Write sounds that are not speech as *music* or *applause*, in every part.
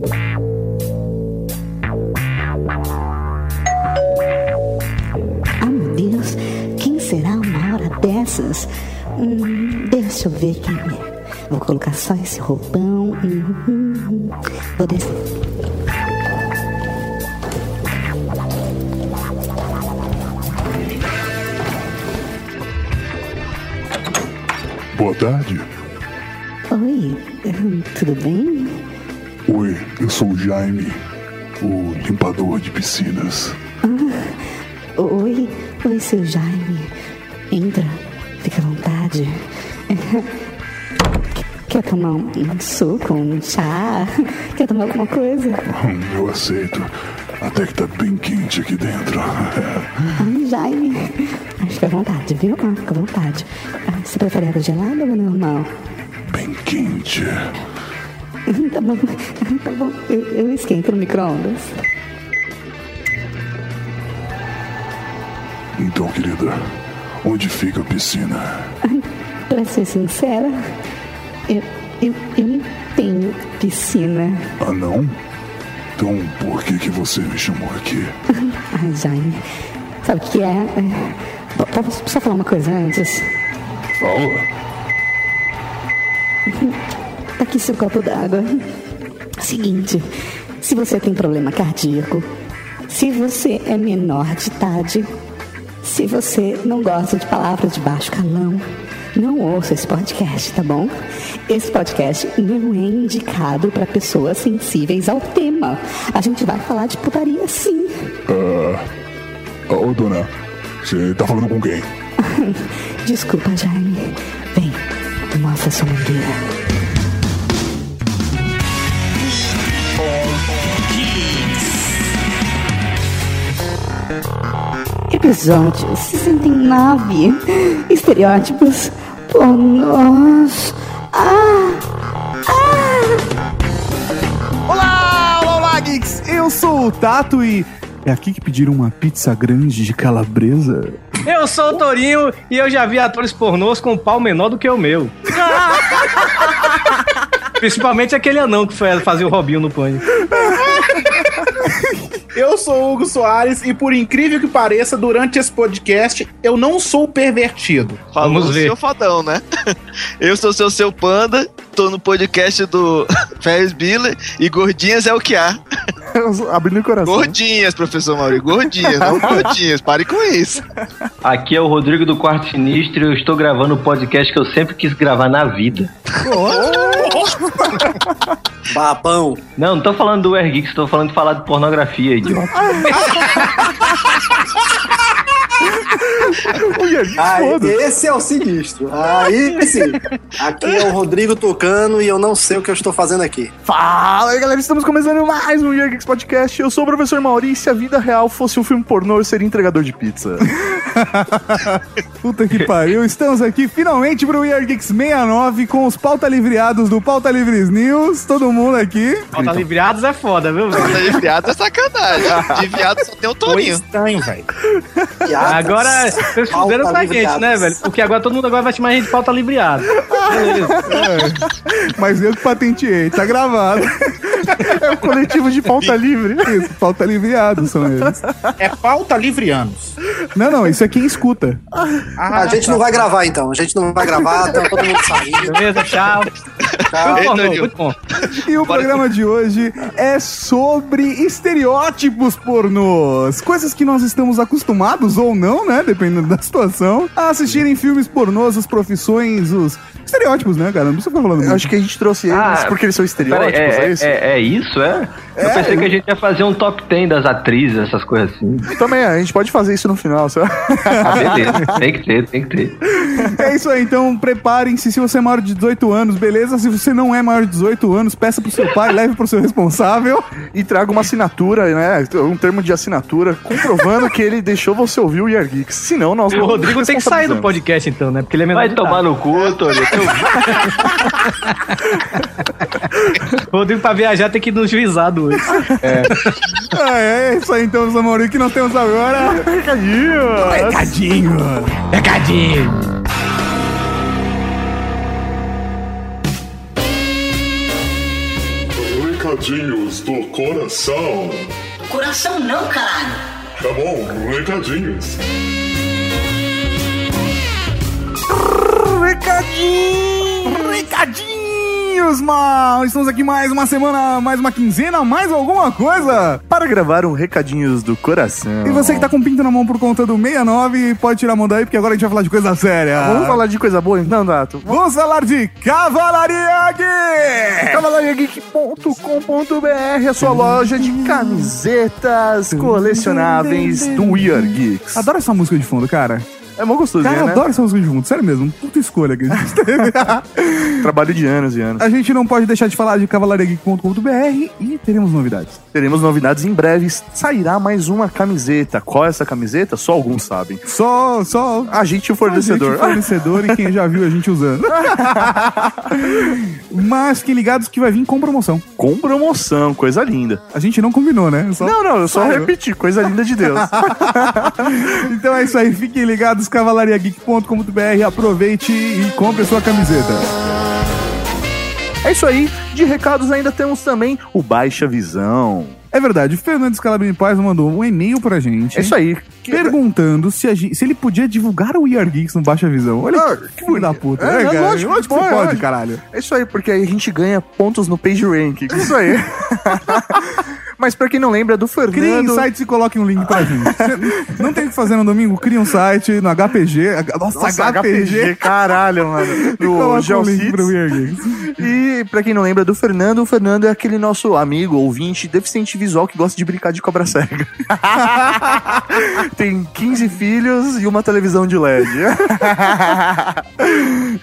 Ah, meu Deus, quem será uma hora dessas? Hum, deixa eu ver quem é. Vou colocar só esse roupão. Hum, hum. Vou descer. Boa tarde. Oi, *laughs* tudo bem? Oi, eu sou o Jaime, o limpador de piscinas. Oi, oi, seu Jaime. Entra, fica à vontade. *laughs* Quer tomar um, um suco, um chá? Quer tomar alguma coisa? Hum, Eu aceito. Até que tá bem quente aqui dentro. Ai, Jaime. Ah, Fica à vontade, viu? Ah, fica à vontade. Ah, Você prefere água gelada ou normal? Bem quente. *laughs* Tá bom, tá bom. Eu, eu esquento no micro-ondas. Então, querida, onde fica a piscina? Pra ser sincera, eu, eu, eu não tenho piscina. Ah, não? Então, por que que você me chamou aqui? *laughs* Ai, Jaime. Sabe o que é? é... po- Posso só falar uma coisa antes? Fala. Tá aqui seu copo d'água. Seguinte, se você tem problema cardíaco, se você é menor de idade, se você não gosta de palavras de baixo calão, não ouça esse podcast, tá bom? Esse podcast não é indicado para pessoas sensíveis ao tema. A gente vai falar de putaria sim. Ah, Ô, dona, você tá falando com quem? *laughs* Desculpa, Jaime. Vem, mostra sua mangueira. Episódio 69. Estereótipos pornôs. Ah! Olá, olá, olá, geeks! Eu sou o Tato e é aqui que pediram uma pizza grande de calabresa. Eu sou o Torinho e eu já vi atores pornôs com um pau menor do que o meu. *laughs* Principalmente aquele anão que foi fazer o Robinho no pânico. *laughs* Eu sou o Hugo Soares e, por incrível que pareça, durante esse podcast, eu não sou pervertido. Falou Vamos ver. seu fadão, né? *laughs* Eu sou seu seu panda, tô no podcast do *laughs* Ferris Bueller e gordinhas é o que há. *laughs* Abrindo o coração. Gordinhas, professor Mauri, gordinhas, não gordinhas, pare com isso. Aqui é o Rodrigo do Quarto Sinistro e eu estou gravando o podcast que eu sempre quis gravar na vida. *laughs* Babão. Não, não tô falando do Air Geeks, tô falando de falar de pornografia, idiota. *laughs* Aí, esse é o sinistro. Aí sim. Aqui é o Rodrigo tocando e eu não sei o que eu estou fazendo aqui. Fala aí, galera, estamos começando mais um Year Geeks Podcast. Eu sou o professor Mauri e se a vida real fosse um filme pornô, eu seria entregador de pizza. *laughs* Puta que pariu, estamos aqui finalmente pro Year Geeks 69 com os pauta livreados do Pauta Livres News, todo mundo aqui. Falta livreados é foda, viu, velho? De viado é sacanagem. *laughs* De viado só tem o Foi Toninho. estranho, velho. Piadas. Agora, vocês fuderam com a gente, né, velho? Porque agora todo mundo agora vai chamar a gente de pauta livreado. Beleza. Mas eu que patenteei, tá gravado. É o coletivo de pauta livre. Isso, pauta livreados são eles. É pauta livrianos. Não, não, isso é quem escuta. A gente não vai gravar então. A gente não vai gravar, tá todo mundo saindo. Beleza, tchau. Muito bom, Toninho. muito bom. E o Bora programa de hoje é sobre estereótipos pornôs. Coisas que nós estamos acostumados ou não, né? Dependendo da situação. A assistirem filmes pornôs, as profissões, os estereótipos, né, cara? Não precisa ficar falando Eu muito. acho que a gente trouxe eles Ah, porque eles são estereótipos, Peraí, é, é, isso? é, é isso, é? Eu pensei que a gente ia fazer um top 10 das atrizes, essas coisas assim. Também, a gente pode fazer isso no final, sabe? Ah, beleza. tem que ter, tem que ter. É isso aí, então preparem-se. Se você é maior de 18 anos, beleza. Se você não é maior de 18 anos, peça pro seu pai, leve pro seu responsável. E traga uma assinatura, né? Um termo de assinatura comprovando que ele deixou você ouvir o Year Geeks. Senão, nós O Rodrigo tem que sair do podcast então, né? Porque ele é menor Vai de tomar no cu, Tony. O *laughs* Rodrigo pra viajar tem que ir no juizado hoje. Ah, é isso aí, então, Samuel. O que nós temos agora? Recadinho! Recadinho! Recadinho. recadinhos do coração. Coração não, caralho. Tá bom, recadinhos. Recadinhos! Recadinhos, mal! Estamos aqui mais uma semana, mais uma quinzena, mais alguma coisa? Para gravar um recadinhos do coração. E você que tá com pinto na mão por conta do 69, pode tirar a mão daí, porque agora a gente vai falar de coisa séria. Vamos falar de coisa boa então, Dato? Vamos falar de Cavalaria Geek! cavalariageek.com.br, a sua loja de camisetas colecionáveis do We Are Geeks. Adoro essa música de fundo, cara. É mó gostosinho, Cara, eu né? adoro essa música fundo, sério mesmo. Puta escolha que a gente teve. *laughs* Trabalho de anos e anos. A gente não pode deixar de falar de cavalariageek.com.br e teremos novidades. Teremos novidades em breve. Sairá mais uma camiseta. Qual é essa camiseta? Só alguns sabem. Só, só A gente e o A gente, fornecedor. fornecedor e quem já viu a gente usando. *laughs* Mas fiquem ligados que vai vir com promoção. Com promoção, coisa linda. A gente não combinou, né? Só- Não, não, eu só Saiu. repeti, coisa linda de Deus. *laughs* Então é isso aí, fiquem ligados, cavalariageek.com.br, aproveite e compre a sua camiseta. é isso aí. De recados ainda temos também o Baixa Visão. É verdade, o Fernando Scalabrini Paz mandou um e-mail pra gente. É isso aí. Que- Perguntando se, gente- se ele podia divulgar o We Are Geeks no Baixa Visão. Olha Ah, que filho da puta. É, né, cara? lógico, Lógico que você pode, caralho. É isso aí, porque aí a gente ganha pontos no page rank. Isso aí. *laughs* Mas pra quem não lembra do Criem Fernando. sites e coloquem um link pra gente. *laughs* Não tem o que fazer no domingo? Cria um site no HPG. Nossa, Nossa, HPG. caralho, mano. *laughs* No um Geocities. Geeks. E pra quem não lembra do Fernando, o Fernando é aquele nosso amigo, ouvinte, deficiente visual que gosta de brincar de cobra cega. *laughs* Tem 15 filhos e uma televisão de LED.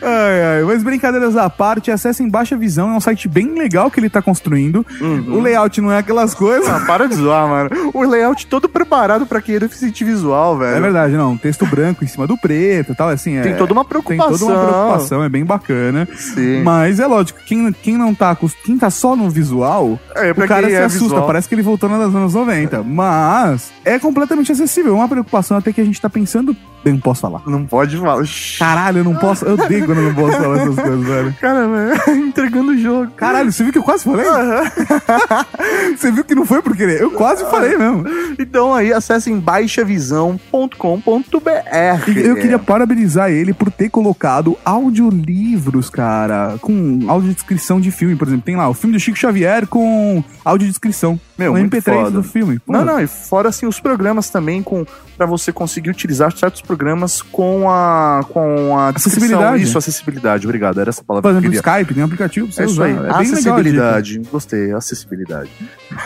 Ai, ai. Mas brincadeiras à parte, acessem Baixa Visão, é um site bem legal que ele tá construindo. O layout não é aquelas coisas. Ah, para de zoar, mano. O layout todo preparado pra quem é deficiente visual, velho. É verdade, não. Texto branco em cima do preto e tal, assim. Tem é- toda uma Tem preocupação. toda uma preocupação, é bem bacana. Sim. Mas é lógico, quem, quem não tá quem tá só no visual, É, pra o cara se é assusta, visual. parece que ele voltou nos anos 90. Mas é completamente acessível, é uma preocupação até que a gente tá pensando. Eu não posso falar. Não pode falar. Caralho, eu não posso. Eu odeio quando eu não posso falar essas coisas, velho. Cara, velho, *laughs* entregando o jogo. Caralho, você viu que eu quase falei? *laughs* você viu que não foi por querer? Eu quase falei mesmo. Então aí, acessem baixavisão.com.br. Eu queria parabenizar ele por ter colocado audiolivros, cara, com audiodescrição de filme, por exemplo. Tem lá o filme do Chico Xavier com audiodescrição. Meu, o muito MP3 foda. do filme. Pô, Não, não, e fora assim os programas também com para você conseguir utilizar certos programas com a com a. Acessibilidade. Isso, acessibilidade. Obrigado, era essa Por palavra que eu exemplo, queria. Skype tem um aplicativo pra você É isso aí, É acessibilidade. Gostei, acessibilidade.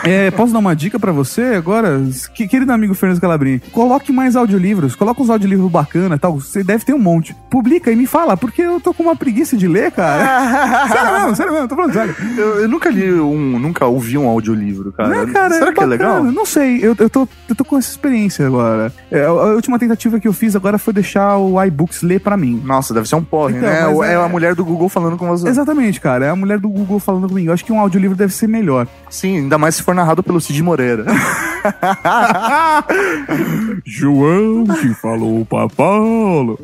É, posso dar uma dica pra você agora? Que, querido amigo Fernando Calabrini, coloque mais audiolivros, coloca uns audiolivros bacana e tal. Você deve ter um monte. Publica e me fala, porque eu tô com uma preguiça de ler, cara. *laughs* sério mesmo, sério mesmo, tô falando sério. Eu, eu nunca li um, nunca ouvi um audiolivro, cara. Não, cara, Será que é legal? Não sei, eu, eu, tô, eu tô com essa experiência agora. É, a, última tentativa que eu fiz agora foi deixar o iBooks ler pra mim. Nossa, deve ser um porre, Então, né? mas É... é- a mulher do Google falando com você. Exatamente, cara. É a mulher do Google falando comigo. Eu acho que um audiolivro deve ser melhor. Sim, ainda mais se for narrado pelo Cid Moreira. *laughs* João que falou pra Paulo.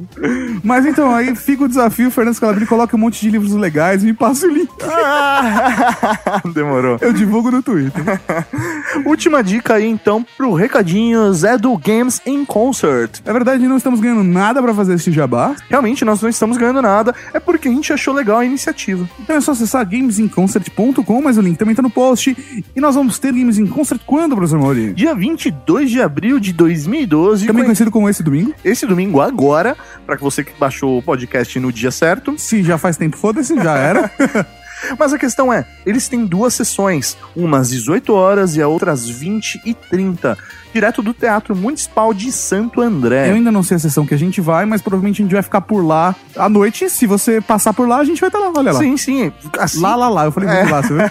Mas então, aí fica o desafio, Fernando Scalabrini coloca um monte de livros legais e me passa o link. *laughs* Demorou. Eu divulgo no Twitter. *laughs* Última dica aí, então, pro Recadinhos é do Games in Concert. É verdade, não estamos ganhando nada pra fazer esse jabá. Realmente, nós não estamos ganhando nada, é porque a gente achou legal a iniciativa. Então é só acessar gamesinconcert.com, mas o link também tá no post. E nós vamos ter Games in Concert quando, professor Mauri? Dia 22 de abril de 2012, Também conhecido como esse domingo. esse domingo agora, pra que você que baixou o podcast no dia certo. Se já faz tempo, foda-se, já era. *laughs* Mas a questão é, eles têm duas sessões, uma às 18 horas e a outra às 20 e 30, direto do Teatro Municipal de Santo André. Eu ainda não sei a sessão que a gente vai, mas provavelmente a gente vai ficar por lá à noite. Se você passar por lá, a gente vai estar lá, olha lá. Sim, sim. Assim, Lá, lá, lá. Eu falei muito lá, você viu?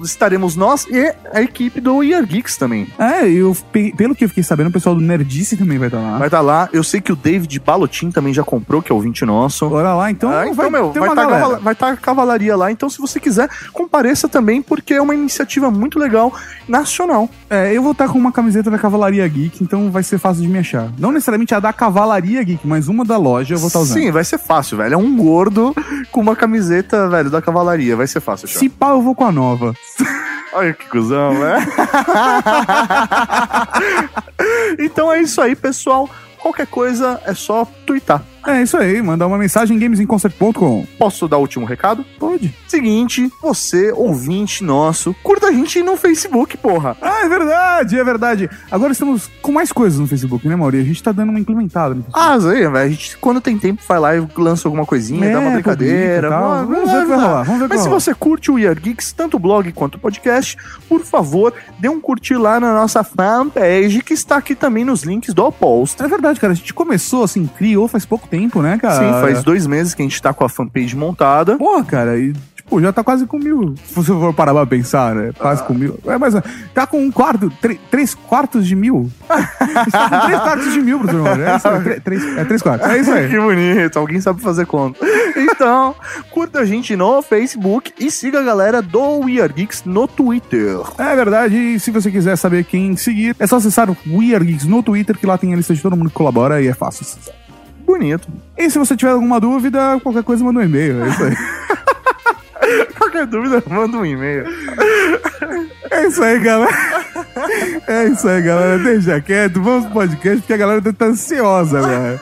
*laughs* estaremos nós e a equipe do We Are Geeks também. É, eu, pe- pelo que eu fiquei sabendo, o pessoal do Nerdice também vai estar lá. Vai estar lá. Eu sei que o David Balotin também já comprou, que é ouvinte nosso. Olha lá, então, Ah, vai então, meu, ter vai estar vai estar cavalaria lá, então Então, se você quiser, compareça também, porque é uma iniciativa muito legal, nacional. É, eu vou estar com uma camiseta da Cavalaria Geek, então vai ser fácil de me achar. Não necessariamente a da Cavalaria Geek, mas uma da loja eu vou estar usando. Sim, vai ser fácil, velho. É um gordo com uma camiseta, velho, da cavalaria. Vai ser fácil, achar. Se pá, eu vou com a nova. Olha que cuzão, né? *laughs* então é isso aí, pessoal. Qualquer coisa é só twittar. É isso aí, mandar uma mensagem em gamesinconcert.com. Posso dar o último recado? Pode. Seguinte, você, ouvinte nosso, curta a gente no Facebook, porra. Ah, é verdade, é verdade. Agora estamos com mais coisas no Facebook, né, Mauri? A gente tá dando uma implementada. Ah, isso aí, velho. A gente, quando tem tempo, vai lá e lança alguma coisinha, É, dá uma brincadeira. Vamos, Vamos ver o que vai rolar, vamos ver Mas se rolar. você curte o We Are Geeks, tanto o blog quanto o podcast, por favor, dê um curtir lá na nossa fanpage, que está aqui também nos links do post. É verdade, cara. A gente começou, assim, criou faz pouco tempo, né, cara? Sim, faz dois meses que a gente tá com a fanpage montada. Porra, cara, e tipo, já tá quase com mil. Se você for parar pra pensar, né? Quase com mil. É, mas tá com um quarto, três quartos de mil. Está *laughs* com três quartos de mil, Mauro. É isso três, é três quartos. É isso aí. que bonito, alguém sabe fazer conta. Então, curta a gente no Facebook e siga a galera do We Are Geeks no Twitter. É verdade, e se você quiser saber quem seguir, é só acessar o We Are Geeks no Twitter, que lá tem a lista de todo mundo que colabora e é fácil acessar. Bonito. E se você tiver alguma dúvida, qualquer coisa, manda um e-mail. É isso aí. *laughs* Qualquer dúvida, manda um e-mail. É isso aí, galera. É isso aí, galera. Deixa quieto, vamos pro podcast, porque a galera tá ansiosa, velho.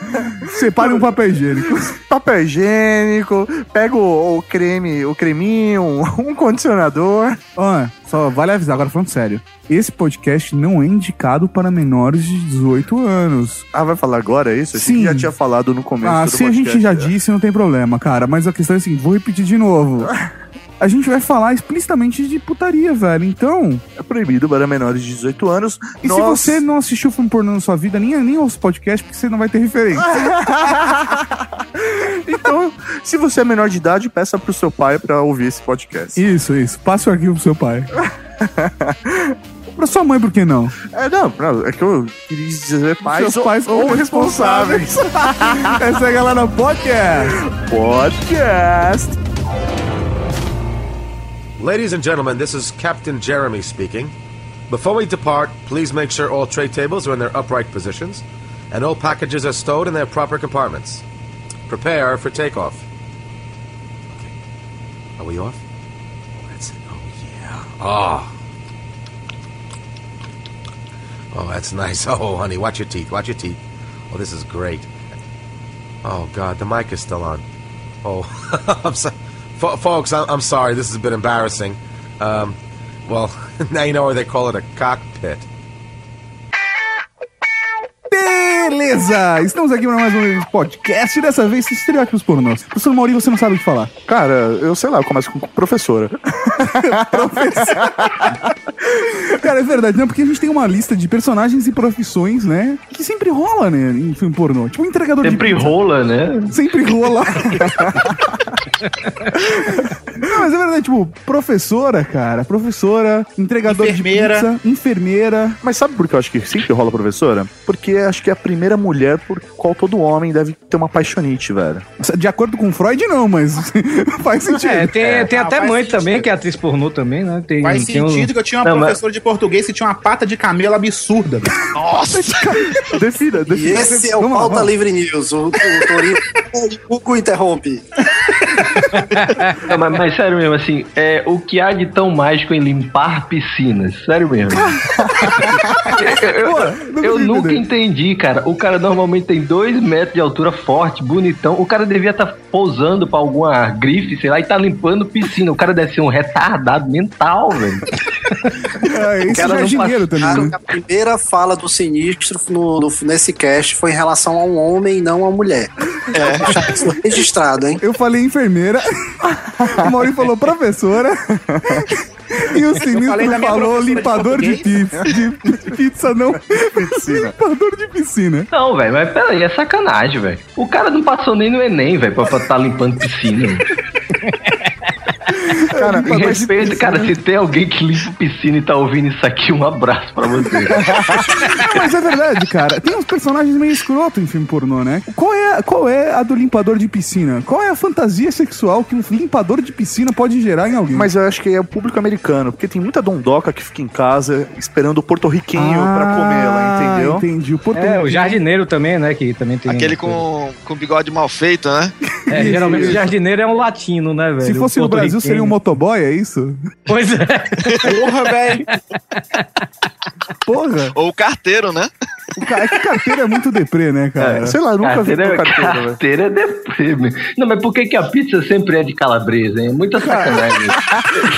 Separe um papel higiênico. Papel higiênico, pega o, o creme, o creminho, um, condicionador. Ó, só vale avisar, agora falando sério. Esse podcast não é indicado para menores de 18 anos. Ah, vai falar agora isso? Achei Sim. que já tinha falado no começo Ah, do se a podcast. gente já disse, não tem problema, cara. Mas a questão é assim, vou repetir de novo. *laughs* A gente vai falar explicitamente de putaria, velho. Então, É proibido para menores de 18 anos. e se Nós- você não assistiu filme pornô na sua vida, nem, nem aos podcasts, porque você não vai ter referência. *laughs* Então, se você é menor de idade, peça pro seu pai pra ouvir esse podcast. Isso, isso. Passe o arquivo pro seu pai. *laughs* pra sua mãe, por que não? É, não, não, é que eu queria dizer pais, Seus pais ou responsáveis. *laughs* Essa é a galera podcast. Podcast. Ladies and gentlemen, this is Captain Jeremy speaking. Before we depart, please make sure all tray tables are in their upright positions and all packages are stowed in their proper compartments. Prepare for takeoff. Okay. Are we off? Oh, that's it. Oh, yeah. Oh. Oh, that's nice. *laughs* Oh, honey, watch your teeth. Watch your teeth. Oh, this is great. Oh, God, the mic is still on. Oh, *laughs* I'm sorry. F- folks, I'm, I'm sorry. This is a bit embarrassing. Um, well, *laughs* now you know why they call it a cockpit. Beleza! Estamos aqui para mais um podcast. Dessa vez, estereótipos pornôs. Professor Mauri, você não sabe o que falar. Cara, eu sei lá, eu começo com professora. *laughs* *laughs* Cara, é verdade, não, porque a gente tem uma lista de personagens e profissões, né? Que sempre rola, né? Em filme pornô. Tipo, um entregador Sempre de pizza. rola, né? Sempre rola. *laughs* Não, mas é verdade, tipo, professora, cara. Professora, entregador Enfermeira. de pizza, enfermeira. Mas sabe por que eu acho que sempre rola professora? Porque acho que é a primeira mulher por qual todo homem deve ter uma paixonite, velho. De acordo com Freud, não, mas *laughs* faz sentido. É, tem, tem Ah, até mãe sentido. também, que é atriz pornô também, né? Tem, Faz tem um- sentido que eu tinha uma Não, mas- professora de português que tinha uma pata de camelo absurda. velho. *laughs* Defina, E defina. esse é o Vamos Pauta vamos. Livre News. O, o Torinho. *laughs* o Hugo interrompe. Não, mas, mas sério mesmo, assim, é, o que há de tão mágico em limpar piscinas? Sério mesmo. *laughs* *laughs* eu eu- Pô, nunca entendi, cara. O cara normalmente tem dois metros de altura, forte, bonitão. O cara devia estar pousando pra alguma grife, sei lá, e tá limpando piscina. O cara deve ser um retardado mental, velho. É, esse Cara, não jardineiro também, Claro né? que a primeira fala do sinistro no, no- nesse cast foi em relação a um homem e não a mulher. É. Isso registrado, hein? Eu falei enfermeira, o Mauri falou professora, e o Sinistro falou professora de limpador de, pizza. De, pizza, não. *laughs* limpador de piscina. Não, velho, mas peraí, é sacanagem, velho. O cara não passou nem no Enem, velho, pra estar tá limpando piscina. *laughs* *laughs* Cara, Em respeito, cara, se tem alguém que limpa piscina e tá ouvindo isso aqui, um abraço pra você. Não, *laughs* mas é verdade, cara. Tem uns personagens meio escroto em filme pornô, né? Qual é, qual é a do limpador de piscina? Qual é a fantasia sexual que um limpador de piscina pode gerar em alguém? Mas eu acho que é o público americano, porque tem muita dondoca que fica em casa esperando o porto-riquinho pra comê-la, entendeu? Ah, Entendi. O porto É, o jardineiro também, né? Que também tem. Aquele com, com bigode mal feito, né? É, geralmente o jardineiro é um latino, né, velho? Se fosse no Brasil, seria um motoboy, é isso? Pois é. Porra, velho. Porra. Ou o carteiro, né? O ca- É que carteira é muito deprê, né, cara? Sei lá, nunca vi Carteira, no carteiro, velho. carteira é deprê, meu. Não, mas por que, que a pizza sempre é de calabresa, hein? Muita sacanagem. *laughs*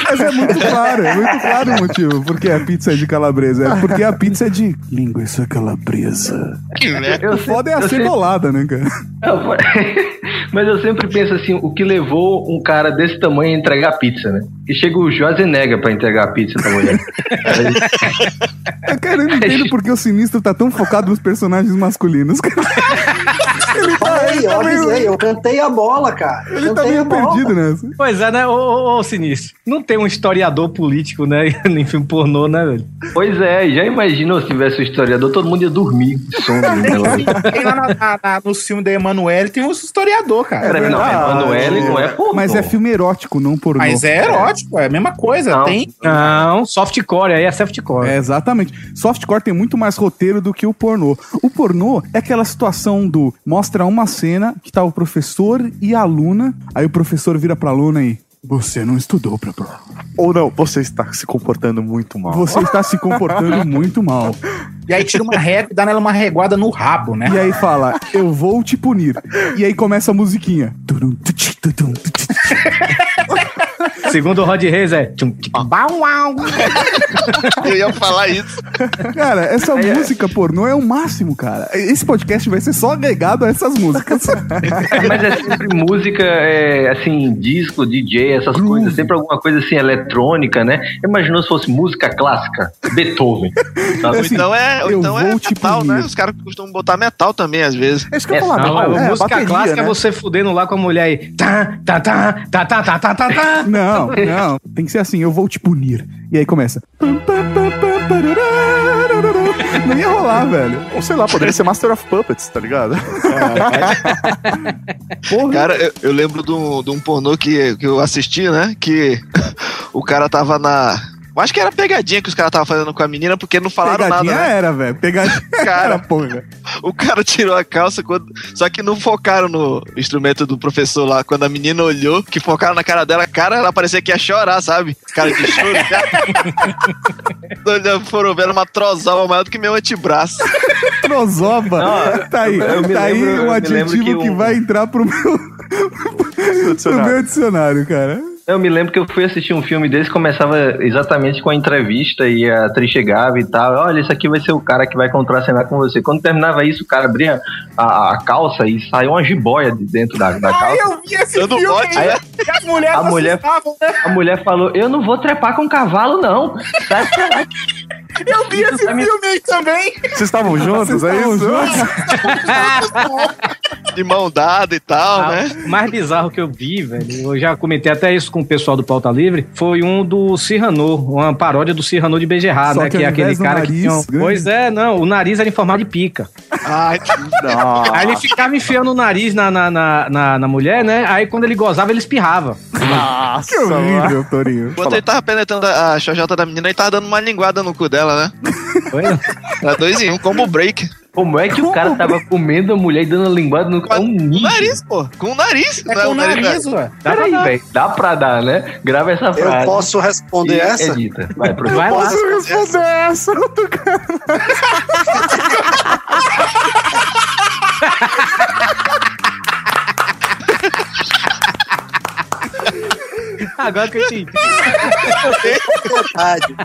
Mas é muito claro, é muito claro o motivo. Porque a pizza é de calabresa. É porque a pizza é de linguiça calabresa. Que merda. O foda é a eu sempre- cebolada, né, cara? Não, *laughs* Mas eu sempre penso assim, o que levou um cara desse tamanho a entregar pizza, né? E chega o Schwarzenegger pra entregar a pizza pra mulher. *laughs* Cara, eu não entendo porque o sinistro tá tão focado nos personagens masculinos. *laughs* Ele tá, Eu tá meio, avisei, eu cantei a bola, cara. Eu ele tá meio bola. perdido nessa. Pois é, né? Ô, ô, ô, Sinistro. Não tem um historiador político, né? *laughs* em filme pornô, né, velho? Pois é, já imaginou se tivesse o historiador, todo mundo ia dormir de sono. né? Tem lá na, na, na, no filme da Emanuele, tem um historiador, cara. Peraí, não, Emanuele não é pornô. Mas é filme erótico, não pornô. Mas é erótico, é a mesma coisa. Não. Tem. Não, softcore, aí é softcore. É, exatamente. Softcore tem muito mais roteiro do que o pornô. O pornô é aquela situação do mostra uma cena que tá o professor e a aluna, aí o professor vira pra aluna e você não estudou pra prova. Ou não, você está se comportando muito mal. Você está se comportando *laughs* muito mal. E aí tira uma régua e dá nela uma reguada no rabo, né? E aí fala, eu vou te punir. E aí começa a musiquinha. *laughs* Segundo o Rod Reis é. *laughs* Eu ia falar isso. Cara, essa música pornô é o máximo, cara. Esse podcast vai ser só agregado a essas músicas. Mas é sempre música, é, assim, disco, DJ, essas coisas, sempre alguma coisa assim, eletrônica, né? Imaginou se fosse música clássica, Beethoven. sabe? Ou então é, ou então é metal, né? Os caras costumam botar metal também, às vezes. É isso que eu É, falar, Não, não, a é, música bateria, clássica né? é você fudendo lá com a mulher aí. Tá, tá, tá, tá, tá, tá, tá, tá, tá. Não, *laughs* não. Tem que ser assim, eu vou te punir. E aí começa. Não ia rolar, velho. Ou sei lá, poderia ser Master of Puppets, tá ligado? *laughs* Porra. Cara, eu, eu lembro de um, de um pornô que, que eu assisti, né? Que *laughs* o cara tava na. Eu acho que era pegadinha que os caras estavam fazendo com a menina, porque não falaram Pegadinha nada, né? era, velho. Pegadinha *laughs* Cara. era, porra. O cara tirou a calça, quando... só que não focaram no instrumento do professor lá. Quando a menina olhou, que focaram na cara dela, cara, ela parecia que ia chorar, sabe? Cara de choro. Olhando, *laughs* Foram vendo uma trozova maior do que meu antebraço. Trozoba. Não, tá aí, eu tá aí um adjetivo que um- vai entrar pro meu, *laughs* pro meu dicionário, cara. Eu me lembro que eu fui assistir um filme desse, começava exatamente com a entrevista e a atriz chegava e tal. Olha, esse aqui vai ser o cara que vai contracenar com você. Quando terminava isso, o cara abria a, a calça e saiu uma jiboia de dentro da, da Ah, calça. eu vi esse Dando filme bote, aí. né? E as mulheres A mulher- né? A mulher falou: Eu não vou trepar com cavalo, não. Sai pra lá. Eu vi esse me- filme aí também. Vocês estavam juntos, Vocês é isso? *laughs* De mão dada e tal, Ah, né? O mais bizarro que eu vi, velho, eu já comentei até isso com o pessoal do Pauta Livre, foi um do Cyrano, uma paródia do Cyrano de Bejerrar, Só né? que Que, é aquele cara que nariz tinha. um- grande- Pois é, não, o nariz era em formato de pica. Ai, Aí ele ficava enfiando o nariz na, na, na, na- na mulher, né? Aí quando ele gozava, ele espirrava. Nossa, Que horrível, Torinho. Enquanto ele tava penetrando a, xojota da menina, ele tava dando uma linguada no cu dela, né? Foi? Era dois em um, combo break. Como é que o cara tava comendo a mulher e dando uma linguada no um Com o nariz, pô. Com o nariz. É com o nariz, ué. Peraí, velho. Dá pra dar, né? Grava essa Eu frase. posso responder e essa? Edita. Vai, pro... Vai lá. Posso responder essa? do *laughs* cara? *laughs* Agora que eu entendi. Verdade.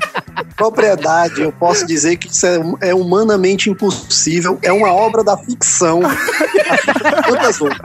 propriedade, eu posso dizer que isso é, é humanamente impossível. É uma obra da ficção. Quantas outras?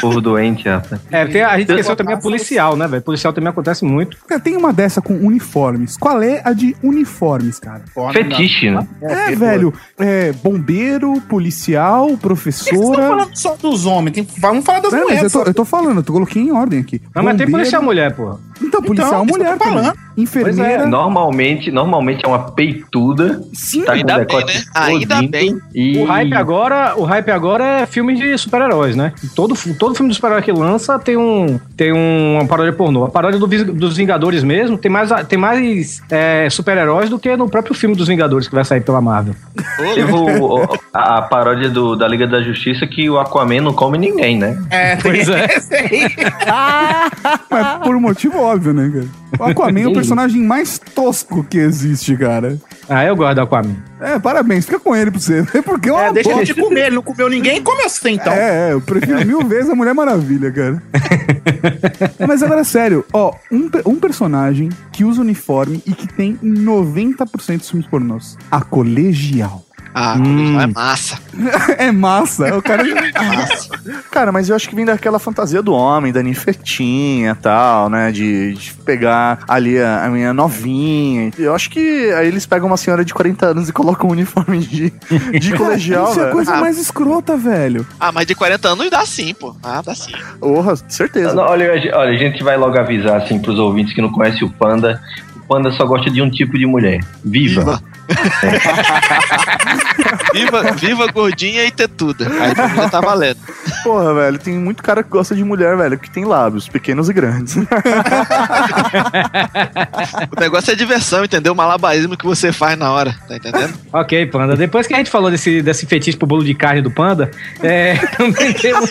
Povo doente, rapaz. É, tem, a gente esqueceu também a policial, né, velho? Policial também acontece muito. Tem uma dessa com uniformes. Qual é a de uniformes, cara? Fetiche, né? É, velho. É, bombeiro, policial, Vocês estão professora. falando só dos homens, tem, vamos falar das Não, mas eu tô, eu tô falando, eu tô coloquei em ordem aqui. Não, mas tem policial mulher, porra. Então, policial Então, que eu mulher falando. Enfermeira. Normalmente, normalmente é uma peituda. Sim, tá Ainda bem, né? Ainda bem. E... O hype agora, o hype agora é filme de super-heróis, né? Todo, todo filme de super-herói que lança tem um tem um, uma paródia pornô. A paródia do dos Vingadores mesmo tem mais tem mais é, super-heróis do que no próprio filme dos Vingadores que vai sair pela Marvel. Teve o- o- a, a paródia do, da Liga da Justiça que o Aquaman não come ninguém, né? É, tem Pois é. Mas por um motivo óbvio, né, cara? O Aquaman é o personagem mais tosco que existe, cara. Ah, eu gosto do Aquaman. É, parabéns, fica com ele pra você. *laughs* Porque é uma É, deixa ele te comer, ele não comeu ninguém, come você então. É, é, eu prefiro mil vezes a Mulher Maravilha, cara. *laughs* Mas agora, sério, ó, um, um personagem que usa uniforme e que tem em 90% dos filmes pornôs. A colegial. Ah, Hum. é massa. *laughs* é massa, o cara... *laughs* Cara, mas eu acho que vem daquela fantasia do homem, da ninfetinha e tal, né? De, de pegar ali a, a minha novinha. Eu acho que aí eles pegam uma senhora de 40 anos e colocam um uniforme de, de *laughs* colegial, Isso é a velho. coisa Ah. mais escrota, velho. Ah, mas de 40 anos dá sim, pô. Ah, dá sim. Porra, certeza. Não, olha, a gente- olha, a gente vai logo avisar assim pros ouvintes que não conhecem o Panda. O Panda só gosta de um tipo de mulher. Viva. Viva, *laughs* viva gordinha e tetuda. Aí já tá valendo. Porra, velho, tem muito cara que gosta de mulher, velho, que tem lábios, pequenos e grandes. *laughs* O negócio é diversão, entendeu? O malabarismo que você faz na hora, tá entendendo? Ok, Panda. Depois que a gente falou desse, desse fetiche pro bolo de carne do Panda, é, *laughs* também temos.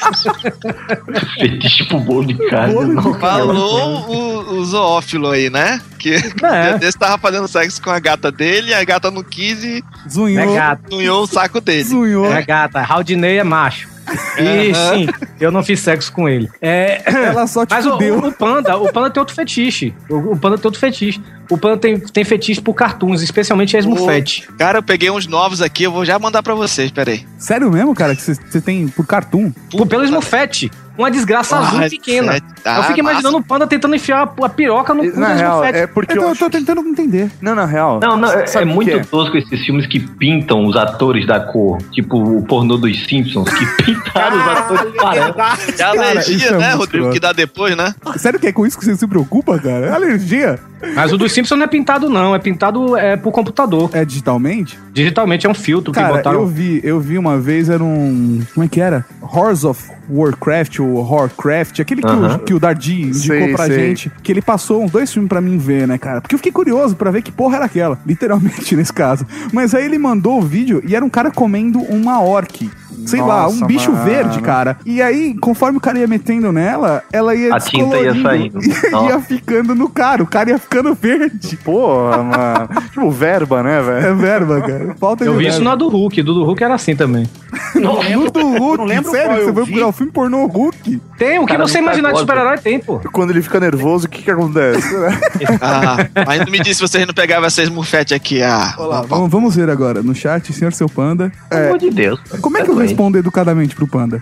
Fetiche pro bolo de carne. Bolo não. Falou o, o zoófilo aí, né? Que É. é. desse tava fazendo sexo com a gata dele, a gata não quis e Zunhou, É gato. unhou o saco dele. zunhou. É gata. Haldinei é macho. E sim, eu não fiz sexo com ele. É, *laughs* Ela só te Mas o, o- Panda, o Panda tem outro fetiche. O, o Panda tem outro fetiche. O Panda tem, tem fetiche por cartoons, especialmente a Smurfette. Cara, eu peguei uns novos aqui, eu vou já mandar pra vocês, peraí. Sério mesmo, cara, que você tem por cartoon? Por, pelo Smurfette. Uma desgraça azul Ai, pequena. é- ah, eu fico imaginando o Panda tentando enfiar a, a piroca no cu Na do real, é porque eu eu tô tentando entender. Não, na real. Não, não, é, é muito é? tosco esses filmes que pintam os atores da cor. Tipo o pornô dos Simpsons, que *laughs* pintaram os atores careca. É a alergia, é né, Rodrigo, que dá depois, né? Sério que é com isso que você se preocupa, cara? É alergia? Mas o dos Simpsons não é pintado, não. É pintado é, por computador. É digitalmente? Digitalmente é um filtro que Cara, botaram. eu vi, eu vi uma vez, era um. Como é que era? Horrors of Warcraft ou Horcraft, aquele que, o, que o Dardi indicou Sei, pra sei. gente. Que ele passou uns dois filmes pra mim ver, né, cara? Porque eu fiquei curioso pra ver que porra era aquela. *laughs* Literalmente nesse caso. Mas aí ele mandou o vídeo e era um cara comendo uma orc. Sei lá, um Nossa, bicho mano. verde, cara. E aí, conforme o cara ia metendo nela, ela ia A tinta ia saindo. *laughs* ia Nossa. ficando no cara, o cara ia ficando verde. Porra, mano. tipo, verba, né, velho? É verba, cara. Falta Eu vi isso verba. na do Hulk. Do do Hulk era assim também. *laughs* No do Hulk, não lembro sério? qual eu Você foi vi. procurar o filme pornô Hulk? Tem, o que você imaginar de super-herói tem, pô. Quando ele fica nervoso, o que que acontece? *laughs* Ah, mas não me disse se vocês não pegavam essas mufete aqui. Ah, Olá, vamos, vamos ver agora no chat, senhor seu panda. Pelo É, amor de Deus. como é que eu Tá respondo educadamente pro panda?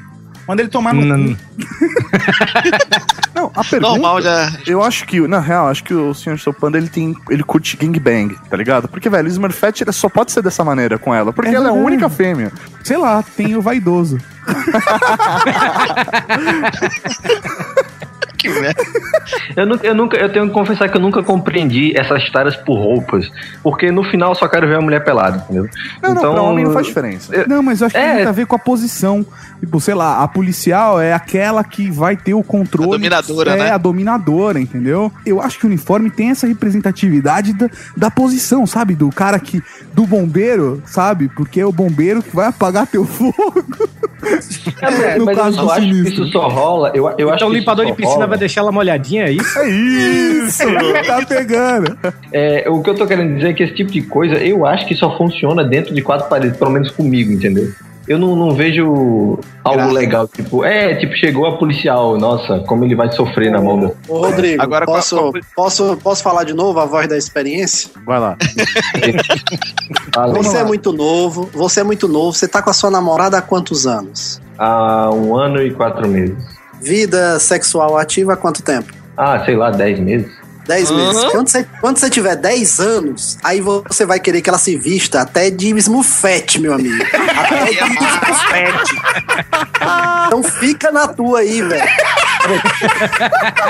Manda ele tomar no Não. *laughs* Não, a pergunta. normal já. Eu acho que, na real, acho que o Sr. Seu Panda, ele tem. Ele curte gangbang, tá ligado? Porque, velho, o Smurfette ele só pode ser dessa maneira com ela. Porque É ela é a única fêmea. Sei lá, tem o vaidoso. *laughs* Que merda. Eu, nu- eu nunca, eu tenho que confessar que eu nunca compreendi essas taras por roupas. Porque no final eu só quero ver a mulher pelada, entendeu? Não, não, pra homem não faz diferença. Não, mas eu acho que É. tem muito a ver com a posição. Tipo, sei lá, a policial é aquela que vai ter o controle. A dominadora, é, né? a dominadora, entendeu? Eu acho que o uniforme tem essa representatividade da, da posição, sabe? Do cara que. Do bombeiro, sabe? Porque é o bombeiro que vai apagar teu *laughs* fogo. É, No mas caso eu do acho que sinistro. isso só rola. Eu, eu acho Então o que isso limpador só de piscina vai deixar ela molhadinha, é isso? É isso! *laughs* tá pegando. É, o que eu tô querendo dizer é que esse tipo de coisa eu acho que só funciona dentro de quatro paredes, pelo menos comigo, entendeu? eu não, não vejo algo legal. Tipo, é, tipo, chegou a policial, nossa, como ele vai sofrer na mão da. Ô, Rodrigo, Agora, posso, qual- qual- posso, posso falar de novo a voz da experiência? Vai lá. *laughs* Você é muito novo, você é muito novo, você tá com a sua namorada há quantos anos? Há um ano e quatro meses. Vida sexual ativa há quanto tempo? Ah, sei lá, dez meses. 10 meses. Quando você, quando você tiver 10 anos, aí você vai querer que ela se vista até de esmufete, meu amigo. Até de *laughs* esmufete. Então fica na tua aí, velho.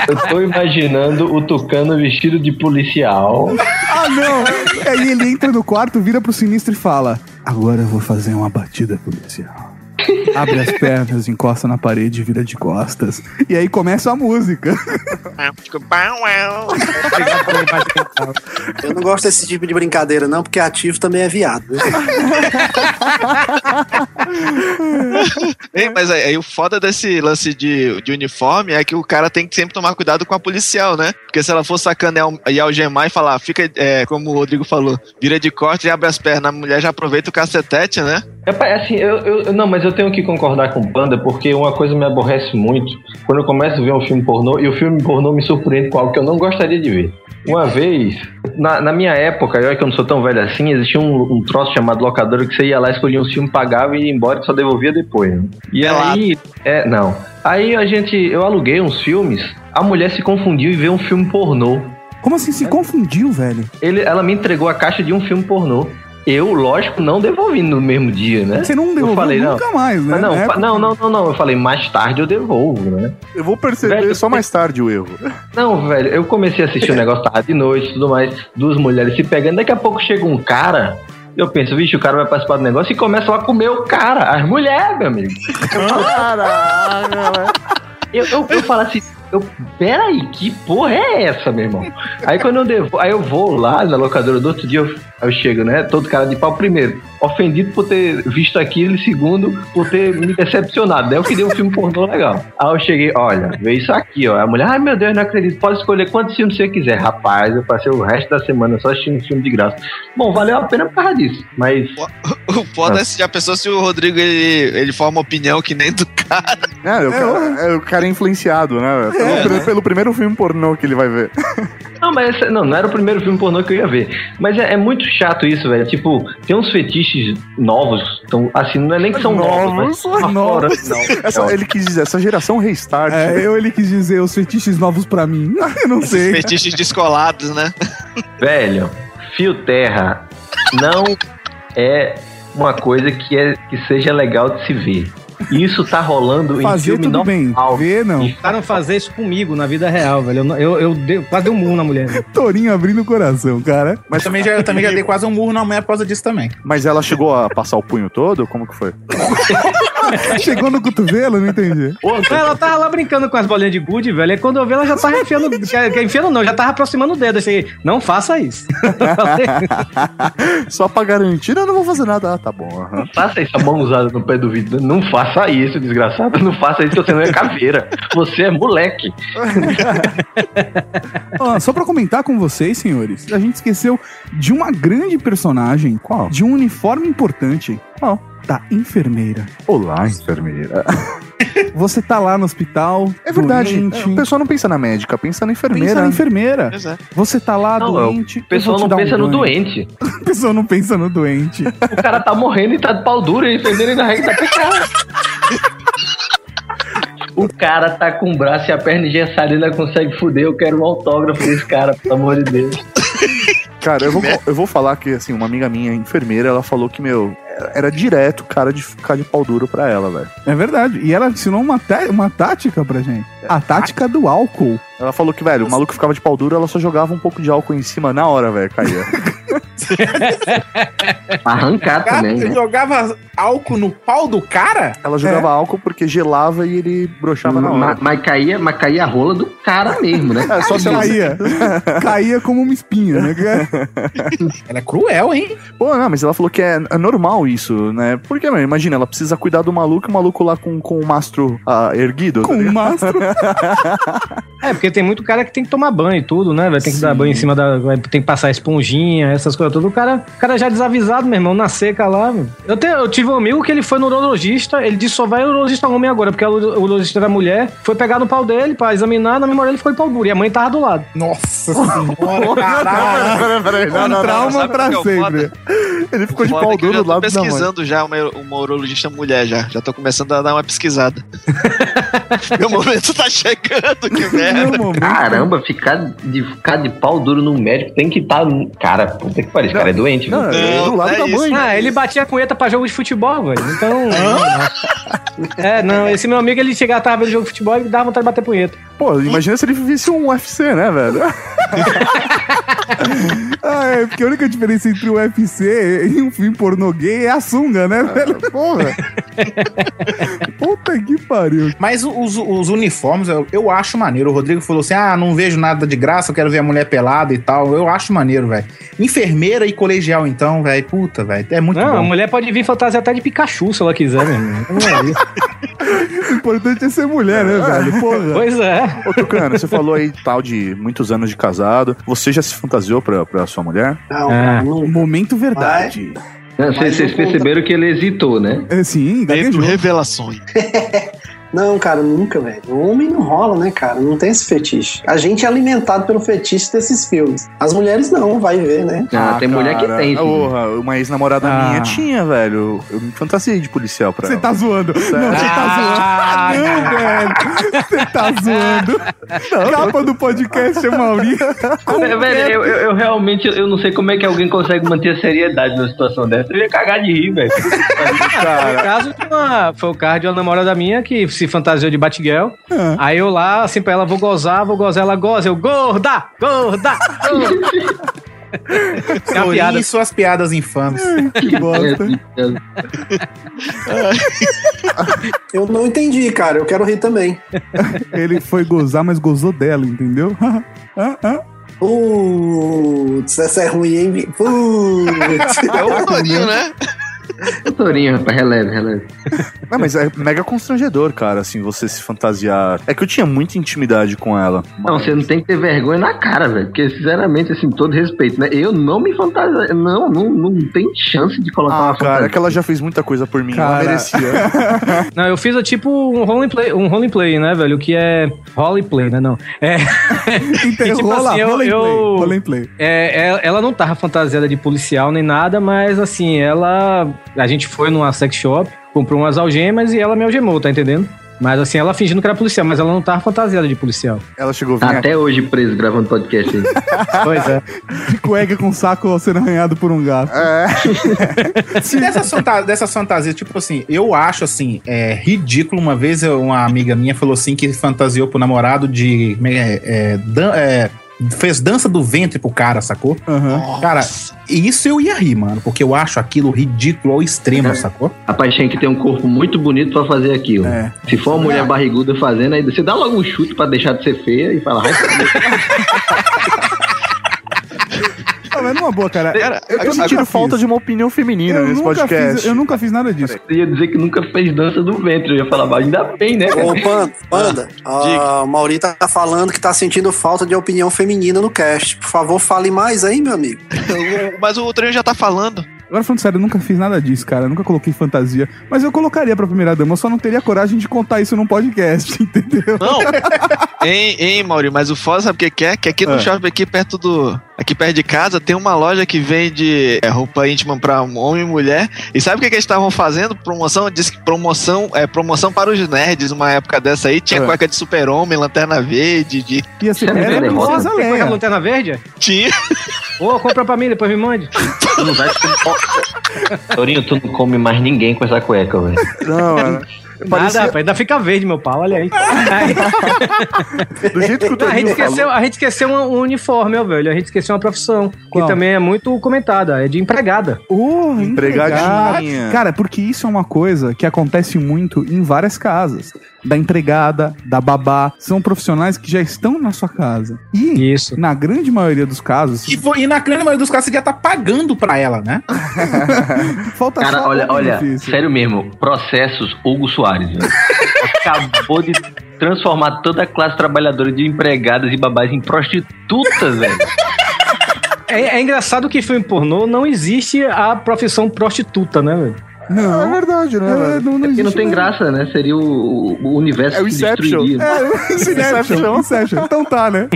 Eu tô imaginando o Tucano vestido de policial. Ah, não! Aí ele entra no quarto, vira pro sinistro e fala: Agora eu vou fazer uma batida policial. Abre as pernas, encosta na parede e vira de costas. E aí começa a música. Eu não gosto desse tipo de brincadeira, não, porque ativo também é viado. Ei, mas aí, aí o foda desse lance de, de uniforme é que o cara tem que sempre tomar cuidado com a policial, né? Porque se ela for sacanear um- e algemar e falar, fica, é, como o Rodrigo falou, vira de corte e abre as pernas, a mulher já aproveita o cacetete, né? É, assim, eu, eu- não, mas eu tenho que concordar com o Panda, porque uma coisa me aborrece muito quando eu começo a ver um filme pornô e o filme pornô me surpreende com algo que eu não gostaria de ver. Uma vez, na, na minha época, eu que eu não sou tão velho assim, existia um, um troço chamado locadora que você ia lá, escolhia um filme, pagava e ia embora e só devolvia depois. né? E aí, é, não. Aí a gente, eu aluguei uns filmes, a mulher se confundiu e veio um filme pornô. Como assim se confundiu, velho? Ele, ela me entregou a caixa de um filme pornô. Eu, lógico, não devolvi no mesmo dia, né? Você não eu devolveu falei, nunca não. mais, né? Não, época- não, não, não, não. Eu falei, mais tarde eu devolvo, né? Eu vou perceber Velho, só mais tarde o erro. *laughs* Não, velho, eu comecei a assistir o negócio tarde de noite e tudo mais, duas mulheres se pegando, daqui a pouco chega um cara, eu penso, vixe, o cara vai participar do negócio e começa a comer o cara, as mulheres, meu amigo. Eu, eu, eu falo assim, eu, peraí, que porra é essa, meu irmão? Aí quando eu devo, aí eu vou lá na locadora do outro dia, eu, eu chego, né? Todo cara de pau, primeiro, ofendido por ter visto aquilo, e segundo, por ter me decepcionado. Daí eu queria um filme pornô legal. Aí eu cheguei, olha, vê isso aqui, ó. A mulher, ai meu Deus, não acredito, pode escolher quantos filmes você quiser. Rapaz, eu passei o resto da semana só assistindo filme de graça. Bom, valeu a pena por causa disso, mas. O *laughs* foda é se já pensou se o Rodrigo ele, ele forma opinião que nem do cara. É, o, cara, é, o cara é influenciado, né? Pelo, É, pelo- né? pelo primeiro filme pornô que ele vai ver. Não, mas não, não era o primeiro filme pornô que eu ia ver. Mas é, é muito chato isso, velho. Tipo, tem uns fetiches novos. Então, assim, não é nem que são novos, mas lá fora, não. Essa- ele quis dizer, essa geração restart. É, eu ele quis dizer os fetiches novos pra mim. *laughs* Eu não sei. Fetiches descolados, né? *laughs* Velho, fio terra não é uma coisa que, é, que seja legal de se ver. Isso tá rolando em Fazer filme tudo bem. normal. Ver, não. Tentaram fazer isso comigo na vida real, velho. Eu, eu, eu dei- quase dei um murro na mulher. velho. *laughs* Torinho abrindo o coração, cara. Mas também já, eu também já dei quase um murro na mulher por causa disso também. Mas ela chegou a passar o punho todo? Como que foi? *laughs* *laughs* Chegou no cotovelo, não entendi. Ela tava lá brincando com as bolinhas de gude, velho. E quando eu vi, ela já tava enfiando. enfiando não, já tava aproximando o dedo. Assim, não faça isso. *laughs* Só pra garantir, eu não vou fazer nada. Ah, tá bom. aham. Faça isso, a mão usada no pé do vidro. Não faça isso, desgraçado. Não faça isso, você não é caveira. Você é moleque. *laughs* Ó, só pra comentar com vocês, senhores, a gente esqueceu de uma grande personagem. Qual? De um uniforme importante. Qual? Da enfermeira. Olá, enfermeira. *laughs* Você tá lá no hospital. É verdade. doente, O pessoal não pensa na médica, pensa na enfermeira. pensa na enfermeira. Pois é. Você tá lá Não, doente. o pessoal não pensa um no doente. *laughs* O pessoal não pensa no doente. O cara tá morrendo e tá de pau duro e enfermeiro ainda regra tá cara. O cara tá com o braço e a perna engessada e ainda consegue fuder. Eu quero um autógrafo desse cara, pelo amor de Deus. Cara, eu vou, eu vou falar que, assim, uma amiga minha, enfermeira, ela falou que, meu, era direto cara de ficar de pau duro pra ela, velho. É verdade. E ela ensinou uma, uma tática pra gente. A tática do álcool. Ela falou que, velho, o maluco ficava de pau duro, ela só jogava um pouco de álcool em cima na hora, velho, caía. *laughs* *laughs* Arrancar também, Você né? jogava álcool no pau do cara? Ela jogava álcool porque gelava e ele broxava na hora. Mas, mas caía, mas caía a rola do cara mesmo, né? *laughs* É, só se ela... Caía. *laughs* Caía como uma espinha, né? Ela é cruel, hein? Pô, não, mas ela falou que é, é normal isso, né? Porque, mano, imagina, ela precisa cuidar do maluco, o maluco lá com, com o mastro ah, erguido. Com o mastro. É, porque tem muito cara que tem que tomar banho e tudo, né? Vai ter que dar banho em cima da. Tem que passar esponjinha, essas coisas todas. Tudo. O cara, o cara já desavisado, meu irmão, na seca lá. meu. Eu, tenho, eu tive um amigo que ele foi no urologista, ele disse só vai urologista homem agora, porque o uro- urologista era mulher, foi pegar no pau dele pra examinar, na memória ele ficou de pau duro. E a mãe tava do lado. Nossa senhora, *laughs* caralho. Peraí, peraí. Trauma pra é sempre. Ele ficou de pau eu duro do lado da mãe. pesquisando já uma, uma urologista mulher já. Já tô começando a dar uma pesquisada. *laughs* Meu momento tá chegando, que merda. Caramba, ficar de, ficar de pau duro no médico tem que estar. Cara, puta que pariu, esse cara é doente, Não, velho. é do lado não é da isso. mãe. Ah, ele batia a punheta pra jogo de futebol, velho. Então. é, não, esse meu amigo ele chegava, tava vendo jogo de futebol e dava vontade de bater punheta. Pô, imagina se ele visse um UFC, né, velho? *laughs* Ah, é, porque a única diferença entre o UFC e um filme pornô gay é a sunga, né, velho? Porra. Puta que pariu. Mas os, os uniformes eu, eu acho maneiro. O Rodrigo falou assim: ah, não vejo nada de graça, eu quero ver a mulher pelada e tal. Eu acho maneiro, velho. Enfermeira e colegial, então, velho. Puta, velho. É muito Não, a bom. mulher pode vir fantasia até de Pikachu se ela quiser, meu irmão. É isso. *laughs* O importante é ser mulher, né, velho? Porra. Pois é. Ô, Tucano, você falou aí tal de muitos anos de casado. Você já se fantasiou pra, pra sua mulher? Não, cara, não. Momento verdade. Não, Vocês perceberam que ele hesitou, né? É, sim, gaguejou. Revelações. *laughs* Não, cara, nunca, velho. O homem não rola, né, cara? Não tem esse fetiche. A gente é alimentado pelo fetiche desses filmes. As mulheres não, vai ver, né? Ah, tem mulher que cara, tem. Porra, uma ex-namorada Ah. minha tinha, velho. Eu me fantasiei de policial pra Você ela. tá zoando. Não, você tá zoando. Ah, não, velho. Você tá zoando. Capa do podcast é Mauri. *laughs* É, velho, eu, eu, eu realmente eu não sei como é que alguém consegue manter a seriedade numa situação dessa. Eu ia cagar de rir, velho. Foi o caso de uma, foi o caso de uma namorada minha que se fantasiou de Batgirl. Ah. Aí eu lá, assim, pra ela, vou gozar, vou gozar, ela goza. Eu, gorda, gorda, gorda. *laughs* É uma piada. isso as piadas infames. Que *laughs* bosta. *laughs* Eu não entendi, cara. Eu quero rir também. Ele foi gozar, mas gozou dela, entendeu? Ah, ah. Putz, essa é ruim, hein? Putz. É o Torinho, né? Torinho, rapaz, releve, releve. *laughs* Não, mas é mega constrangedor, cara, assim, você se fantasiar. É que eu tinha muita intimidade com ela. Não, você não tem que ter vergonha na cara, velho. Porque, sinceramente, assim, todo respeito, né? Eu não me fantasia. Não, não, não tem chance de colocar Ah, uma cara, é fantasia. que ela já fez muita coisa por mim, ela Cara. merecia. *laughs* Não, eu fiz tipo um roleplay, um roleplay, né, velho? Que é roleplay, né? Não. É, *laughs* Então, tipo assim, eu- rola em play. eu- Rola em play. é, é- ela não tava fantasiada de policial nem nada, mas assim, ela. A gente foi numa sex shop, comprou umas algemas e ela me algemou, tá entendendo? Mas assim, ela fingindo que era policial, mas ela não tava fantasiada de policial. Ela chegou Tá Até hoje preso gravando podcast aí. *laughs* Pois é. De cueca com saco sendo arranhado por um gato. *laughs* Se dessas, fanta dessas fantasias, tipo assim, eu acho assim, é ridículo. Uma vez uma amiga minha falou assim que fantasiou pro namorado de. como é que é? É, dan- é, fez dança do ventre pro cara, sacou? Aham. Cara, isso eu ia rir, mano, porque eu acho aquilo ridículo ao extremo, sacou? Rapaz, tem que ter um corpo muito bonito pra fazer aquilo. É. Se for uma mulher barriguda fazendo, aí você dá logo um chute pra deixar de ser feia e fala, *laughs* *laughs* "Vai, Ah, mas numa boa, cara. Cara, eu, Eu fiz. falta de uma opinião feminina eu nesse nunca podcast. Fiz, eu nunca fiz nada disso. Você ia dizer que nunca fez dança do ventre. Eu ia falar, mas ainda bem, né? cara? Ô, Panda, Panda ah, o Mauri tá falando que tá sentindo falta de opinião feminina no cast. Por favor, fale mais aí, meu amigo. Mas o Torinho já tá falando. Agora falando sério, eu nunca fiz nada disso, cara. Eu nunca coloquei fantasia. Mas eu colocaria pra primeira dama, eu só não teria coragem de contar isso num podcast, *laughs* entendeu? Não. *laughs* hein, hein, Mauri, mas o foda sabe o que é? Que aqui no Ah. shopping, aqui perto do. Aqui perto de casa, tem uma loja que vende é, roupa íntima pra homem e mulher. E sabe o que, que eles estavam fazendo? Promoção, diz que promoção, é, promoção para os nerds, uma época dessa aí. Tinha Ah. cueca de super-homem, lanterna verde, de. Ia ser Você não era coisa Leia. lanterna verde? Tinha. Ô, compra pra mim, depois me mande. Tu não vai Torinho, tu não come mais ninguém com essa cueca, velho. Não, é. *laughs* Nada, Parecia, rapaz, ainda fica verde meu pau, olha aí. do jeito que o a, gente falou. esqueceu, a gente esqueceu um, uniforme, ó, velho. A gente esqueceu uma profissão. Qual? Que também é muito comentada. É de empregada. Oh, Empregadinha. Cara, porque isso é uma coisa que acontece muito em várias casas. Da empregada, da babá. São profissionais que já estão na sua casa. E, Isso. na grande maioria dos casos, E, foi- e na grande maioria dos casos você já tá pagando pra ela, né? *laughs* falta Cara, só olha, olha, sério mesmo, processos Hugo Soares, velho. Acabou de transformar toda a classe trabalhadora de empregadas e babás em prostitutas, velho. É, é engraçado que filme pornô não existe a profissão prostituta, né, velho? Não. É verdade, né? É, não, não Porque não tem mesmo. graça, né? Seria o, o universo É o que Inception. destruiria. É, *laughs* Inception, Inception. Então tá, né?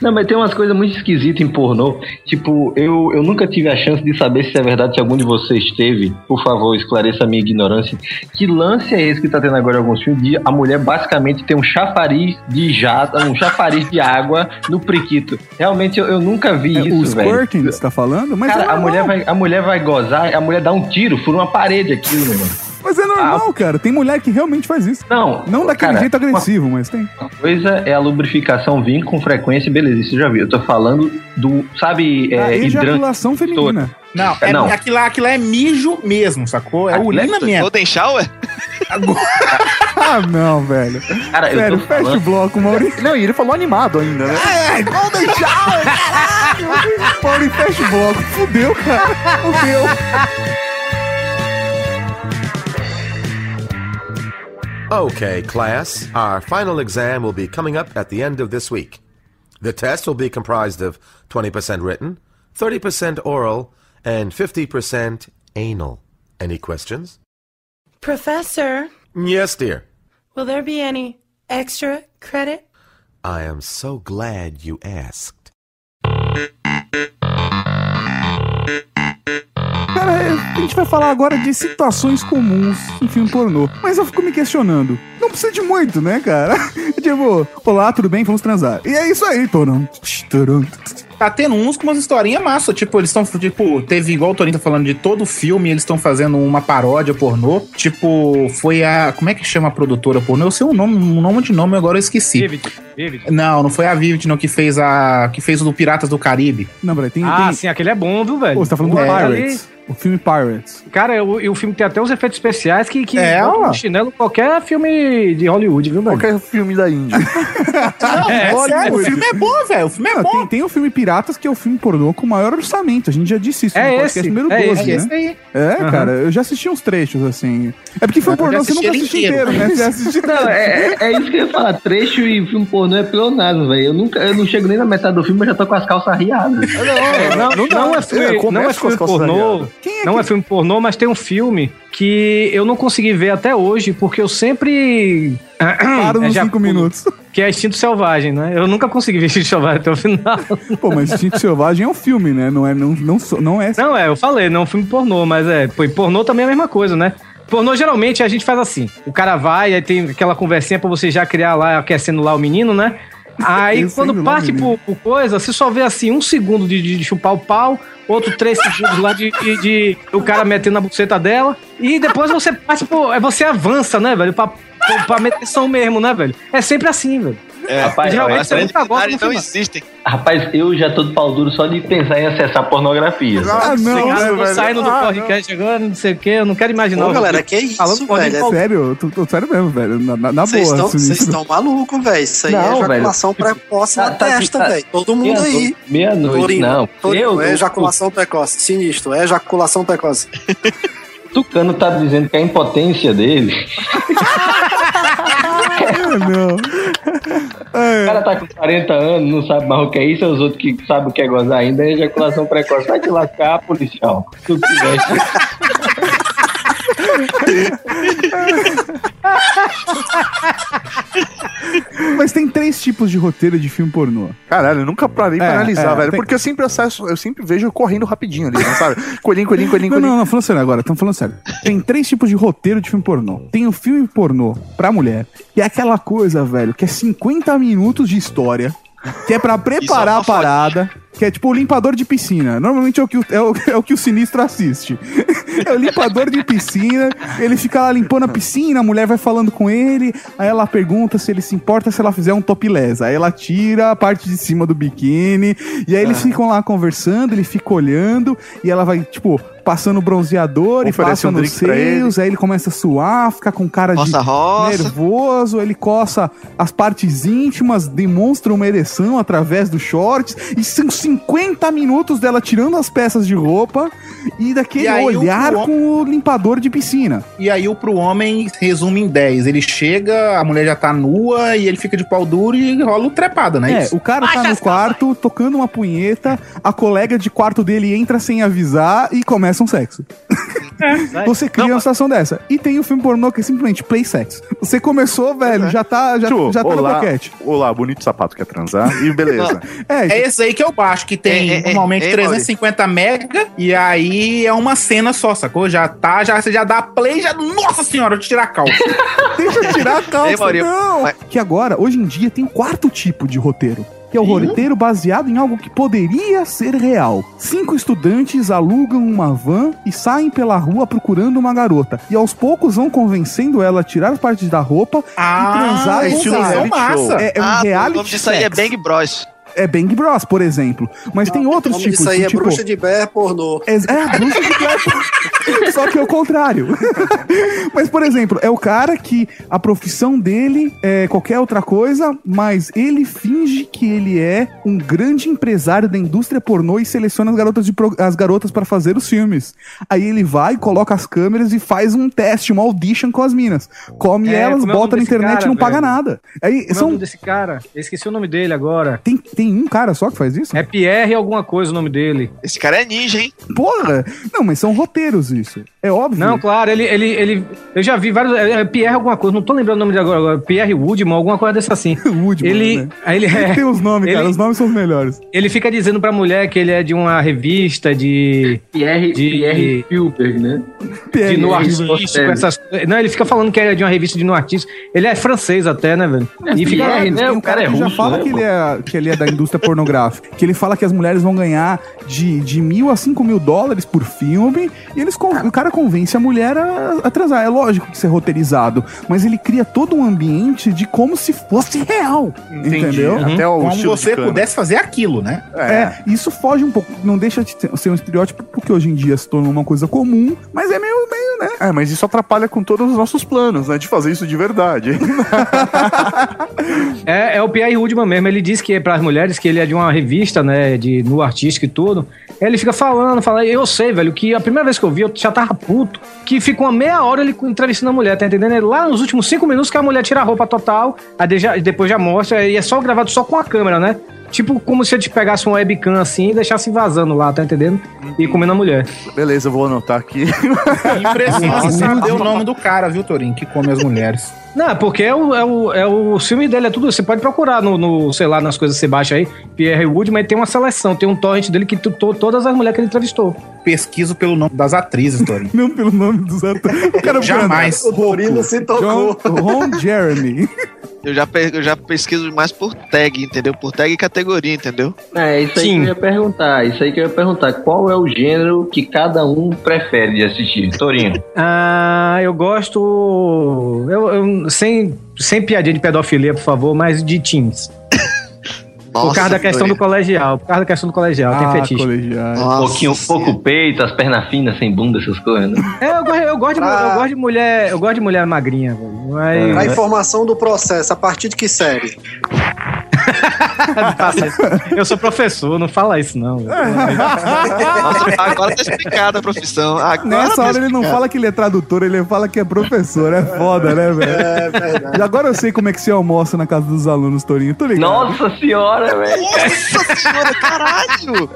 Não, mas tem umas coisas muito esquisitas em pornô. Tipo, eu, eu nunca tive a chance de saber se é verdade, se algum de vocês teve. Por favor, esclareça a minha ignorância. Que lance é esse que tá tendo agora em alguns filmes? De a mulher basicamente tem um chafariz de jato, um chafariz de água no priquito. Realmente eu, eu nunca vi É, o isso, velho. squirting que você tá falando, mas Cara, é a mulher, vai, a mulher vai gozar, a mulher dá um tiro, fura uma parede aqui, mano. Mas é normal, cara. Tem mulher que realmente faz isso. Não, Não daquele cara, jeito agressivo, mas tem. Uma coisa é a lubrificação vir com frequência, beleza, isso eu já vi. Eu tô falando do, sabe, é, a hidrante. ejaculação feminina. Não, é, Não. Aquilo, lá, aquilo lá é mijo mesmo, sacou? É Aquilo é urina mesmo. Golden Shower? *laughs* Ah, não, velho. Cara, eu Sério, tô fecha o falando... bloco, Maurício. Não, e ele falou animado ainda, né? É, Golden Shower, caralho! Maurício, fecha o bloco. Fudeu, cara. Fudeu. Okay, class, our final exam will be coming up at the end of this week. The test will be comprised of 20% written, 30% oral, and 50% anal. Any questions? Professor, Yes, dear. will there be any extra credit? I am so glad you asked. Cara, a gente vai falar agora de situações comuns em filme pornô. Mas eu fico me questionando. Não precisa de muito, né, cara? *laughs* tipo, olá, tudo bem? Vamos transar. E é isso aí. Torum. Tá tendo uns com umas historinhas massa. Tipo, eles estão, tipo, teve igual o Torinho tá falando de todo filme, eles estão fazendo uma paródia pornô. Tipo, foi a. Como é que chama a produtora pornô? Eu sei o nome, um nome de nome, agora eu esqueci. Vivid, Vivid. Não, não foi a Vivid, não, que fez a. que fez o do Piratas do Caribe. Não, peraí, tem. Ah, tem... sim, aquele é bom, viu, velho? Pô, você tá falando do É, Pirates. O filme Pirates. Cara, o, e o filme tem até os efeitos especiais que, que É, ó. no chinelo qualquer filme de Hollywood, viu, velho? Qualquer filme da Índia. *laughs* Não, *laughs* É, sério, o filme é bom, velho. O filme é Não, bom. tem, tem o filme Piratas, que é o filme pornô com o maior orçamento. A gente já disse isso É no esse, podcast número é 12, esse, né? Esse aí. É, Aham. cara, eu já assisti uns trechos, assim. É porque filme Eu pornô você nunca assisti assiste ele inteiro, inteiro. né? Você *laughs* assiste Não, é, é- é isso que eu ia falar. Trecho e filme pornô é pleonasmo, velho. Eu nunca, eu não chego nem na metade do filme, mas já tô com as calças riadas. *laughs* Não, não, dá. é filme, É, começa não é filme pornô. é Não que- é filme pornô, mas tem um filme que eu não consegui ver até hoje, porque eu sempre. Para *coughs* É, nos já- cinco minutos. Que é Instinto Selvagem, né? Eu nunca consegui ver Instinto Selvagem até o final. Pô, mas Instinto Selvagem é um filme, né? Não é, não, não, não é. Não, é, eu falei, não é um filme pornô, mas é. Pô, e pornô também é a mesma coisa, né? Pornô, geralmente, a gente faz assim. O cara vai, aí tem aquela conversinha pra você já criar lá, aquecendo lá o menino, né? Aí, Aquecendo quando parte menino. pro, pro coisa, você só vê assim, um segundo de, de chupar o pau, outro três segundos lá de, de, de o cara metendo na buceta dela, e depois você parte pro, é, você avança, né, velho? Pra, pra, pra meteção mesmo, né, velho? É sempre assim, velho. É, Rapaz, geralmente você nunca gosta não existem. Rapaz, eu já tô de pau duro só de pensar em acessar pornografia. Ah, não, Sim, né, eu tô velho? saindo do Ah, podcast agora, não sei o que, eu não quero imaginar. Ô, o- galera, que isso, falando com velho? Sério, tô, tô sério mesmo, velho. Na, na, na Vocês boa. estão assim, vocês estão malucos, velho. Isso aí Não, é velho. ejaculação precoce Tá- na tá- testa, tá- velho. Todo mundo aí. Meia- Meia-noite, não. Eu, é ejaculação precoce. Sinistro, é ejaculação precoce. o Tucano tá dizendo que a impotência dele. *laughs* Ah, não. O cara tá com 40 anos, não sabe mais o que é isso, é os outros que sabem o que é gozar ainda, é ejaculação precoce. Vai te lascar, policial. Tu tiveste. *laughs* Mas tem três tipos de roteiro de filme pornô. Caralho, eu nunca parei pra É, analisar, é, velho. tem- Porque eu sempre acesso, eu sempre vejo correndo rapidinho ali, né, sabe? *laughs* Coelhinho, coelhinho, coelhinho, Não, não, não, falando sério agora, estamos falando sério. Tem três tipos de roteiro de filme pornô. Tem o filme pornô pra mulher, que é aquela coisa, velho, que é 50 minutos de história, que é pra preparar uma a parada, que é tipo o limpador de piscina. Normalmente é o que o, é o, *laughs* é o, que o sinistro assiste. *laughs* É o limpador de piscina, ele fica lá limpando a piscina, a mulher vai falando com ele, aí ela pergunta se ele se importa se ela fizer um topless. Aí ela tira a parte de cima do biquíni, e aí eles ficam lá conversando, ele fica olhando, e ela vai, tipo, passando bronzeador e Oferece passa um nos seios, aí ele começa a suar, fica com cara Roça, de roça. nervoso, ele coça as partes íntimas, demonstra uma ereção através dos shorts, e são 50 minutos dela tirando as peças de roupa e daquele E aí o olhar pro- com o limpador de piscina. E aí o pro homem resume em 10. Ele chega, a mulher já tá nua e ele fica de pau duro e rola o trepada, né? É, Isso. o cara tá no quarto tocando uma punheta, a colega de quarto dele entra sem avisar e começa um sexo. *laughs* Você cria uma situação dessa. E tem o filme pornô que é simplesmente play sex. Você começou, velho, já tá, já, Tio, já tá no olá, boquete. olá, bonito sapato quer transar e beleza. *laughs* É, É esse aí que eu baixo, que tem É, é, é, normalmente é, 350 mega, e aí é uma cena só, sacou? Já tá, já, você já dá play, já. Nossa senhora, deixa eu tirar a calça. *laughs* Deixa eu tirar a calça, Ei, não! mas- Que agora, hoje em dia, tem um quarto tipo de roteiro. Que é o roteiro baseado em algo que poderia ser real. Cinco estudantes alugam uma van e saem pela rua procurando uma garota. E aos poucos vão convencendo ela a tirar as partes da roupa Ah, e transar é com o reality show. É, é um ah, o reality nome disso aí é. Bang Bros. É Bang Bros, por exemplo. Mas tem O outros tipos. disso aí é tipo, bruxa de Blair pornô. é, é a bruxa de Blair. Só que é o contrário. *laughs* mas, por exemplo, é o cara que a profissão dele é qualquer outra coisa, mas ele finge que ele é um grande empresário da indústria pornô e seleciona as garotas, de pro- as garotas para fazer os filmes. Aí ele vai, coloca as câmeras e faz um teste, uma audition com as minas. Come É, elas, é bota na internet e cara, não paga velho? nada. Aí Como é o são. nome desse cara? Eu esqueci o nome dele agora. Tem, tem um cara só que faz isso? É Pierre alguma coisa o nome dele. Esse cara é ninja, hein? Porra! Não, mas são roteiros isso. É óbvio. Não, claro, ele, ele, ele. Eu já vi vários. é, é Pierre alguma coisa, não tô lembrando o nome dele agora. agora Pierre Woodman, alguma coisa dessa assim. *laughs* Woodman, Ele. né? aí ele é. Tem os nomes, cara. ele- Os nomes são os melhores. Ele fica dizendo pra mulher que ele é de uma revista de. Pierre, De- Pierre Spielberg, né? de no artístico, essas coisas. Não, ele fica falando que é de uma revista de no artístico. Ele é francês até, né, velho? E fica. Pierre, né? Tem O um cara é que já russo, fala né, que, ele é, que ele é da indústria pornográfica. Que ele fala que as mulheres vão ganhar de, de mil a cinco mil dólares por filme. E eles con- o cara convence a mulher a, a transar. É lógico que isso é roteirizado. Mas ele cria todo um ambiente de como se fosse real. Entendeu? Até o Como você pudesse fazer aquilo, né? É, isso foge um pouco, não deixa de ser um estereótipo, porque hoje em dia se tornou uma coisa comum, mas é meio, meio, né? É, mas isso atrapalha com todos os nossos planos, né? De fazer isso de verdade. *laughs* É, é o Pierre Woodman mesmo. Ele diz que é para as mulheres que ele é de uma revista, né, de no artístico e tudo. Ele fica falando, falando. Eu sei, velho, que a primeira vez que eu vi, eu já tava puto. Que fica uma meia hora ele entrevistando a mulher, tá entendendo? Ele, lá nos últimos cinco minutos que a mulher tira a roupa total, aí já- depois já mostra, e é só gravado só com a câmera, né? Tipo como se eu te pegasse um webcam assim e deixasse vazando lá, tá entendendo? E comendo a mulher. Beleza, eu vou anotar aqui. Impressiona você saber o nome do cara, viu, Torinho, que come as mulheres. Não, é porque é o, é o, é o filme dele, é tudo. Você pode procurar no, no, sei lá, nas coisas que você baixa aí. Pierre Woodman tem uma seleção, tem um torrent dele que tu- to- todas as mulheres que ele entrevistou. Pesquiso pelo nome das atrizes, Torinho. *laughs* Não pelo nome dos atores. O cara Jamais. O Torino se tocou. John, Ron Jeremy. Eu já, eu já pesquiso mais por tag, entendeu? Por tag e categoria, entendeu? É, isso aí Sim. que eu ia perguntar. Isso aí que eu ia perguntar. Qual é o gênero que cada um prefere de assistir? Torinho. Ah, eu gosto. Eu, eu- sem, sem piadinha de pedofilia, por favor, mas de teens. por causa da questão do colegial. Por causa da questão do colegial, tem Ah, fetiche. colegial. Um pouquinho, pouco peito, as pernas finas, sem bunda, essas coisas, né? É, eu gosto, eu, gosto de, eu gosto de mulher. Eu gosto de mulher magrinha, velho. Mas. A informação do processo, a partir de que série? *laughs* *laughs* eu sou professor, não fala isso, não. velho. *laughs* Nossa, agora tá explicada a profissão. Agora Nessa tá hora ele não fala que ele é tradutor, ele fala que é professor. É foda, né, velho? É verdade. E agora eu sei como é que você almoça na casa dos alunos, Torinho. Tô ligado. Nossa senhora, velho. Nossa senhora, caralho!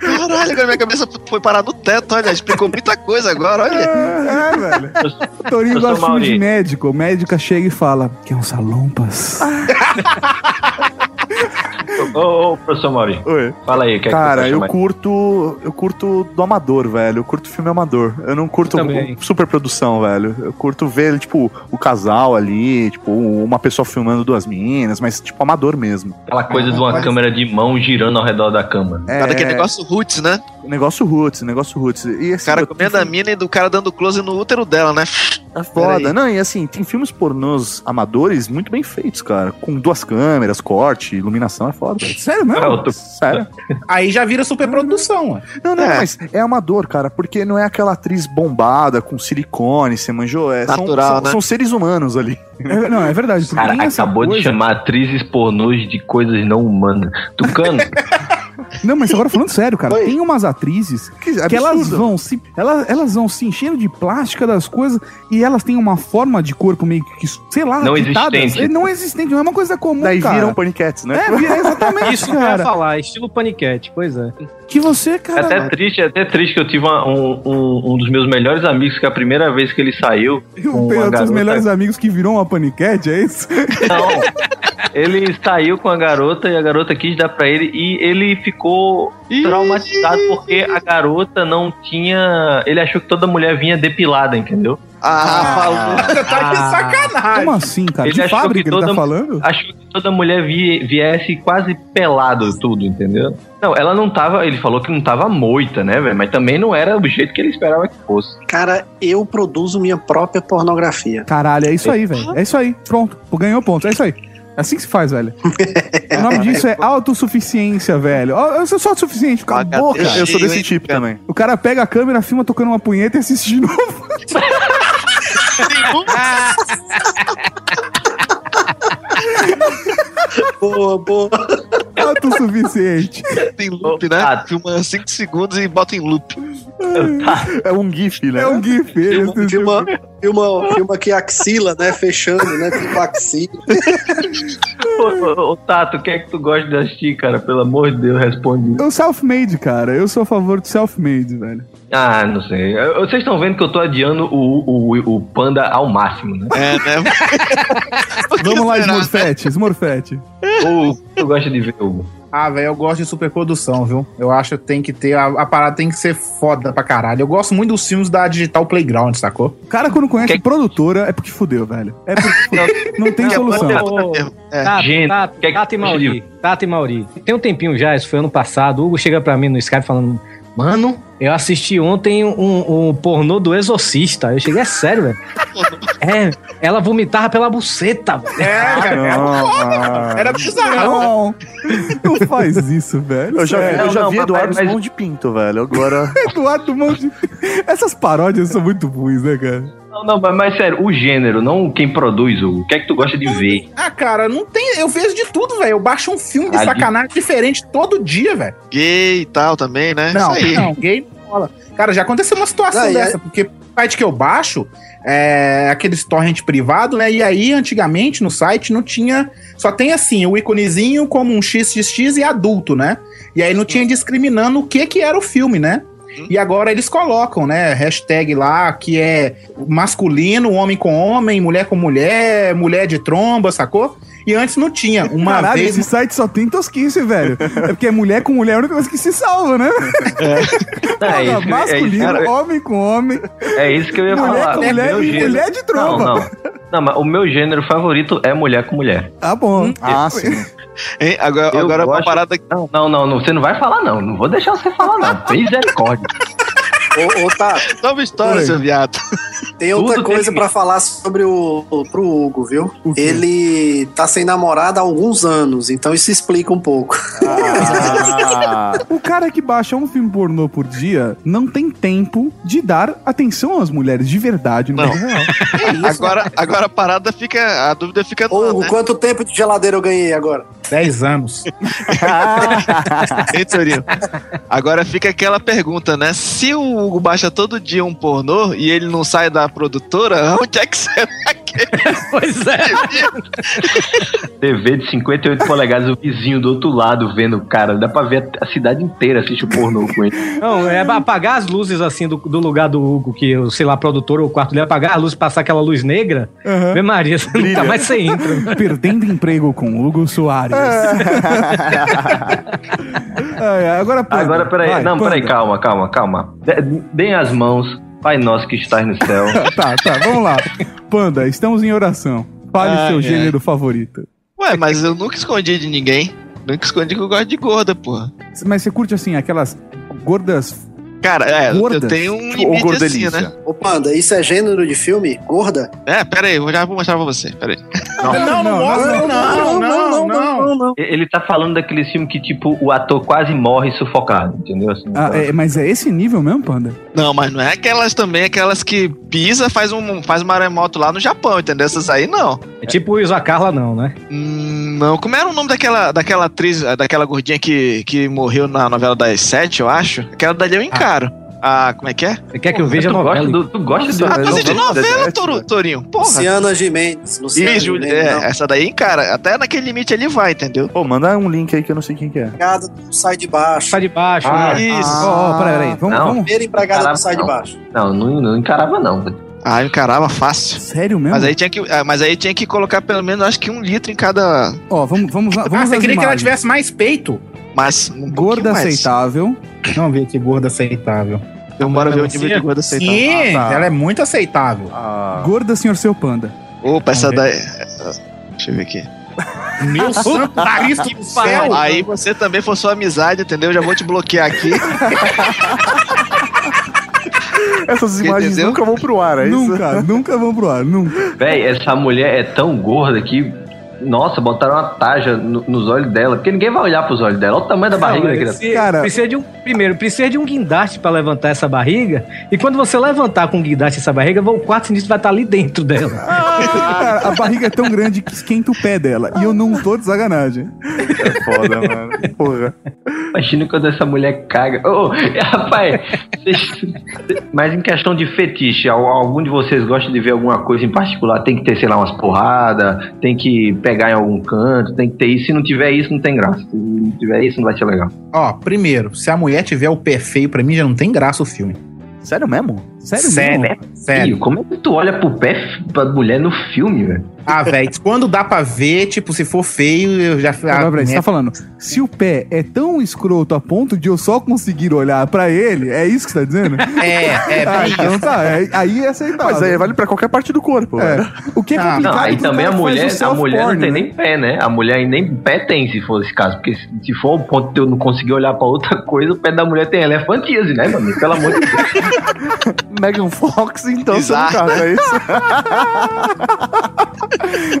Caralho, agora minha cabeça foi parar no teto, olha, explicou muita coisa agora, olha. É, velho. O Torinho Eu gosta de médico. O médica chega e fala: Quer um salompas? *laughs* Ô, ô, professor Mauri. Oi. Fala aí, o que é Cara, que você eu curto. Eu curto do amador, velho. Eu curto filme amador. Eu não curto Também. super produção, velho. Eu curto ver, tipo, o casal ali, tipo, uma pessoa filmando duas minas, mas, tipo, amador mesmo. Aquela coisa de uma câmera de mão girando ao redor da cama. É, Cada aquele negócio roots, né? Negócio roots, negócio roots. E O assim, cara comendo a mina e do cara dando close no útero dela, né? É foda. Não, e assim, tem filmes pornôs amadores muito bem feitos, cara. Com duas câmeras, corte, iluminação, é foda. Sério mesmo? Ah, tô- Sério? Aí já vira superprodução, ué. Não, não, É. mas é amador, cara, porque não é aquela atriz bombada com silicone, você manjou? É, são- Natural, são, né? são seres humanos ali. É, não, é verdade. Cara, acabou de coisa- chamar atrizes pornôs de coisas não humanas. Tucano, *laughs* Não, mas agora falando sério, cara, Oi. tem umas atrizes Que que elas vão se elas, elas vão se enchendo de plástica das coisas e elas têm uma forma de corpo meio que, sei lá, Não existente. É, Não existente, não é uma coisa comum, Daí cara. viram paniquetes, né? É, vira exatamente, Isso que eu ia cara. falar, estilo paniquete, pois é. Que você, é cara, até triste, é até triste que eu tive uma- um, um, um dos meus melhores amigos que a primeira vez que ele saiu. um dos garota- melhores amigos que virou uma paniquete, é isso? Não. *laughs* Ele saiu com a garota e a garota quis dar pra ele e ele ficou traumatizado porque a garota não tinha. Ele achou que toda mulher vinha depilada, entendeu? Ah, falou. Você tá de Ah. sacanagem. Como assim, cara? Ele de achou fábrica que ele tá toda- falando? Achou que toda mulher vi- viesse quase pelado tudo, entendeu? Não, ela não tava. Ele falou que não tava moita, né, velho? Mas também não era do jeito que ele esperava que fosse. Cara, eu produzo minha própria pornografia. Caralho, é isso aí, velho. É isso aí. Pronto. Ganhou ponto. É isso aí. É assim que se faz, velho. O nome *laughs* disso é autossuficiência, velho. Eu sou só autossuficiente, cala a boca. Eu sou desse tipo também. O cara pega a câmera, filma tocando uma punheta e assiste de novo. *laughs* Boa, boa. Autossuficiente. Tem loop, né? Ah. Filma 5 segundos e bota em loop. É um GIF, né? É um GIF. Filma, assiste- filma, filma, filma aqui a axila, né? Fechando, né? A axila. Ô, ô, ô, Tato, o que é que tu gosta de assistir, cara? Pelo amor de Deus, responde. Eu self-made, cara. Eu sou a favor do self-made, velho. Ah, não sei. Eu- Vocês estão vendo que eu tô adiando o, o, o panda ao máximo, né? É, né? *laughs* Vamos lá? Smurfette, Smurfette. Ou tu gosta de ver, Hugo? Ah, velho, eu gosto de superprodução, viu? Eu acho que tem que ter. A, a parada tem que ser foda pra caralho. Eu gosto muito dos filmes da Digital Playground, sacou? O cara, quando conhece Que- produtora, é porque fudeu, velho. É porque *laughs* fudeu. Não tem solução. Ô, É. Tato, Gente, Tato, que é Tato e Mauri. Tato e Mauri. Tem um tempinho já, isso foi ano passado. O Hugo chega pra mim no Skype falando: Mano, eu assisti ontem um, um pornô do Exorcista. Eu cheguei, é sério, velho. É, ela vomitava pela buceta, velho. É, cara. Ah, Era bizarro. Não, não faz isso, velho. Eu já, vi- Sério. eu já Não, vi não, Eduardo mas- Mão de Pinto, velho. Agora. *laughs* Eduardo Mão de... Essas paródias são muito ruins, né, cara? Não, não, mas, mas sério, o gênero, não quem produz, Hugo. O que é que tu gosta de ver? Ah, cara, não tem. Eu vejo de tudo, velho. Eu baixo um filme de Ah, de- sacanagem diferente todo dia, velho. Gay e tal também, né? Não, Isso aí. não, gay não rola. Cara, já aconteceu uma situação Não, e dessa, porque o site que eu baixo é aqueles torrent privado, né? E aí, antigamente, no site não tinha. Só tem assim, o íconezinho como um XXX e adulto, né? E aí não tinha discriminando o que que era o filme, né? E agora eles colocam, né? Hashtag lá que é masculino, homem com homem, mulher com mulher, mulher de tromba, sacou? E antes não tinha. Uma Caralho, vez. esse site só tem tosquice, velho. É porque é mulher com mulher é a única coisa que se salva, né? Não, é, é, isso, Masculino, cara, homem com homem, é isso que eu ia mulher falar. com O mulher e mulher de Não, tromba. não. Não, mas o meu gênero favorito é mulher com mulher. Tá bom. Ah, sim. Hein? Agora, Eu agora uma gosto- parada que. Não, não, não, não, você não vai falar, não. Não vou deixar você falar, não. Misericórdia. Ô, ô tá, Nova história, Oi. seu viado. Tem outra Tudo coisa pra falar sobre o, pro Hugo, viu? Ele tá sem namorada há alguns anos, então isso explica um pouco. Ah, *laughs* O cara que baixa um filme pornô por dia não tem tempo de dar atenção às mulheres de verdade no Não. mundo real. *laughs* Agora, agora a parada fica. A dúvida fica Hugo, né? quanto tempo de geladeira eu ganhei agora? 10 anos. *laughs* Hein, Torinho? Agora fica aquela pergunta, né? Se o Hugo baixa todo dia um pornô e ele não sai da produtora, *laughs* onde é que será que *laughs* Pois é. TV de 58 polegadas, o vizinho do outro lado vendo o cara. Dá pra ver a cidade inteira assistir o pornô com ele. Não, é pra apagar as luzes assim do, do lugar do Hugo, que, sei lá, produtor ou o quarto dele, apagar a luz, passar aquela luz negra. Aham. Vê Maria, você nunca mais você entra. né? Perdendo emprego com Hugo Soares. *laughs* Ai, agora, Panda, Agora, peraí. vai, não, Panda. peraí, calma, calma, calma. De- Deem as mãos, Pai nosso que estás no céu. Tá, tá, vamos lá. Panda, estamos em oração. Fale Ai, seu ai. gênero favorito. Ué, mas eu nunca escondi de ninguém. Nunca escondi que eu gosto de gorda, porra. Mas você curte assim, aquelas gordas. Cara, é, eu Gordas? tenho um Tipo, ou limite assim, né? Ô, Panda, isso é gênero de filme? Gorda? É, pera aí, eu já vou mostrar pra você, pera aí. Não, não, mostra, não, não, não, não. Ele tá falando daquele filme que, tipo, o ator quase morre sufocado, entendeu? Assim, Ah, é, mas é esse nível mesmo, Panda? Não, mas não é aquelas também, aquelas que pisa, faz um faz maremoto lá no Japão, entendeu? Essas aí não. É tipo o não, né? Hum, não, como era o nome daquela, daquela atriz, daquela gordinha que, que morreu na novela das sete, eu acho? Aquela dali eu encaro. Ah, como é que é? Você quer que eu veja a tu novela? gosta do- tu gosta do- Ah, tu assiste novela velho? Torinho? Porra. Luciana Gimenez. Luciana Júlia, Gimenez, é, não. essa daí encara. Até naquele limite ele vai, entendeu? Pô, manda um link aí que eu não sei quem que é. Empregada do Sai de Baixo. Sai de baixo. Ah, né? Isso. Ó, ó, peraí, peraí. Vamos, Não. vamos. Primeira empregada Caramba, do Sai de não. Baixo. Não, não, não encarava, não. velho. Ah, eu encarava fácil. Sério mesmo? Mas aí, tinha que, ah, mas aí tinha que colocar pelo menos, acho que um litro em cada. Ó, vamos, vamos lá. Ah, Vamos você queria que ela imagens. tivesse mais peito? Mas. Um Gorda aceitável. Vamos ver aqui, gorda aceitável. Então bora ver o nível de gorda aceitável. Sim, Ah, tá. ela é muito aceitável. Ah, Gorda, senhor seu panda. Opa, essa Vamos daí. Deixa eu ver aqui. Meu santo Cristo do céu! Aí você também for sua amizade, entendeu? Eu já vou te bloquear aqui. *laughs* essas imagens Entendeu? nunca vão pro ar, é isso? Nunca, nunca vão pro ar, nunca. Véi, essa mulher é tão gorda que. Nossa, botaram uma taja no- nos olhos dela. Porque ninguém vai olhar pros olhos dela. Olha o tamanho da barriga Não, daquela. Cara- precisa de um. Primeiro, precisa de um guindaste pra levantar essa barriga. E quando você levantar com o guindaste essa barriga, o quarto sinistro vai estar ali dentro dela. *laughs* Cara, a barriga é tão grande que esquenta o pé dela. E eu não tô de sacanagem. É foda, mano. Porra. Imagina quando essa mulher caga. Ô, rapaz, vocês- mas em questão de fetiche, al- algum de vocês gosta de ver alguma coisa em particular? Tem que ter, sei lá, umas porradas, tem que pegar em algum canto, tem que ter isso. Se não tiver isso, não tem graça. Se não tiver isso, não vai ser legal. Ó, primeiro, se a mulher tiver o pé feio, pra mim já não tem graça o filme. Sério mesmo? Sério, Sério, mesmo? sério. Ih, como é que tu olha pro pé pra mulher no filme, velho? Ah, velho, *laughs* quando dá pra ver, tipo, se for feio, eu já... Agora, ah, peraí, você né? tá falando, se o pé é tão escroto a ponto de eu só conseguir olhar pra ele, é isso que você tá dizendo? *laughs* É, é, Ah, então isso. tá, é- aí é aceitável. Mas aí vale pra qualquer parte do corpo. É. velho. O que é Não, complicado Não, aí é o também a mulher, a mulher não self-porn, tem né? nem pé, né? A mulher nem pé tem, se for esse caso. Porque se, se for o ponto de eu não conseguir olhar pra outra coisa, o pé da mulher tem elefantíase, né, mano? Pelo amor de Deus. *laughs* Megan Fox, então, você não Exato. caso, é isso?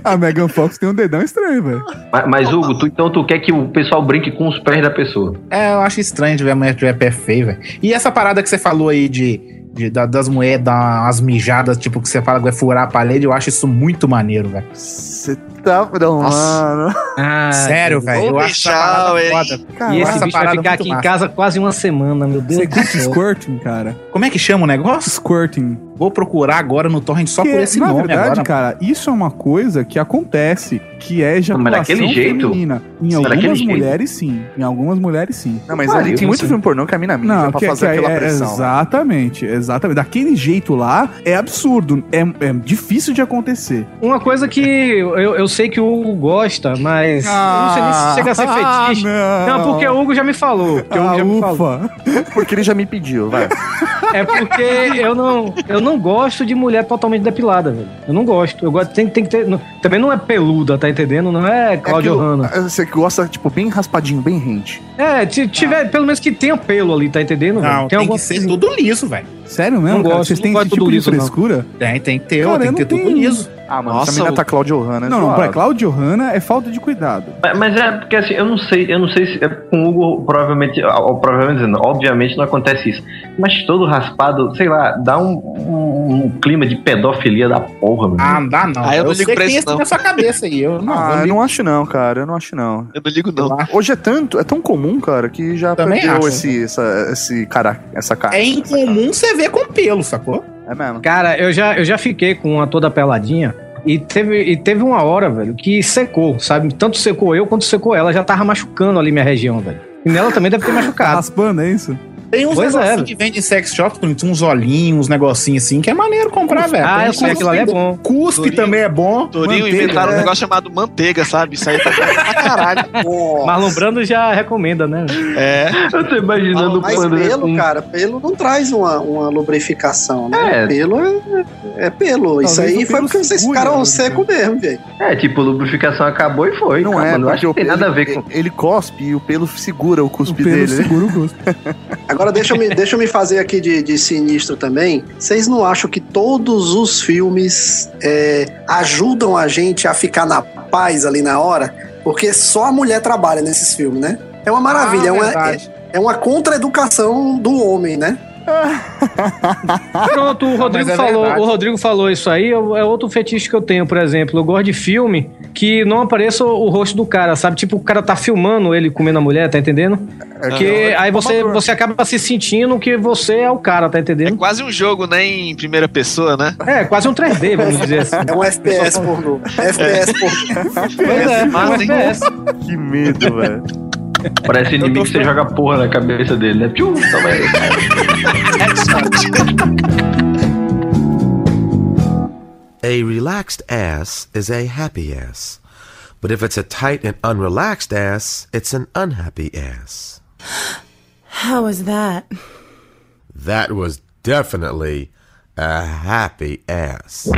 *laughs* A Megan Fox tem um dedão estranho, velho. Mas, mas, Hugo, tu, então tu quer que o pessoal brinque com os pés da pessoa. É, eu acho estranho de ver a mulher tiver pé feio, velho. E essa parada que você falou aí de, de- da- das mulheres dar umas mijadas, tipo, que você fala que vai furar a parede, eu acho isso muito maneiro, velho. Você tá. Não, mano. Ah, *laughs* Sério, velho. Eu acho hein? foda. Cara, E esse bicho vai ficar muito aqui em massa. casa quase uma semana, meu Deus Você do céu. squirting, cara? Como é que chama o negócio? Squirting. Vou procurar agora no torrent só Que, por esse na nome verdade, agora. cara, isso é uma coisa que acontece, que é ejaculação daquele jeito? feminina. Em Sim, algumas daquele jeito. mulheres, sim. Em algumas mulheres, sim. Não, mas Ah, ali tem muito sei. filme pornô que a mina mija Não, pra que, fazer que aquela é, pressão. né? exatamente, exatamente. Daquele jeito lá é absurdo, é, é difícil de acontecer. Uma coisa que eu, eu sei que o Hugo gosta, mas eu não sei nem se chega a ser fetiche. Ah, Não, porque o Hugo já me falou. Porque o Hugo Ah, me falou. Porque ele já me pediu, vai. É porque eu não, eu não gosto de mulher totalmente depilada, velho. Eu não gosto. Eu gosto, tem, tem que ter. não- também não é peluda, tá entendendo? Não é Claudio aquilo- Hanna. Você gosta, tipo, bem raspadinho, bem rente. É, se tiver, pelo menos que tenha pelo ali, tá entendendo? Não, tem, alguma que ser tudo liso, velho. Sério mesmo, Não cara? gosto, Vocês não têm esse tipo tudo de liso, não. frescura? Tem, tem que ter, Cara, tem que ter não tudo liso. Ah, mano, Nossa, essa mina o- tá Claudio Hanna. Não, não, pra Claudio Hanna é falta de cuidado. Mas, mas é porque assim, eu não sei, eu não sei se é, com o Hugo provavelmente, ó, provavelmente não, obviamente não acontece isso. Mas todo raspado, sei lá, dá um, um- um clima de pedofilia da porra, mano. Ah, não dá não. Ah, eu não sei ligo que pra tem isso, não. na sua cabeça aí. Eu não, Ah, eu eu não acho não, cara. Eu não acho não. Eu não ligo, não. Hoje é tanto, é tão comum, cara, que já Também perdeu acho. esse, essa, esse cara, essa cara. É incomum você ver com pelo, sacou? É mesmo. Cara, eu já, eu já fiquei com uma toda peladinha. E teve, e teve uma hora, velho, que secou, sabe? Tanto secou eu quanto secou ela. Já tava machucando ali minha região, velho. E nela também deve ter machucado. raspando, é isso? Tem uns Pois é. negocinhos que vende em sex shop, uns olhinhos, uns negocinhos assim, que é maneiro comprar, velho. Ah, eu sei, cuspe- aquilo ali é bom. Cuspe Torinho. também é bom. Torinho Manteiga, inventaram é. um negócio chamado manteiga, sabe? Isso aí tá pra caralho. *laughs* Marlon Brando já recomenda, né? É. Eu tô imaginando o Mas pelo, com- cara, pelo não traz uma, uma lubrificação, né? É. Pelo é, é pelo. Isso Talvez aí o foi porque vocês ficaram né? seco mesmo, velho. É, tipo, lubrificação acabou e foi. Não Calma, é, não acho porque que tem nada a ver com. ele cospe e o pelo segura o cuspe pelo dele. né? segura o gosto. *laughs* Agora deixa eu me, deixa eu me fazer aqui de, de sinistro também. Vocês não acham que todos os filmes é, ajudam a gente a ficar na paz ali na hora? Porque só a mulher trabalha nesses filmes, né? É uma maravilha, Ah, é, uma, é, é uma contra-educação do homem, né? *laughs* Pronto, o Rodrigo, é falou, verdade. o Rodrigo falou isso aí, eu- é outro fetiche que eu tenho, por exemplo. Eu gosto de filme que não apareça o, rosto do cara, sabe? Tipo, o cara tá filmando ele comendo a mulher, tá entendendo? Que aí você, você acaba se sentindo que você é o cara, tá É entendendo? quase um jogo, né? Em primeira pessoa, né? É, quase um 3D, vamos dizer assim. É um FPS pornô. FPS pornô. Pois é, um? FPS. Que medo, velho. Parece inimigo que você joga porra na cabeça dele, né? Piu, toma aí. *laughs* A relaxed ass is a happy ass. But if it's a tight and unrelaxed ass, it's an unhappy ass. *gasps* How was that? That was definitely a happy ass.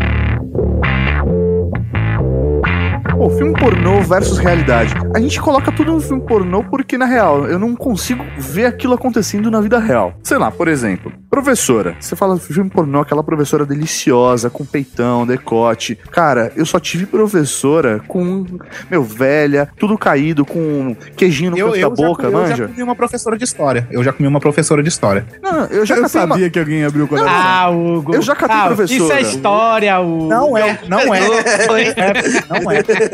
Pô, filme pornô versus realidade. A gente coloca tudo no filme pornô porque, na real, eu não consigo ver aquilo acontecendo na vida real. Sei lá, por exemplo, professora. Você fala filme pornô, aquela professora deliciosa, com peitão, decote. Cara, eu só tive professora com, meu, velha, tudo caído, com queijinho no Eu, canto eu, da boca, eu já manja. comi uma professora de história. Eu já comi uma professora de história. Não, eu já Eu catei uma- sabia que alguém abriu o coração. Ah, Hugo. Eu já catei ah, professora. Isso é história, Hugo. Não é, não é. *laughs* Não é. Não,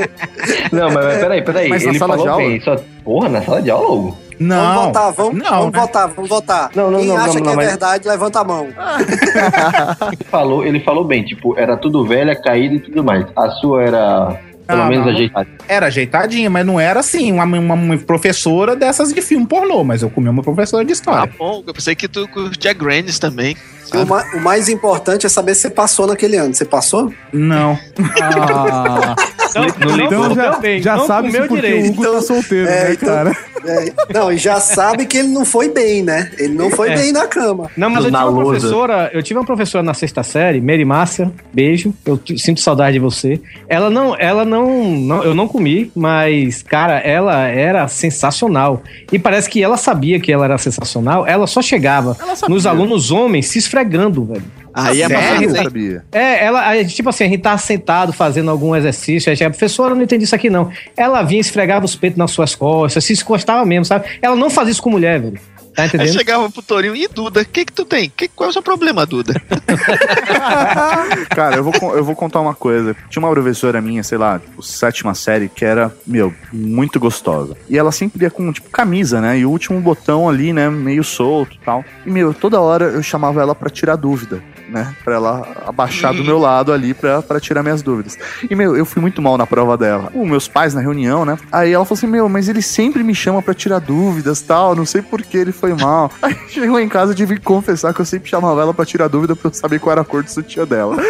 mas, mas peraí, peraí. Mas na Ele falou aula? bem. Só... Porra, na sala de aula, Hugo? Vamos Não. votar, vamos, Não, vamos né? votar, vamos votar. Não, não, Quem não, acha não, que não, é mas- verdade, levanta a mão. *laughs* Ele falou, ele falou bem, tipo, era tudo velha, caída e tudo mais. A sua era pelo Não, menos não. ajeitada. Era ajeitadinha, mas não era assim, uma, uma, uma professora dessas de filme pornô, mas eu comi uma professora de Ah, história. bom, eu pensei que tu curtia Grannies também. O, ma- o mais importante é saber se você passou naquele ano. Você passou? Não. *laughs* Ah, Não, não então já, bem, já não sabe comeu porque direito. o Hugo tá solteiro, É, né, então- cara? É, não, e já sabe que ele não foi bem, né? Ele não foi É. bem na cama. Não, mas eu Na tive uma lousa. professora, eu tive uma professora na sexta série, Mary Márcia, beijo, eu sinto saudade de você. Ela não, ela não, não, eu não comi, mas cara, ela era sensacional. E parece que ela sabia que ela era sensacional, ela só chegava nos alunos homens se esfregando, velho. Aí é Sério? pra sabia. É, ela, a gente, tipo assim, a gente tava sentado fazendo algum exercício, aí chega, professora, eu não entendi isso aqui não. Ela vinha e esfregava os peitos nas suas costas, se encostava mesmo, sabe? Ela não fazia isso com mulher, velho. Tá Aí entendendo? chegava pro Torinho, e Duda, o que que tu tem? Que, qual é o seu problema, Duda? *laughs* Cara, eu vou, eu vou contar uma coisa. Tinha uma professora minha, sei lá, tipo, sétima série, que era, meu, muito gostosa. E ela sempre ia com, tipo, camisa, né? E o último botão ali, né, meio solto e tal. E, meu, toda hora eu chamava ela pra tirar dúvida, né? Pra ela abaixar do meu lado ali pra, pra tirar minhas dúvidas. E, meu, eu fui muito mal na prova dela. Os meus pais na reunião, né? Aí ela falou assim, meu, mas ele sempre me chama pra tirar dúvidas tal, não sei por que ele foi mal. *laughs* Aí chegou em casa, eu tive que confessar que eu sempre chamava ela pra tirar dúvida pra eu saber qual era a cor do sutiã dela. *laughs*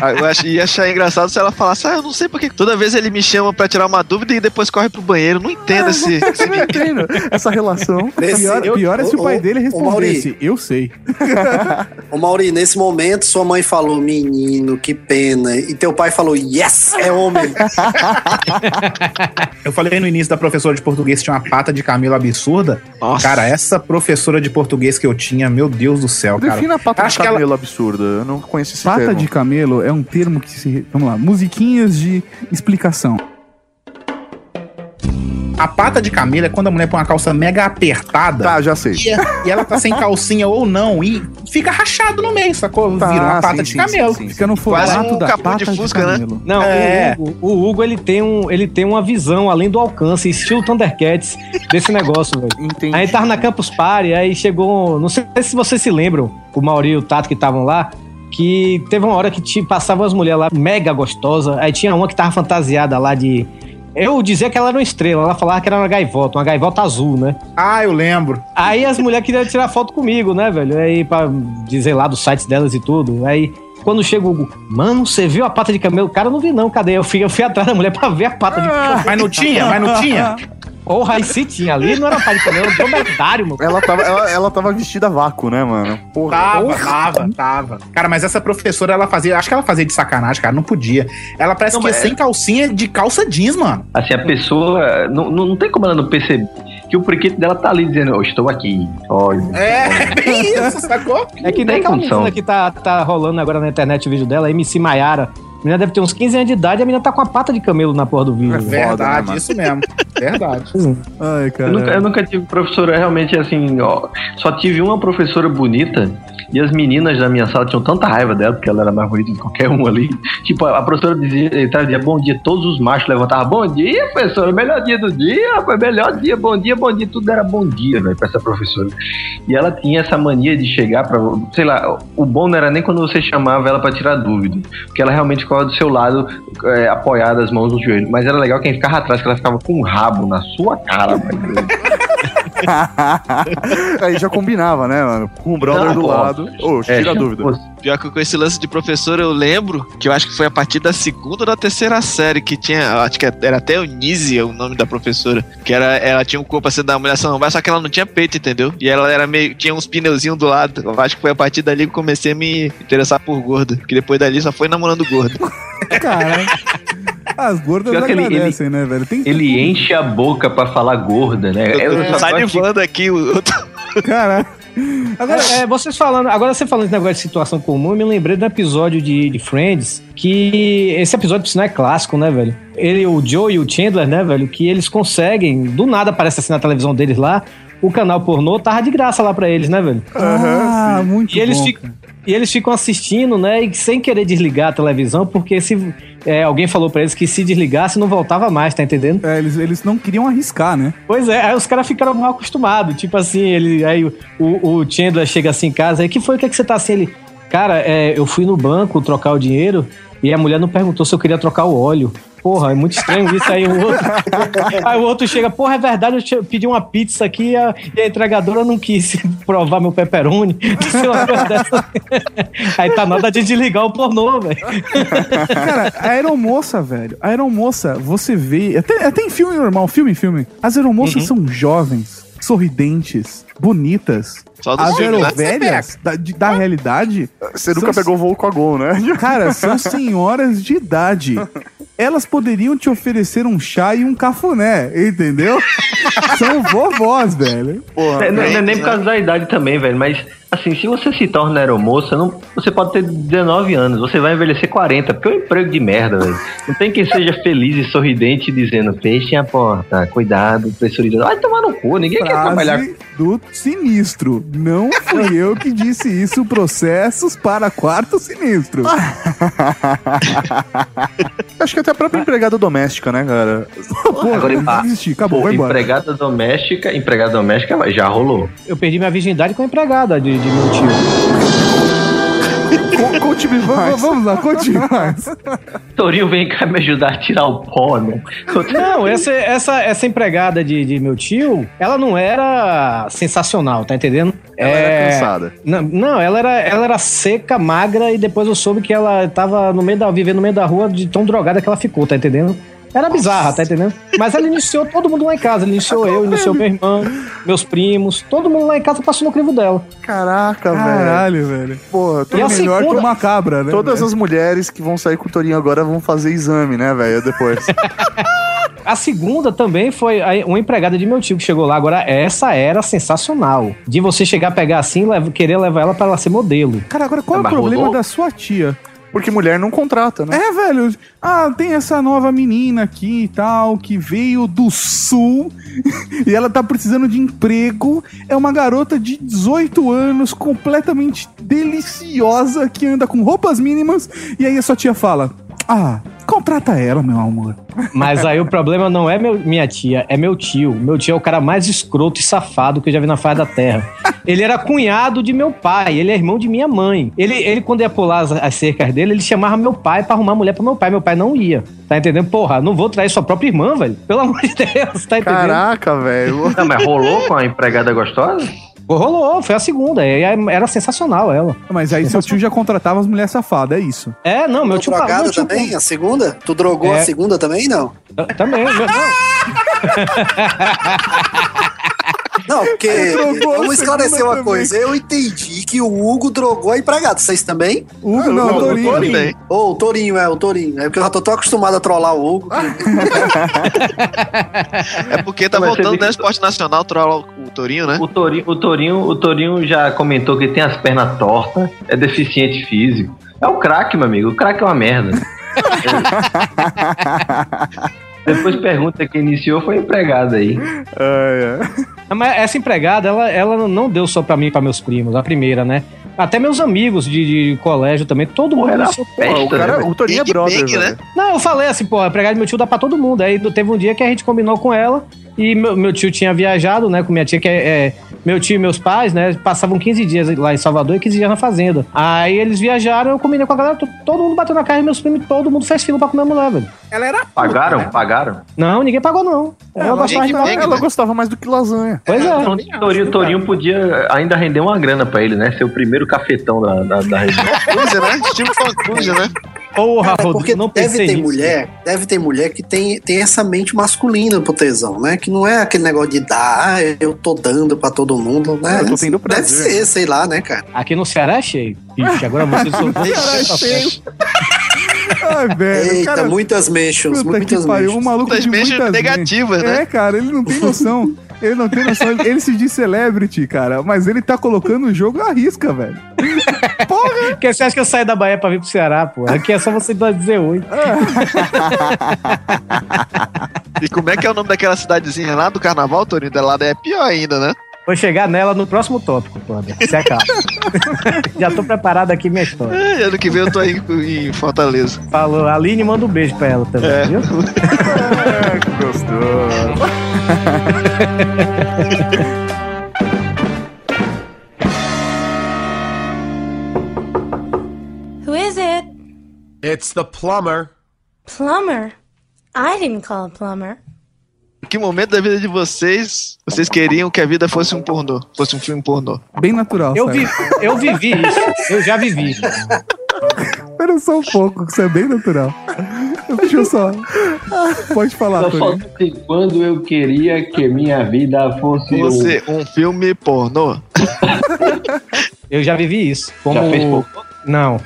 Ah, Eu ach- ia achar engraçado se ela falasse, ah, eu não sei porque toda vez ele me chama pra tirar uma dúvida e depois corre pro banheiro. Não entendo esse. *laughs* esse Eu não entendo essa relação. Nesse- Pior, eu- pior é se o pai dele respondesse, eu sei. *laughs* Ô Mauri, nesse momento sua mãe falou, menino, que pena. E teu pai falou, yes, é homem. *laughs* Eu falei no início da professora de português que tinha uma pata de camelo absurda. Nossa. Cara, essa professora de português que eu tinha, meu Deus do céu, cara. Defina a pata Acho de que ela- absurda. Eu não conheço esse Pata termo. de camelo é um termo que se. Vamos lá, musiquinhas de explicação. A pata de camelo é quando a mulher põe uma calça mega apertada. Tá, já sei. E, e ela tá sem *laughs* calcinha ou não, e fica rachado no meio, sacou? Tá, Vira uma pata sim, de camelo. sim, sim. Fica no Quase formato um da capô pata de de, Fusca, né? camelo. Não, É. o, Hugo, o Hugo, ele tem, um, ele tem uma visão além do alcance, estilo Thundercats, desse negócio, velho. Entendi. Aí tava na Campus Party, aí chegou. Não sei se vocês se lembram, o Mauri e o Tato que estavam lá. Que teve uma hora que te, passavam as mulheres lá mega gostosas. Aí tinha uma que tava fantasiada lá de. Eu dizia que ela era uma estrela, ela falava que era uma gaivota, uma gaivota azul, né? Ah, eu lembro. Aí as mulheres queriam tirar foto comigo, né, velho? Aí pra dizer lá dos sites delas e tudo. Aí quando chega o Hugo, mano, você viu a pata de camelo? Cara, eu não vi não, cadê? Eu fui, eu fui atrás da mulher pra ver a pata de camelo. Mas não tinha, mas não tinha. *laughs* Porra, aí sim tinha ali, não era de camelo, era um dromedário, mano. Ela tava, ela, ela tava vestida a vácuo, né, mano? Porra. Tava, tava, tava. Cara, mas essa professora, ela fazia. Acho que ela fazia de sacanagem, cara. Não podia. Ela parece Não, que ia sem calcinha de calça jeans, mano. Assim, a pessoa. Não, não, não tem como ela não perceber. que o priquito dela tá ali dizendo, eu estou aqui. Olha. É, *laughs* bem isso, sacou? É que nem Tem aquela condição. menina que tá, tá rolando agora na internet o vídeo dela, MC Maiara. A menina deve ter uns 15 anos de idade e a menina tá com a pata de camelo na porra do vídeo. É verdade, mano? isso mesmo. Verdade. *laughs* Ai, cara. Eu nunca, eu nunca tive professora realmente assim, ó. Só tive uma professora bonita e as meninas da minha sala tinham tanta raiva dela, porque ela era mais bonita que qualquer um ali. Tipo, a professora dizia, dizia bom dia, todos os machos levantavam, bom dia, professora, melhor dia do dia, foi melhor dia, bom dia, bom dia, tudo era bom dia, velho, pra essa professora. E ela tinha essa mania de chegar pra, sei lá, o bom não era nem quando você chamava ela pra tirar dúvida, porque ela realmente ficava do seu lado, eh, apoiada, as mãos no joelho. Mas era legal quem ficava atrás, que ela ficava com um rabo na sua cara. *laughs* *laughs* Aí já combinava, né, mano? Com o brother Não, do pô. lado. Ô, É, tira a dúvida. Pior que com esse lance de professor, eu lembro que eu acho que foi a partir da segunda ou da terceira série que tinha, acho que era até Eunice o nome da professora, que era, ela tinha um corpo assim da mulher samambaia, só que ela não tinha peito, entendeu? E ela era meio, tinha uns pneuzinhos do lado. Eu acho que foi a partir dali que eu comecei a me interessar por gorda, que depois dali só foi namorando gordo. Cara. As gordas Pior que ele- agradecem, né, velho? Tem Ele enche a boca pra falar gorda, né? Eu Eu tô que- salivando aqui, o outro Cara. Agora, é, vocês falando, agora você falando esse negócio de situação comum, eu me lembrei do episódio de, de Friends, que esse episódio, por sinal, é clássico, né, velho? Ele, o Joe e o Chandler, né, velho, que eles conseguem, do nada aparece assim na televisão deles lá, o canal pornô tava de graça lá pra eles, né, velho? Ah, muito E eles, bom. ficam, e eles ficam assistindo, né? E sem querer desligar a televisão, porque se é, alguém falou pra eles que se desligasse não voltava mais, tá entendendo? É, eles, eles não queriam arriscar, né? Pois é, aí os caras ficaram mal acostumados. Tipo assim, ele, aí o, o Chandler chega assim em casa, aí que foi o que, é que você tá assim? Ele, cara, é, eu fui no banco trocar o dinheiro e a mulher não perguntou se eu queria trocar o óleo. Porra, é muito estranho isso aí. O outro, *laughs* aí o outro chega, porra, é verdade, eu pedi uma pizza aqui e a, e a entregadora não quis *laughs* provar meu pepperoni. *laughs* Aí tá na hora de desligar o pornô, velho. Cara, a aeromoça, velho. A aeromoça, você vê. Até, até em filme normal, filme em filme. As aeromoças são jovens, sorridentes, bonitas. As filme, né? aerovelhas da, de- da realidade. Você nunca pegou voo com a Gol, né? *laughs* Cara, são senhoras de idade. Elas poderiam te oferecer um chá e um cafuné, entendeu? *laughs* São vovós, velho. Porra, É, não, não é nem por causa da idade também, velho, mas assim, se você se torna aeromoça, não, você pode ter 19 anos, você vai envelhecer 40, porque é um emprego de merda, velho. Não tem quem seja feliz e sorridente dizendo, fechem a porta, cuidado, pressurizado. Vai tomar no cu, ninguém quer trabalhar. Frase do sinistro. Não fui *laughs* eu que disse isso. Processos para quarto sinistro. *laughs* Acho que até a própria empregada doméstica, né, cara? *laughs* Pô, Agora, não existe. Acabou, Pô, vai embora. empregada doméstica, empregada doméstica já rolou. Eu perdi minha virgindade com a empregada de, de meu tio. Co- Conte-me Va- mais. Vamos lá, continue mais. Torinho, vem cá me ajudar a tirar o pó, né? Não, essa, essa, essa empregada de, de meu tio, ela não era sensacional, tá entendendo? Ela era cansada. Não, não ela, era, ela era seca, magra, e depois eu soube que ela tava no meio da, vivendo no meio da rua de tão drogada que ela ficou, tá entendendo? Era bizarra, tá entendendo? Mas ela iniciou todo mundo lá em casa. Ela iniciou eu, iniciou meu irmão, meus primos. Todo mundo lá em casa passou no crivo dela. Caraca, velho. Caralho, velho. Porra, Tudo E a melhor segunda- que uma cabra, né? Todas velho? as mulheres que vão sair com o Torinho agora vão fazer exame, né, velho? Depois. *laughs* A segunda também foi a- uma empregada de meu tio que chegou lá. Agora, essa era sensacional. De você chegar, pegar assim, leva- querer levar ela pra ela ser modelo. Cara, agora qual é o problema rolou? da sua tia? Porque mulher não contrata, né? É, velho. Ah, tem essa nova menina aqui e tal, que veio do sul *laughs* e ela tá precisando de emprego. É uma garota de 18 anos, completamente deliciosa, que anda com roupas mínimas. E aí a sua tia fala: Ah, contrata ela, meu amor. Mas aí o problema não é meu- minha tia, é meu tio. Meu tio é o cara mais escroto e safado que eu já vi na face da terra. Ele era cunhado de meu pai, ele é irmão de minha mãe. Ele, ele quando ia pular as, as cercas dele, ele chamava meu pai pra arrumar mulher pra meu pai. Meu pai não ia. Tá entendendo? Porra, não vou trair sua própria irmã, velho. Pelo amor de Deus, tá entendendo? Caraca, velho. Não, mas rolou com a empregada gostosa? Rolou, foi a segunda. e Era sensacional ela. Mas aí seu tio já contratava as mulheres safadas, é isso. É, não, meu Tu tio. drogada meu tio- também? A segunda? Tu drogou É. a segunda também? Não. Também, meu, não. *laughs* *laughs* Não, porque vamos esclarecer uma também. coisa. Eu entendi que o Hugo drogou a empregada. Vocês também? Hugo não, Não, Torinho. Torinho. Ô, o Torinho, é, o Torinho. É porque eu já tô tão acostumado a trollar o Hugo. *laughs* É porque tá ser voltando no esporte nacional trollar o, o Torinho, né? O Torinho, o, Torinho, o Torinho já comentou que tem as pernas tortas, é deficiente físico. É o craque, meu amigo. O craque é uma merda. *laughs* Depois pergunta quem iniciou foi a empregada aí. Ah, Mas essa empregada, ela, ela não deu só pra mim e pra meus primos, a primeira, né? Até meus amigos de, de colégio também, todo mundo. era iniciou- festa, Pô, o, cara, né? o Torinho é Big brother, Bang, né? Não, eu falei assim, pô, a empregada do meu tio dá pra todo mundo. Aí teve um dia que a gente combinou com ela e meu, meu tio tinha viajado, né, com minha tia, que é, é- meu tio e meus pais, né, passavam 15 dias lá em Salvador e 15 dias na fazenda. Aí eles viajaram, eu combinei com a galera, to- todo mundo bateu na casa, meus primos, todo mundo fez fila pra comer a mulher, velho. Ela era puta, Pagaram? né? Pagaram? Não, ninguém pagou, não. Ela gostava de Big Bang, Ela né? gostava mais do que lasanha. Pois é. Então, o Torinho, Torinho podia ainda render uma grana pra ele, né? Ser o primeiro cafetão da, da, da região. *laughs* Cruise, né? Estilo Cruise, né? Porra, É, porque não deve ter nisso. mulher, deve ter mulher que tem, tem essa mente masculina pro tesão, né? Que não é aquele negócio de dar, ah, eu tô dando pra todo mundo, né? Eu tô tendo Deve prazer. ser, sei lá, né, cara? Aqui no Ceará é cheio. Ixi, agora você *laughs* soltou. Cara, é cheio. Ai, velho. Eita, cara, muitas mentions, que muitas pariu. Um maluco Muitas mentions negativas, né? É, cara, ele não tem noção. Ele não tem noção. Ele, ele se diz celebrity, cara. Mas ele tá colocando o jogo à risca, velho. *laughs* Porque você acha que eu saí da Bahia pra vir pro Ceará, pô? Aqui é só você dizer oi. *laughs* E como é que é o nome daquela cidadezinha lá do carnaval, Torinho? Lá é pior ainda, né? Vou chegar nela no próximo tópico, Panda. Se acaba. *laughs* Já tô preparado aqui minha história. É, ano que vem eu tô aí em Fortaleza. Falou, a Aline manda um beijo pra ela também, É. viu? É, que gostoso. It's the plumber. Plumber? I didn't call a plumber. Em que momento da vida de vocês vocês queriam que a vida fosse um pornô? Fosse um filme pornô? Bem natural. Eu, vi, eu vivi isso. Eu já vivi. *laughs* Espera só um pouco, que isso é bem natural. Deixa eu só. Pode falar, Só que quando eu queria que minha vida fosse. Você, um filme pornô? Eu já vivi isso. Como... Já fez pouco? Não.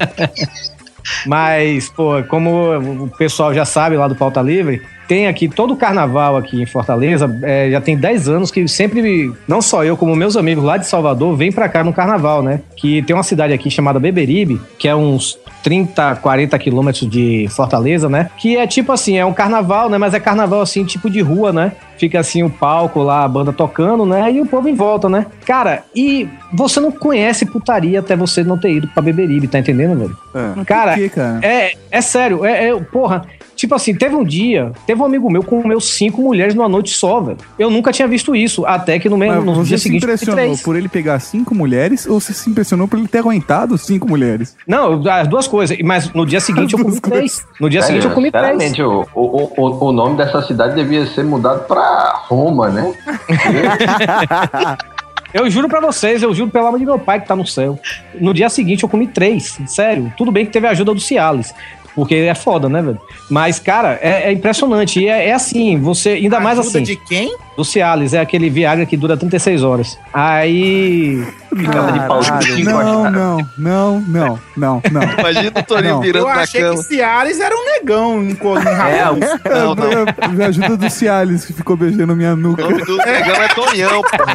*laughs* Mas, pô, como o pessoal já sabe lá do Pauta Livre, tem aqui todo o carnaval aqui em Fortaleza, é, já tem 10 anos que sempre, não só eu, como meus amigos lá de Salvador, vêm pra cá no carnaval, né? Que tem uma cidade aqui chamada Beberibe, que é uns 30, 40 quilômetros de Fortaleza, né? Que é tipo assim, é um carnaval, né? Mas é carnaval assim, tipo de rua, né? Fica assim o palco lá, a banda tocando, né? E o povo em volta, né? Cara, e você não conhece putaria até você não ter ido pra Beberibe, tá entendendo, velho? Mas Cara, quê, cara? é, é sério, é, é- porra. Tipo assim, teve um dia, teve um amigo meu com meus cinco mulheres numa noite só, velho. Eu nunca tinha visto isso, até que no, mesmo, no você dia se seguinte eu fui impressionou três. por ele pegar cinco mulheres ou você se impressionou por ele ter aguentado cinco mulheres? Não, as duas coisas. Mas no dia seguinte eu comi três. No dia seguinte eu comi três. O, o, o, o nome dessa cidade devia ser mudado pra Roma, né? *laughs* Eu juro pra vocês, eu juro pelo amor de meu pai que tá no céu. No dia seguinte eu comi três, sério. Tudo bem que teve a ajuda do Cialis. Porque é foda, né, velho? Mas, cara, é, é impressionante. E é, é assim, você. Ainda mais Ajuda assim. de quem? Do Cialis, é aquele Viagra que dura 36 horas. Aí. De pau não, não, não, não, não, não. Imagina o Torinho Não. virando Eu na achei cama. que Cialis era um negão em em rapaz. Não, não. É, Me ajuda do Cialis que ficou beijando minha O nuca. nome do negão é Tonhão, porra.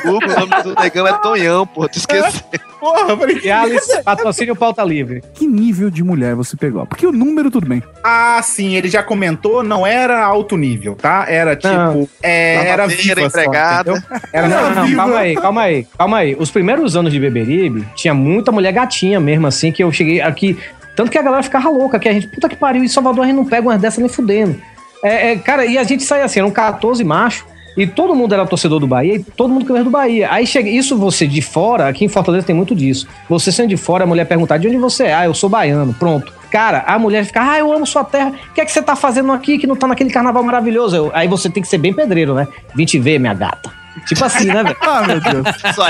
*laughs* O nome do negão é Tonhão, porra. Tu *laughs* esqueceu. Porra, eu falei, Cialis, patrocínio pauta livre. Que nível de mulher você pegou? Porque o número tudo bem. Ah, sim, ele já comentou, não era alto nível, tá? Era tipo. É, era viva empregada. Era Não, só não, viva. calma aí, calma aí, calma aí. Os primeiros anos de Beberibe, tinha muita mulher gatinha mesmo, assim, que eu cheguei aqui. Tanto que a galera ficava louca, que a gente, puta que pariu, em Salvador a gente não pega umas dessas nem fudendo. É, é, cara, e a gente saía assim, eram 14 machos, e todo mundo era torcedor do Bahia, e todo mundo queria do Bahia. Aí chega, isso você de fora, aqui em Fortaleza tem muito disso. Você sendo de fora, a mulher perguntar de onde você é, ah, eu sou baiano, pronto. Cara, a mulher fica, ah, eu amo sua terra, o que é que você tá fazendo aqui que não tá naquele carnaval maravilhoso? Eu- aí você tem que ser bem pedreiro, né? Vim te ver, minha gata. Tipo assim, né, velho? *laughs* Ah, meu Deus. Só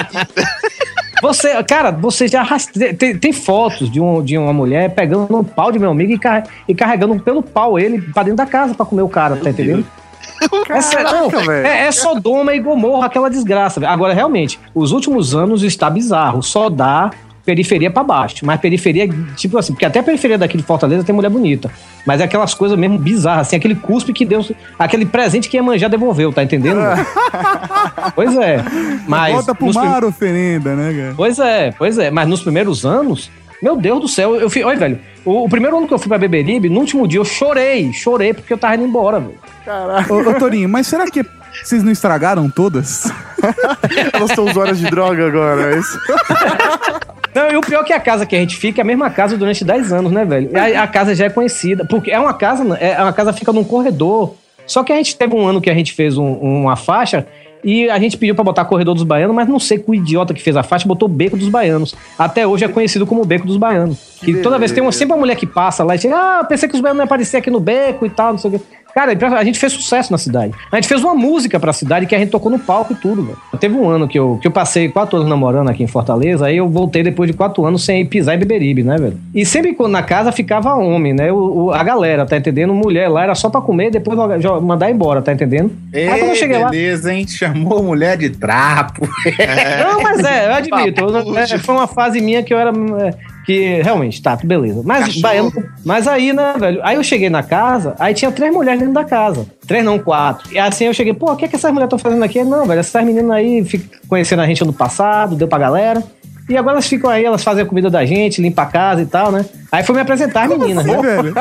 Você, cara, você já rastre... tem, tem fotos de, um, de uma mulher pegando no pau de meu amigo e, car- e carregando pelo pau ele pra dentro da casa pra comer o cara, tá entendendo? É, não, velho. é, é Sodoma e Gomorra, aquela desgraça. velho. Agora, realmente, os últimos anos está bizarro. Só dá periferia pra baixo. Mas periferia, tipo assim, porque até a periferia daqui de Fortaleza tem mulher bonita. Mas é aquelas coisas mesmo bizarras, assim, aquele cuspe que Deus. Aquele presente que ia manjar devolveu, tá entendendo? *laughs* pois é. Mas. Volta pro nos prim- mar oferenda, né, cara? Pois é, pois é. Mas nos primeiros anos, meu Deus do céu, eu fui. Olha, velho, o, o primeiro ano que eu fui pra Beberibe, no último dia eu chorei, chorei porque eu tava indo embora, velho. Ô, ô, Torinho, mas será que vocês não estragaram todas? *laughs* Elas são usuárias de droga agora, é isso? *laughs* Não, e o pior é que a casa que a gente fica é a mesma casa durante 10 anos, né, velho? E A, a casa já é conhecida, porque é uma casa, é uma casa fica num corredor. Só que a gente teve um ano que a gente fez um- uma faixa e a gente pediu pra botar corredor dos baianos, mas não sei que o idiota que fez a faixa botou beco dos baianos. Até hoje é conhecido como beco dos baianos. Que toda vez tem uma, sempre uma mulher que passa lá e diz: Ah, pensei que os baianos iam aparecer aqui no beco e tal, não sei o quê. Cara, a gente fez sucesso na cidade. A gente fez uma música pra cidade que a gente tocou no palco e tudo, velho. Teve um ano que eu, que eu passei quatro anos namorando aqui em Fortaleza, aí eu voltei depois de quatro anos sem pisar em Beberibe, né, velho? E sempre quando na casa ficava homem, né? O, o- a galera, tá entendendo? Mulher lá era só pra comer e depois mandar embora, tá entendendo? aí quando eu Ei, cheguei lá. beleza, hein? Chamou mulher de trapo. Não, mas é, eu *laughs* admito. eu- é, foi uma fase minha que eu era. Que realmente, tá, beleza. Mas baiano. Mas aí, né, velho? Aí eu cheguei na casa, aí tinha três mulheres dentro da casa. Três, não, quatro. E assim eu cheguei, pô, o que, é que essas mulheres estão fazendo aqui? Não, velho, essas meninas aí ficam conhecendo a gente ano passado, deu pra galera. E agora elas ficam aí, elas fazem a comida da gente, limpam a casa e tal, né? Aí foi me apresentar as meninas, né? velho? *laughs*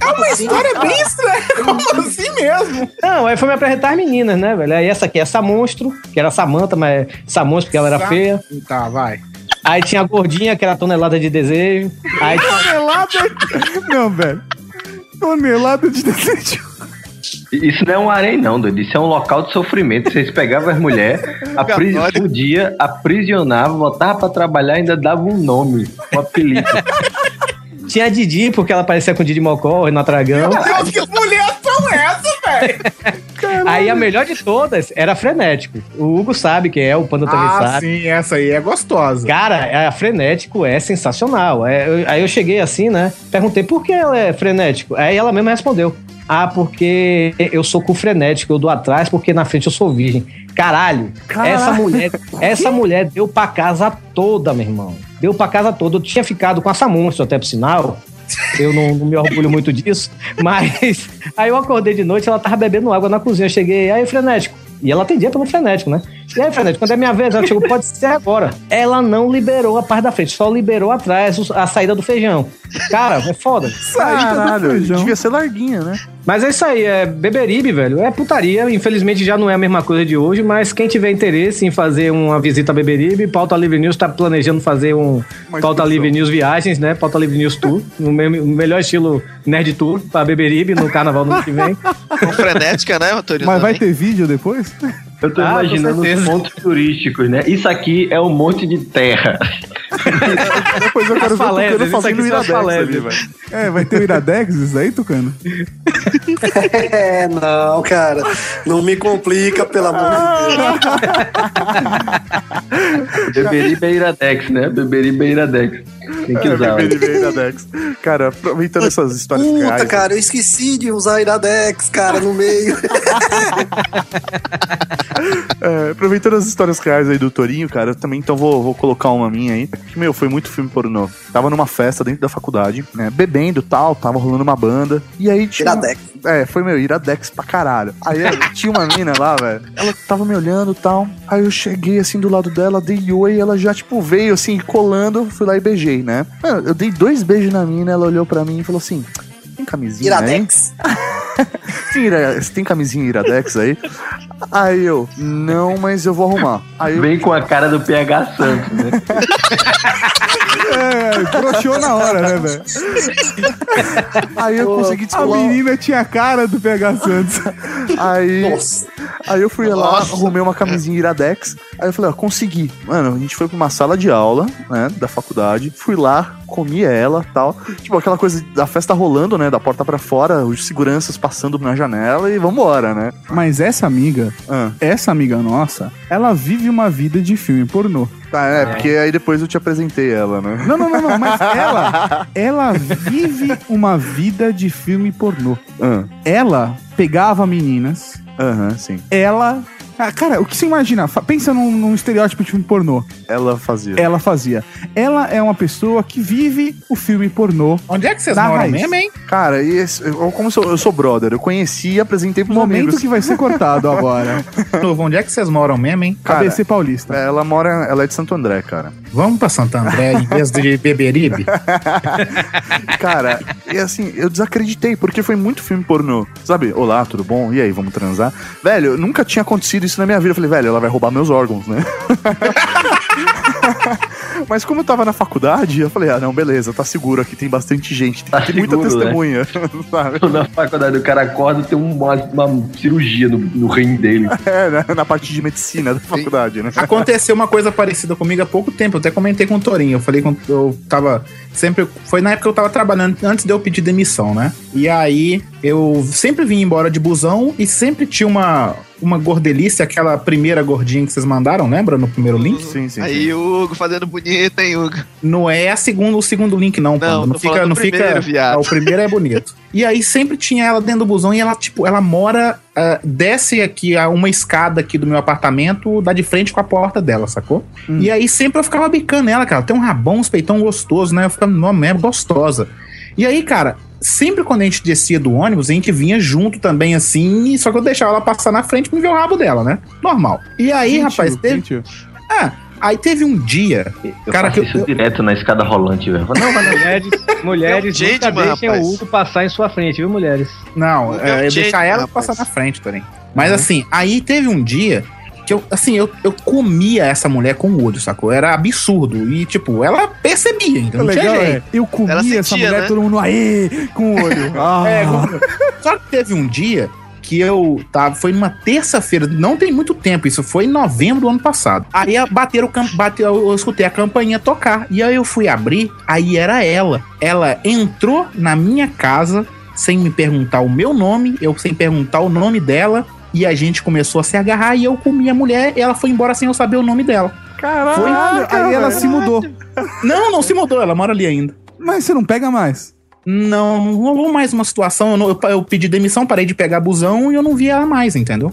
É uma história bem estranha, como assim mesmo? Não, aí foi me apresentar as meninas, né, velho? Aí essa aqui é essa monstro, que era Samanta, mas essa monstro porque ela era Sa- feia. Tá, vai. Aí tinha a gordinha, que era tonelada de desejo. Aí tinha... Tonelada? Não, velho. Tonelada de desejo. Isso não é um harém, não, doido. Isso é um local de sofrimento. Vocês pegavam as mulheres, *laughs* apris... podia, aprisionavam, botavam pra trabalhar e ainda dava um nome, um apelido. Tinha a Didi, porque ela parecia com Didi Mocó, Renato Aragão. Deus, que mulher são essas? Aí a melhor de todas era Frenético. O Hugo sabe quem é, o Panda também Ah, sabe. sim, essa aí é gostosa. Cara, a Frenético é sensacional. É, eu- aí eu cheguei assim, né? Perguntei por que ela é frenético. Aí ela mesma respondeu. Ah, porque eu sou com frenético, eu dou atrás porque na frente eu sou virgem. Caralho, Caralho. essa *laughs* mulher, essa mulher deu pra casa toda, meu irmão. Deu pra casa toda. Eu tinha ficado com essa monstro até por sinal. Eu não, não me orgulho muito disso, mas *laughs* aí eu acordei de noite, ela tava bebendo água na cozinha. Eu cheguei, aí, frenético. E ela atendia pelo frenético, né? E aí, frenético, quando é minha vez, ela chegou, pode ser agora. Ela não liberou a parte da frente, só liberou atrás a saída do feijão. Cara, é foda. *laughs* Caralho, devia ser larguinha, né? Mas é isso aí, é Beberibe, velho. É putaria. Infelizmente já não é a mesma coisa de hoje, mas quem tiver interesse em fazer uma visita a Beberibe, Pauta Livre News tá planejando fazer um Pauta Livre News Viagens, né? Pauta Livre News Tour, no me- no melhor estilo Nerd Tour pra Beberibe no carnaval do ano que vem. *laughs* Com frenética, né, Torinho? Mas vai ter vídeo depois? Eu tô Ah, imaginando os pontos turísticos, né? Isso aqui é um monte de terra. *laughs* Depois eu quero ver o Tucano fazendo as iradex ali, velho. É, vai ter o Iradex isso aí, Tucano? *laughs* É, não, cara. Não me complica, pelo amor de Deus. *laughs* Beberibe é Iradex, né? Beberibe é Iradex. Tem que É, usar. Beberibe e Iradex. Cara, aproveitando essas histórias Puta, reais. cara, eu esqueci de usar Iradex, cara, no meio. *laughs* É, aproveitando as histórias reais aí do Torinho, cara, eu também então vou, vou colocar uma minha aí. Que, meu, foi muito filme pornô. Tava numa festa dentro da faculdade, né? Bebendo e tal, tava rolando uma banda. E aí tinha. Iradex. É, foi meu, Iradex pra caralho. Aí tinha uma mina lá, velho. Ela tava me olhando e tal. Aí eu cheguei assim do lado dela, dei oi, e ela já, tipo, veio assim, colando, fui lá e beijei, né? Mano, eu dei dois beijos na mina, ela olhou pra mim e falou assim: tem camisinha? aí?" Iradex. *laughs* Tem, camisinha Iradex aí? Aí eu, não, mas eu vou arrumar. Aí eu, Vem com a cara do PH Santos, né? *laughs* É, broxou na hora, né, velho? aí eu consegui A descolar. menina tinha a cara do PH Santos. Aí, Nossa. aí eu fui lá, arrumei uma camisinha Iradex. Aí eu falei, ó, consegui. Mano, a gente foi pra uma sala de aula, né, da faculdade. Fui lá, comi ela tal. Tipo, aquela coisa da festa rolando, né, da porta pra fora, os seguranças passando na janela e vambora, né? Mas essa amiga, Ah, essa amiga nossa, ela vive uma vida de filme pornô. tá, é, porque aí depois eu te apresentei ela, né? Não, não, não, não, mas *laughs* ela, ela vive uma vida de filme pornô. Ah, Ela pegava meninas Aham, sim. Ela. Ah, cara, o que você imagina? Fa- Pensa num, num estereótipo de filme pornô. Ela fazia. Ela fazia. Ela é uma pessoa que vive o filme pornô. Onde é que vocês moram raiz. mesmo, hein? Cara, e esse- eu, como eu sou, eu sou brother, eu conheci e apresentei pros Momento amigos. que vai ser cortado agora. Novo, *laughs* onde é que vocês moram mesmo, hein? Cara, ABC Paulista. Ela mora, ela é de Santo André, cara. Vamos pra Santo André em vez de Beberibe? *laughs* Cara, e assim, eu desacreditei, porque foi muito filme pornô. Sabe, olá, tudo bom? E aí, vamos transar? Velho, nunca tinha acontecido isso na minha vida. Eu falei, velho, ela vai roubar meus órgãos, né? *laughs* *laughs* Mas como eu tava na faculdade, eu falei, ah, não, beleza, tá seguro aqui, tem bastante gente, tem, Tá tem muita seguro, né? testemunha, *laughs* sabe? Na faculdade, o cara acorda e tem uma, uma cirurgia no, no rim dele. *laughs* É, né? na parte de medicina da faculdade, né? Aconteceu uma coisa parecida comigo há pouco tempo. Eu até comentei com o Torinho. Eu falei que eu tava. Sempre. Foi na época que eu tava trabalhando, antes de eu pedir demissão, né? E aí eu sempre vim embora de busão e sempre tinha uma. Uma gordelice, aquela primeira gordinha que vocês mandaram, lembra? No primeiro link? Sim, sim. Aí o Hugo fazendo bonito, hein, Hugo? Não é a segunda, o segundo link, não. Não, tô fica. Não fica. Ah, o primeiro é bonito. *laughs* E aí sempre tinha ela dentro do busão e ela, tipo, ela mora. ah, desce aqui a uma escada aqui do meu apartamento, dá de frente com a porta dela, sacou? E aí sempre eu ficava bicando ela, cara. Tem um rabão, uns peitão gostoso, né? Eu ficava, não, mesmo, gostosa. E aí, cara, sempre quando a gente descia do ônibus, a gente vinha junto também, assim, só que eu deixava ela passar na frente pra me ver o rabo dela, né? Normal. E aí, rapaz, teve. Ah, aí teve um dia. Eu cara, que isso eu, direto na escada rolante, velho. Não, não. Mulheres, *laughs* mulheres É um nunca deixem o Hugo passar em sua frente, viu, mulheres? Não, é, eu tem deixar ela rapaz. passar na frente, Torin. Mas assim, aí teve um dia que eu, assim, eu, eu comia essa mulher com o olho, sacou? Era absurdo. E, tipo, ela percebia, então não tinha legal jeito. é, eu comi Ela essa sentia, mulher, né? todo mundo aê, com o olho. *laughs* Ah, É, só que teve um dia que eu tava. Foi numa terça-feira, não tem muito tempo, isso foi em novembro do ano passado. Aí bateram, o cam- bateu, eu escutei a campainha tocar. E aí eu fui abrir, aí era ela. Ela entrou na minha casa sem me perguntar o meu nome, eu sem perguntar o nome dela. E a gente começou a se agarrar e eu comi a mulher e ela foi embora sem eu saber o nome dela. Caralho, Foi- aí ela se mudou. Não, não se mudou, ela mora ali ainda. Mas você não pega mais. Não, não rolou mais uma situação. Eu, não- eu- eu pedi demissão, parei de pegar busão e eu não vi ela mais, entendeu?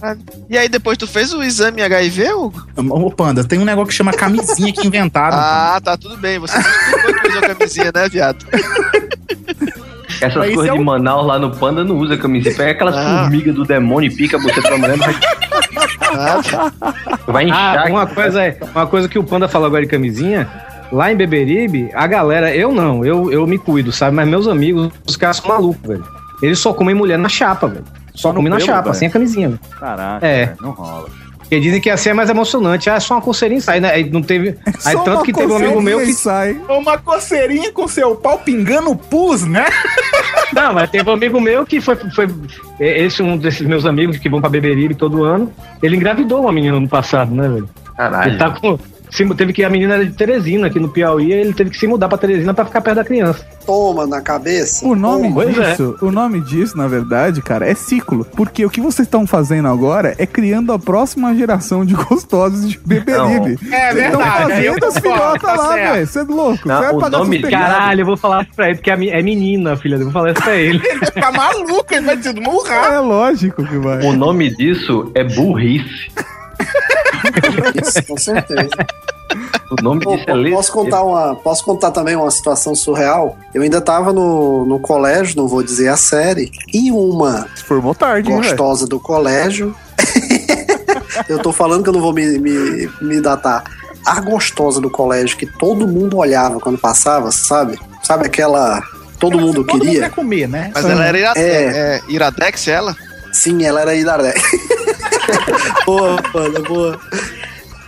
E aí depois tu fez o exame HIV, Hugo? Ô, Panda, tem um negócio que chama camisinha que inventaram. Ah, tá, tudo bem. Você não explicou que usou camisinha, né, viado? *laughs* Essas Mas coisas é de um- Manaus lá no Panda não usa camisinha. Pega aquelas Ah. formigas do demônio e pica você pra mulher, vai, Ah, vai inchar. Ah, uma coisa, é, uma coisa que o Panda falou agora de camisinha. Lá em Beberibe, a galera, eu não, eu, eu me cuido, sabe? Mas meus amigos, os caras são malucos, velho. Eles só comem mulher na chapa, velho. Só no comem na pelo, chapa, velho? sem a camisinha, velho. Caraca, É. não rola. Porque dizem que assim é mais emocionante. Ah, é só uma coceirinha e sai, né? Aí não teve. *laughs* Aí Só tanto uma que teve um amigo meu que. sai. Uma coceirinha com seu pau pingando pus, né? *laughs* Não, mas teve um amigo meu que foi. foi esse é um desses meus amigos que vão pra Beberibe todo ano. Ele engravidou uma menina no passado, né, velho? Caralho. Ele tá com. Se- Teve que a menina era de Teresina aqui no Piauí, ele teve que se mudar pra Teresina pra ficar perto da criança. Toma na cabeça. O nome Pois é. disso, o nome disso, na verdade, cara, é ciclo. Porque o que vocês estão fazendo agora é criando a próxima geração de gostosos de Beberibe. É Vocês estão verdade, eu fazendo as concordo, filhotas tá lá, velho. Você é louco. Não, você vai o pagar nome-. Caralho, eu vou falar isso pra ele, porque é é menina, filha. Eu vou falar isso pra ele. *laughs* Ele vai ficar maluco, ele vai te murrar. É lógico que vai. O nome disso é burrice. Isso, *laughs* com certeza. O nome Pô, disso é posso contar uma, posso contar também uma situação surreal? Eu ainda tava no, no colégio, não vou dizer a série, e uma Se formou tarde, hein, gostosa do colégio. *laughs* eu tô falando que eu não vou me, me, me datar. A gostosa do colégio que todo mundo olhava quando passava, sabe? Sabe aquela. Todo mundo Todo mundo queria? quer comer, né? mas ela era irade É. é, Iradex, ela? Sim, ela era Idaré. *laughs* boa, mano, boa.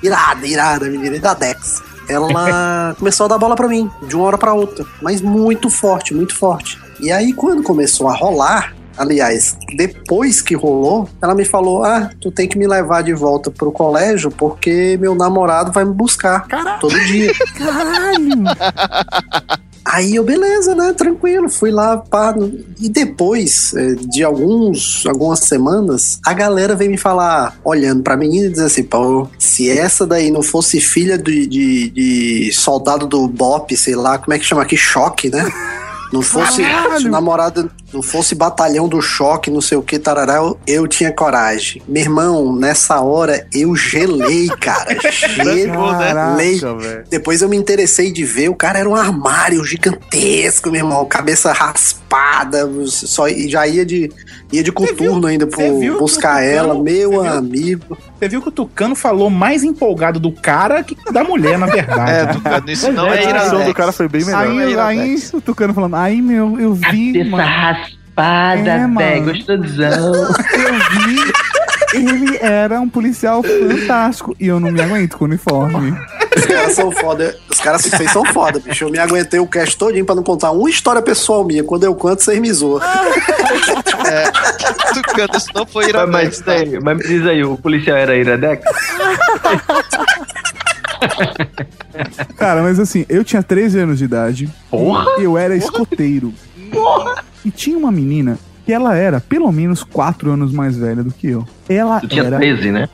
Irada, irada, menina, Iradex. Ela *laughs* começou a dar bola pra mim, de uma hora pra outra. Mas muito forte, muito forte. E aí, quando começou a rolar, aliás, depois que rolou, ela me falou: Ah, tu tem que me levar de volta pro colégio porque meu namorado vai me buscar todo dia. *laughs* Caralho. *laughs* Aí eu, beleza, né? Tranquilo, fui lá, pá. E depois eh, de alguns, algumas semanas, a galera veio me falar, olhando pra menina e dizer assim, pô, se essa daí não fosse filha de, de, de soldado do BOP, sei lá, como é que chama aqui? Choque, né? *laughs* Não fosse Caralho! se o namorado não fosse batalhão do choque, não sei o que, tarará, eu, eu tinha coragem. Meu irmão, nessa hora eu gelei, cara. *laughs* gelei. Caraca. Depois eu me interessei de ver, o cara era um armário gigantesco, meu irmão, cabeça raspada, só e já ia de ia de coturno ainda pro viu buscar ela, Tucano- meu amigo. Você viu que o Tucano falou mais empolgado do cara que da mulher, na verdade. É, né? Tucano, isso não A é reação do iradex. cara foi bem melhor. Aí, aí o Tucano falando, aí meu, eu vi, mano, raspada, É, mano. gostosão. *laughs* eu vi, ele era um policial fantástico e eu não me aguento com o uniforme. Os caras são foda. Os caras vocês são foda, bicho. Eu me aguentei o cast todinho pra não contar uma história pessoal minha. Quando eu conto, vocês me zoam. *laughs* Tucano, isso não foi Mas, mas, iradex. tá? aí, mas me diz aí, o policial era Iradex? Cara, mas assim, eu tinha 13 anos de idade. Porra! E eu era escoteiro. E tinha uma menina que ela era pelo menos 4 anos mais velha do que eu. Ela Tu tinha era 13, né?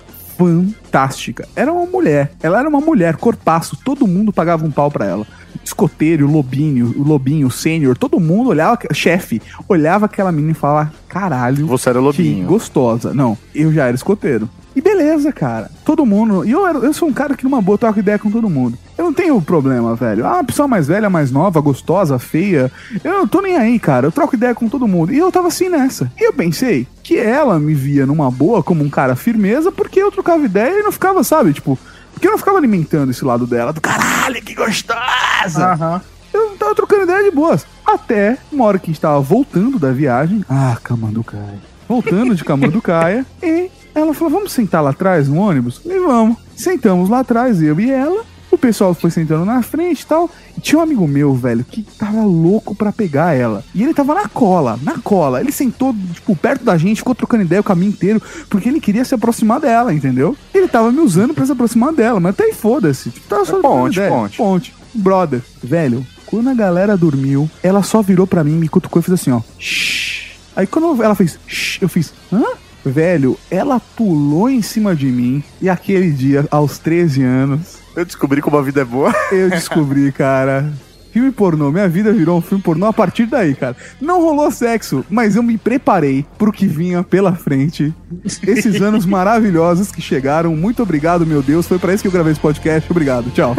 Fantástica. Era uma mulher. Ela era uma mulher, corpaço. Todo mundo pagava um pau pra ela. Escoteiro, lobinho, o lobinho, sênior, todo mundo olhava, chefe, olhava aquela menina e falava: caralho, Você era que lobinho. gostosa. Não, eu já era escoteiro. E beleza, cara. Todo mundo. E eu, era- eu sou um cara que numa boa troca ideia com todo mundo. Eu não tenho problema, velho. Ah, uma pessoa mais velha, mais nova, gostosa, feia. Eu não tô nem aí, cara. Eu troco ideia com todo mundo. E eu tava assim nessa. E eu pensei que ela me via numa boa como um cara firmeza, porque eu trocava ideia não ficava, sabe? Tipo, porque eu não ficava alimentando esse lado dela. Do caralho, que gostosa! Aham. Eu tava trocando ideia de boas. Até uma hora que a gente tava voltando da viagem. Ah, Camanducaia. Voltando de Camanducaia. *laughs* e ela falou: vamos sentar lá atrás no ônibus? E vamos. Sentamos lá atrás, eu e ela. O pessoal foi sentando na frente e tal. E tinha um amigo meu, velho, que tava louco pra pegar ela. E ele tava na cola, na cola. Ele sentou, tipo, perto da gente, ficou trocando ideia o caminho inteiro, porque ele queria se aproximar dela, entendeu? Ele tava me usando pra se aproximar dela, mas até aí foda-se. Tipo, tava só É ponte, ideia. ponte. Ponte. Brother, velho, quando a galera dormiu, ela só virou pra mim, me cutucou e fez assim, ó. Shhh. Aí quando ela fez, Shhh, eu fiz, hã? Velho, ela pulou em cima de mim e aquele dia, aos 13 anos, Eu descobri como a vida é boa. *laughs* eu descobri, cara. Filme pornô, minha vida virou um filme pornô a partir daí, cara. Não rolou sexo, mas eu me preparei pro que vinha pela frente. Esses anos maravilhosos que chegaram. Muito obrigado, meu Deus. Foi pra isso que eu gravei esse podcast. Obrigado. Tchau.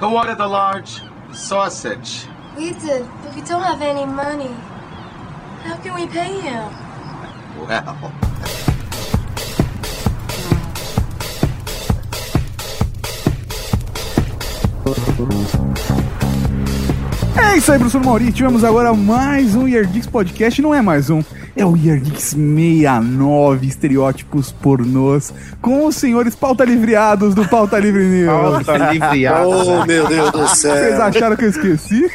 Who ordered the large sausage? We did, but we don't have any money. How can we pay him? Well. É isso aí, professor Mauri. Tivemos agora mais um Geeks Podcast. Não é mais um, é o Year Geeks 69 Estereótipos Pornôs com os senhores pauta livreados do Pauta Livre News. Pauta livreada. Oh, meu Deus do Vocês céu. acharam que eu esqueci?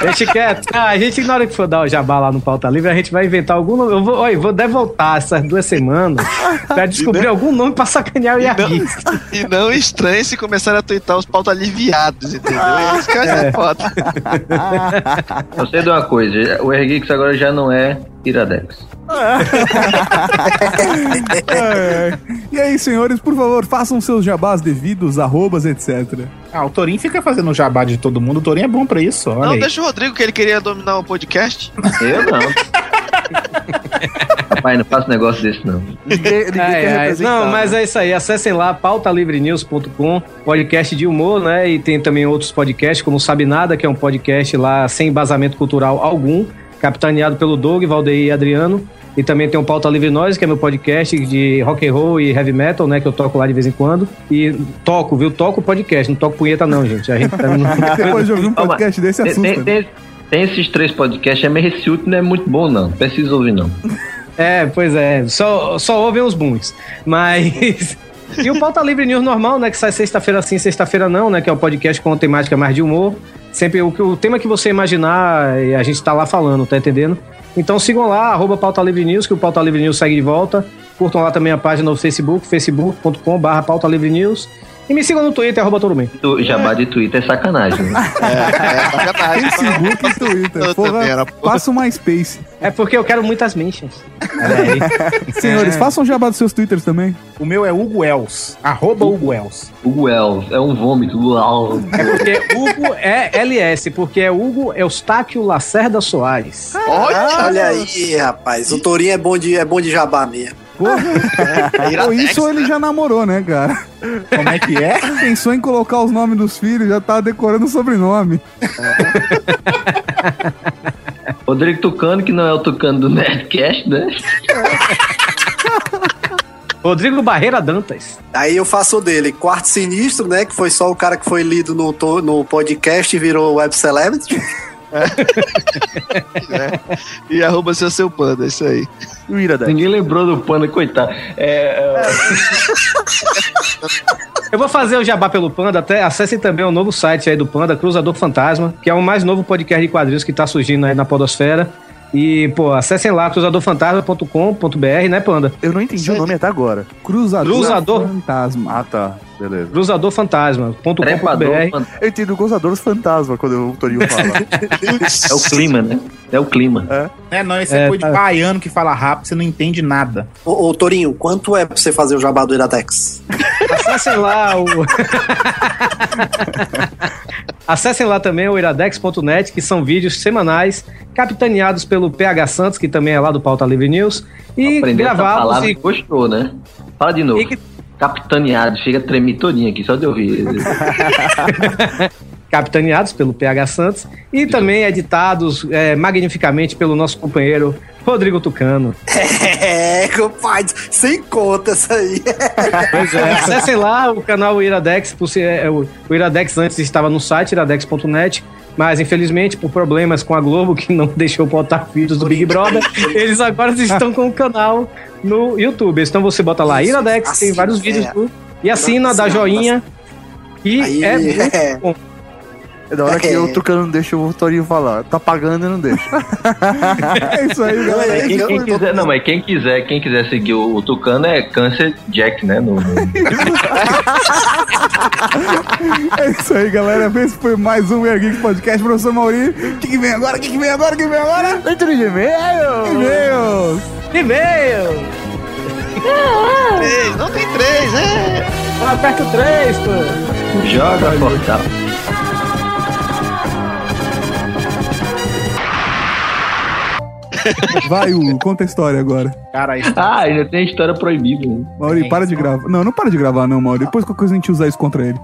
Deixa quieto. Ah, a gente, na hora que for dar o jabá lá no Pauta Livre, a gente vai inventar algum nome. Eu vou, olha, vou até voltar essas duas semanas pra descobrir algum nome pra sacanear o Yagi. E não estranhe se começarem a twittar os pauta aliviados, entendeu? É isso que É. foda. Eu sei de uma coisa, o R-Geeks agora já não é Iradex. *laughs* É. E aí, senhores, por favor, façam seus jabás devidos, arrobas, etc. Ah, o Torinho fica fazendo jabá de todo mundo. O Torinho é bom pra isso, olha Não, aí. deixa o Rodrigo que ele queria dominar o podcast. Eu não. *laughs* Rapaz, não faço negócio desse não. Ninguém, ninguém Ai, ai. Não, mas é isso aí. Acessem lá pautalivrenews.com, podcast de humor, né? E tem também outros podcasts, como Sabe Nada, que é um podcast lá sem embasamento cultural algum, capitaneado pelo Doug, Valdeir e Adriano. E também tem o Pauta Livre Nós, que é meu podcast de rock and roll e heavy metal, né? Que eu toco lá de vez em quando. E toco, viu? Toco podcast, não toco punheta não, gente. A gente tá *laughs* Depois de ouvir um podcast desse, Tem, assusta. tem, tem- tem esses três podcasts, é último não é muito bom não, precisa ouvir não. *laughs* É, pois é. Só, só ouvem os bons. Mas. *laughs* E o Pauta Livre News normal, né? Que sai sexta-feira sim, sexta-feira não, né? Que é o podcast com temática mais de humor. Sempre o, o tema que você imaginar, e a gente tá lá falando, tá entendendo? Então sigam lá, arroba Pauta Livre News, que o Pauta Livre News segue de volta. Curtam lá também a página no Facebook, facebook.com.br Pauta Livre News. E me sigam no Twitter, arroba Torumen. Tu- Jabá de Twitter é sacanagem. Né? *laughs* Facebook e Twitter. Porra, era, porra. MySpace. É porque eu quero muitas mentions. Senhores, façam jabá dos seus Twitters também. O meu é Hugo Els. Arroba Hugo Els. Hugo Elves, é um vômito. É porque Hugo é LS, porque é Hugo Eustáquio Lacerda Soares. Olha aí, rapaz. O Torinho é bom de, é bom de jabá mesmo. Ou isso ou ele já namorou, né, cara? Como é que é? Pensou em colocar os nomes dos filhos, já tá decorando o sobrenome. *laughs* Rodrigo Tucano, que não é o Tucano do Nerdcast, né? *laughs* Rodrigo Barreira Dantas. Aí eu faço o dele. Quarto Sinistro, né? Que foi só o cara que foi lido no, no podcast e virou web celebrity. *laughs* E arroba seu seu panda, isso aí. O Iradex. Ninguém lembrou do Panda, coitado. É, é, Eu vou fazer o jabá pelo Panda, até acessem também o novo site aí do Panda, Cruzador Fantasma, que é o mais novo podcast de quadrinhos que tá surgindo aí na podosfera. E, pô, acessem lá, cruzadorfantasma.com.br, né, Panda? Eu não entendi o nome até agora. Cruzador, Cruzador. Fantasma. Ah, tá. Beleza. Cruzadorfantasma.com.br. trepador, fan- Eu entendo Cruzadores Fantasma quando o Torinho fala. é o clima, né? É o clima. É, não, esse é, É, coisa tá. de baiano que fala rápido, você não entende nada. Ô, ô, Torinho, quanto é pra você fazer o jabá do Iradex? Acessem lá o. *laughs* Acessem lá também o iradex.net, que são vídeos semanais, capitaneados pelo PH Santos, que também é lá do Pauta Livre News, e Aprendeu gravados e e gostou, né? Fala de novo. E que- Capitaneado, chega a tremer todinho aqui, só de ouvir. *laughs* capitaneados pelo PH Santos e também editados é, magnificamente pelo nosso companheiro Rodrigo Tucano. *laughs* É, compadre, sem conta isso aí. Pois é, acessem lá o canal Iradex, é, o Iradex antes estava no site iradex.net, mas infelizmente por problemas com a Globo que não *laughs* deixou botar vídeos do Big Brother, *laughs* eles agora estão com o canal no YouTube. Então você bota lá Iradex, tem vários vídeos é. do, e assina, dá Assina, joinha. E Aí, é muito *laughs* é. bom. É da hora que É. o Tucano não deixa o Torinho falar. Tá pagando e não deixa. *laughs* É isso aí, galera. É, Quem, quem quiser, não, mas quem quiser, quem quiser seguir o, o Tucano é Câncer Jack, né? No, no- *laughs* É isso aí, galera. Esse foi mais um Air Geek Podcast. Professor Mauri. O que, que vem agora? O que, que vem agora? O que, que vem agora? Leitura de e-mail! E-mails. E-mail! Três, não tem três, é. Aperta o 3, pô. Joga portal. Vai, Hugo, conta a história agora. Cara, isso Ah, ainda tem história proibida. Né? Mauri, para de gravar. Não, não para de gravar, não, Mauri. Depois qualquer coisa a gente usar isso contra ele.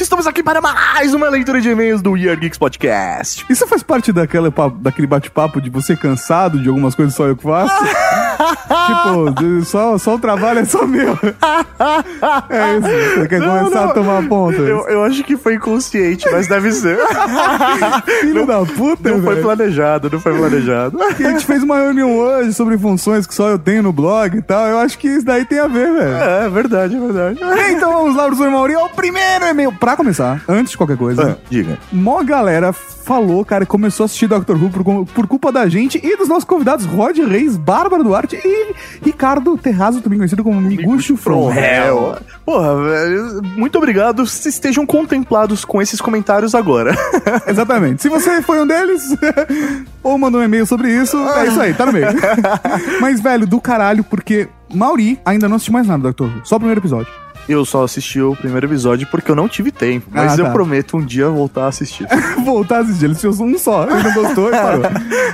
Estamos aqui para mais uma leitura de e-mails do Year Geeks Podcast. Isso faz parte daquela, daquele bate-papo de você cansado de algumas coisas só eu que faço? *laughs* tipo, só, só o trabalho é só meu. É isso. Você quer Não, começar não. a tomar ponta? Eu, eu acho que foi inconsciente, mas deve ser. *laughs* Filho da puta, Não foi planejado, não foi planejado. Que a gente fez uma reunião hoje sobre funções que só eu tenho no blog e tal. Eu acho que isso daí tem a ver, velho. É, verdade, é verdade. Então vamos lá, professor Mauri. É o primeiro e-mail. Pra começar, antes de qualquer coisa, Ah, diga. mó galera falou, cara, começou a assistir Doctor Who por, por culpa da gente e dos nossos convidados Rod Reis, Bárbara Duarte e Ricardo Terrazzo, também conhecido como Miguxo From Hell. Porra, velho, muito obrigado. Se estejam contemplados com esses comentários agora. *laughs* Exatamente. Se você foi um deles, *laughs* ou mandou um e-mail sobre isso, é isso aí, tá no meio. *laughs* Mas, velho, do caralho, porque Mauri ainda não assistiu mais nada do Doctor. Só o primeiro episódio. Eu só assisti o primeiro episódio porque eu não tive tempo. Mas Ah, eu tá. prometo um dia voltar a assistir. Voltar a assistir. Ele assistiu um só. Ele não gostou e parou.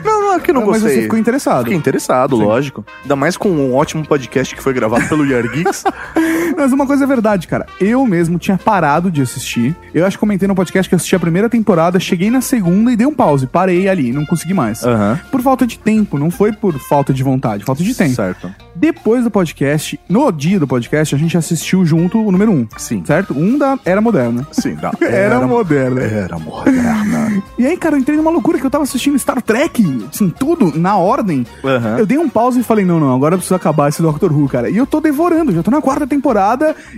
não, Claro que eu não Mas gostei. você ficou interessado. Fiquei interessado, Sim. lógico. Ainda mais com um ótimo podcast que foi gravado pelo Year Geeks. *laughs* Mas uma coisa é verdade, cara. Eu mesmo tinha parado de assistir. Eu acho que comentei no podcast que eu assisti a primeira temporada, cheguei na segunda e dei um pause. Parei ali, não consegui mais. Aham. Por falta de tempo, não foi por falta de vontade, falta de tempo. Certo. Depois do podcast, no dia do podcast, a gente assistiu junto o número um. Sim. Certo? Um da Era Moderna. Sim, da *laughs* Era, moderna. Era moderna. E aí, cara, eu entrei numa loucura que eu tava assistindo Star Trek, assim, tudo na ordem. Aham. Eu dei um pause e falei, não, não, agora eu preciso acabar esse Doctor Who, cara. E eu tô devorando, já tô na quarta temporada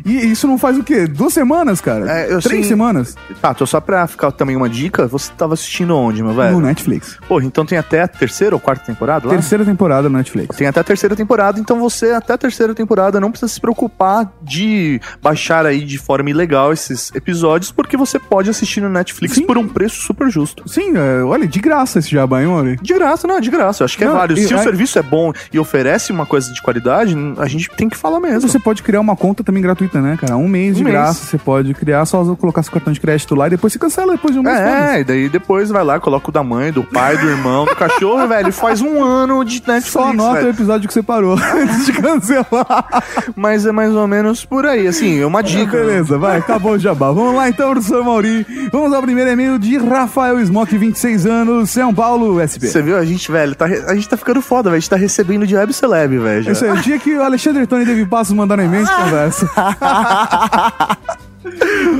e isso não faz o quê? Duas semanas, cara? É, eu Três semanas? Tá, tô só pra ficar também uma dica. Você tava assistindo onde, meu velho? No Netflix. Pô, então tem até a terceira ou quarta temporada lá? Terceira temporada no Netflix. Tem até a terceira temporada, então você, até a terceira temporada, não precisa se preocupar de baixar aí de forma ilegal esses episódios, porque você pode assistir no Netflix Sim. por um preço super justo. Sim, é, olha, de graça esse jabá, hein, Mori? De graça, não, de graça. Eu acho que Não, é válido. Se o aí- serviço é bom e oferece uma coisa de qualidade, a gente tem que falar mesmo. Você pode criar uma conta também gratuita, né, cara? Um mês de Um mês. graça você pode criar, só colocar seu cartão de crédito lá e depois você cancela depois de um mês. É, e daí depois vai lá, coloca o da mãe, do pai, do irmão, do cachorro, velho. Faz um ano de Netflix. Só anota o velho. episódio que você parou *laughs* antes de cancelar. Mas é mais ou menos por aí, assim, é uma dica. Beleza, vai, acabou o jabá. Vamos lá então, professor Mauri. Vamos ao primeiro e-mail de Rafael Smock, 26 anos, São Paulo, SP. Você viu? A gente, velho, tá, a gente tá ficando foda, velho. A gente tá recebendo de web celeb, velho. Isso aí, o dia que o Alexandre Tony David Passos mandaram e-mail, gente *laughs* conversa. *laughs*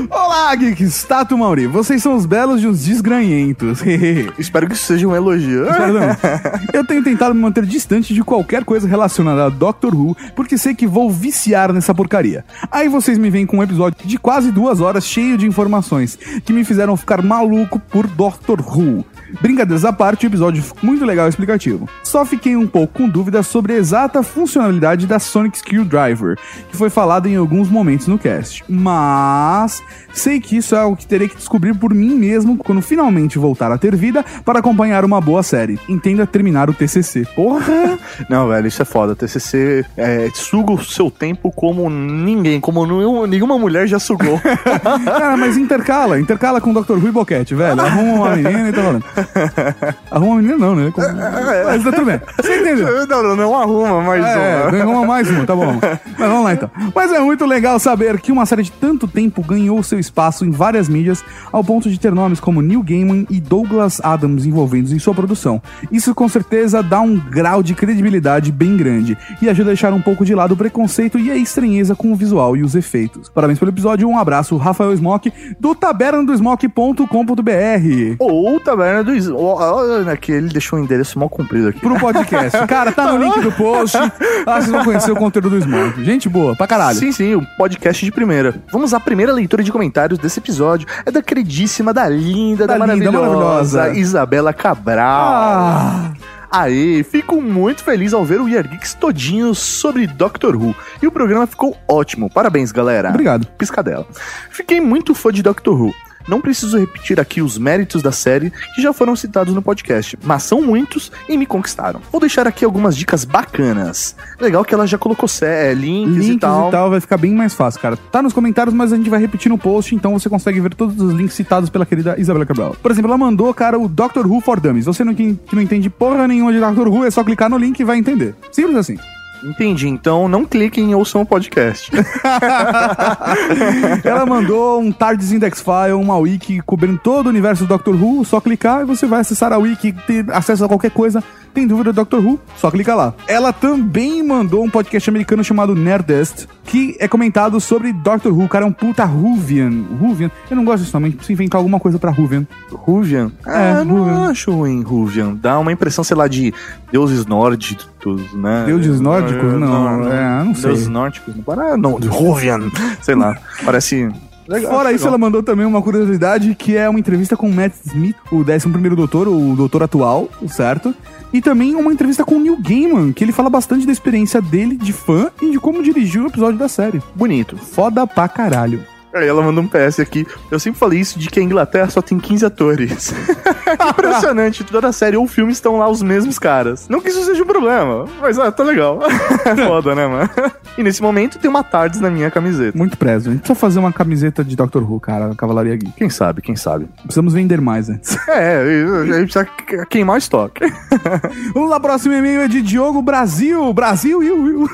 Olá, geeks! Tato Mauri, vocês são os belos de uns desgranhentos. *laughs* Espero que isso seja um elogio. Espero não. *laughs* Eu tenho tentado me manter distante de qualquer coisa relacionada a Doctor Who, porque sei que vou viciar nessa porcaria. Aí vocês me vêm com um episódio de quase duas horas cheio de informações que me fizeram ficar maluco por Doctor Who. Brincadeiras à parte, o episódio ficou muito legal e explicativo. Só fiquei um pouco com dúvidas sobre a exata funcionalidade da Sonic Screwdriver, que foi falado em alguns momentos no cast. Mas sei que isso é algo que terei que descobrir por mim mesmo quando finalmente voltar a ter vida para acompanhar uma boa série. Entenda terminar o TCC. Porra! *laughs* Não, velho, isso é foda. TCC é, suga o seu tempo como ninguém, como nenhum- nenhuma mulher já sugou. *laughs* Cara, mas intercala, intercala com Dr. Rui Boquete, velho. Arruma uma menina e tá falando. *laughs* Arruma uma menina não, né? Com- Mas tá tudo bem. Você entendeu? *laughs* não, não, não arruma mais É, uma. ganhou uma mais uma, tá bom. Mas vamos lá então. Mas é muito legal saber que uma série de tanto tempo ganhou seu espaço em várias mídias, ao ponto de ter nomes como Neil Gaiman e Douglas Adams envolvidos em sua produção. Isso com certeza dá um grau de credibilidade bem grande e ajuda a deixar um pouco de lado o preconceito e a estranheza com o visual e os efeitos. Parabéns pelo episódio, um abraço, Rafael Smock, do tabernadosmock.com.br. Ou taberna do. Ó, ó, Aqui ele deixou o endereço mal comprido aqui. Pro podcast. *laughs* Cara, tá no link do post. Ah, vocês vão conhecer o conteúdo do Smock. Gente boa, pra caralho. Sim, sim, o podcast de primeira. Vamos à primeira leitura de comentários desse episódio. É da queridíssima, da linda, da, Da linda, maravilhosa, maravilhosa. Isabela Cabral. Ah, Aí, fico muito feliz ao ver o Year Geeks todinho sobre Doctor Who. E o programa ficou ótimo. Parabéns, galera. obrigado. Piscadela. Fiquei muito fã de Doctor Who. Não preciso repetir aqui os méritos da série que já foram citados no podcast, mas são muitos e me conquistaram. Vou deixar aqui algumas dicas bacanas. Legal que ela já colocou sé, links, Links e tal. vai ficar bem mais fácil, cara. Tá nos comentários, mas a gente vai repetir no post, então você consegue ver todos os links citados pela querida Isabela Cabral. Por exemplo, ela mandou, cara, o Doctor Who for Dummies. Você não, que não entende porra nenhuma de Doctor Who, é só clicar no link e vai entender. Simples assim. Entendi, então não cliquem em ouçam o podcast. *laughs* Ela mandou um TARDIS Index File, uma wiki cobrindo todo o universo do Doctor Who. Só clicar e você vai acessar a wiki, ter acesso a qualquer coisa. Tem dúvida do Doctor Who? Só clica lá. Ela também mandou um podcast americano chamado Nerdist, que é comentado sobre Doctor Who. O cara é um puta Whovian. Whovian? Eu não gosto desse nome, a gente precisa inventar alguma coisa pra Whovian. Ruvian? É, É, não Ruvian. acho ruim, Ruvian. Dá uma impressão, sei lá, de deuses nórdicos, né? Deuses nórdicos? Não, é, não sei. Deuses nórdicos? Não, para- não, de Ruvian. *laughs* Sei lá, parece... Legal, Fora isso, legal. ela mandou também uma curiosidade que é uma entrevista com o Matt Smith, o 11º doutor, o doutor atual, certo? E também uma entrevista com o Neil Gaiman, que ele fala bastante da experiência dele de fã e de como dirigiu o episódio da série. Bonito. Foda pra caralho. Aí ela manda um PS aqui. Eu sempre falei isso de que a Inglaterra só tem 15 atores. *laughs* Impressionante. Toda a série ou filme estão lá os mesmos caras. Não que isso seja um problema, mas ah, tá legal. *laughs* É foda, né, mano? E nesse momento tem uma Tardes na minha camiseta. Muito preso. A gente precisa fazer uma camiseta de Doctor Who, cara, Cavalaria Geek. Quem sabe, quem sabe. Precisamos vender mais antes. *laughs* É, a gente precisa queimar o estoque. Vamos lá, próximo e-mail é de Diogo Brasil. Brasil, iu.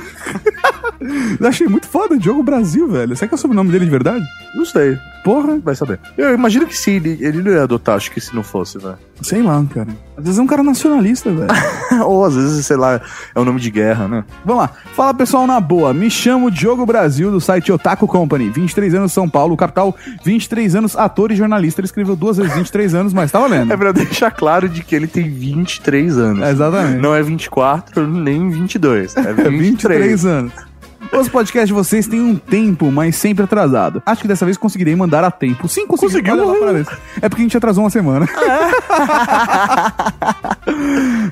Eu achei muito foda, Diogo Brasil, velho. Será que é o sobrenome dele de verdade? Não sei. Porra. Vai saber. Eu imagino que se ele, ele não ia adotar, acho que se não fosse, velho. Sei lá, cara. Às vezes é um cara nacionalista, velho. *laughs* Ou às vezes, sei lá, é o nome de guerra, né? Vamos lá. Fala pessoal, na boa. Me chamo Diogo Brasil, do site Otaku Company. 23 anos, São Paulo, capital. 23 anos, ator e jornalista. Ele escreveu duas vezes 23 anos, mas tá valendo. *laughs* É pra deixar claro de que ele tem 23 anos. É, exatamente. Não é 24 nem 22. É *laughs* É 23. 23 anos. Os podcasts de vocês têm um tempo, mas sempre atrasado. Acho que dessa vez conseguirei mandar a tempo. Sim, consegui. Conseguiu. Olha lá, parabéns. É porque a gente atrasou uma semana. *laughs*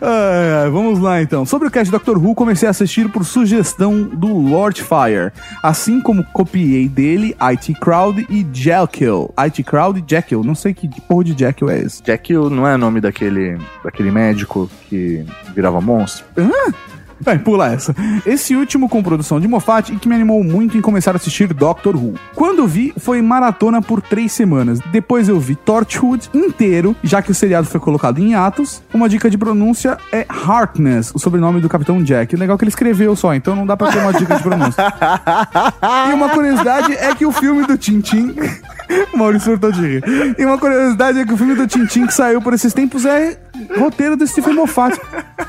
Ai, vamos lá então. Sobre o cast Doctor Who, comecei a assistir por sugestão do Lord Fire. Assim como copiei dele IT Crowd e Jekyll. IT Crowd e Jekyll. Não sei que porra de Jekyll é esse. Jekyll não é nome daquele, daquele médico que virava monstro? Vai, pula essa. Esse último com produção de Moffat e que me animou muito em começar a assistir Doctor Who. Quando vi, foi maratona por três semanas. Depois eu vi Torchwood inteiro, já que o seriado foi colocado em atos. Uma dica de pronúncia é Harkness, o sobrenome do Capitão Jack. Legal que ele escreveu só, então não dá pra ter uma dica de pronúncia. e uma curiosidade é que o filme do Tintin... *laughs* Maurício surtou de rir. E uma curiosidade é que o filme do Tintin que saiu por esses tempos é roteiro do Stephen Moffat.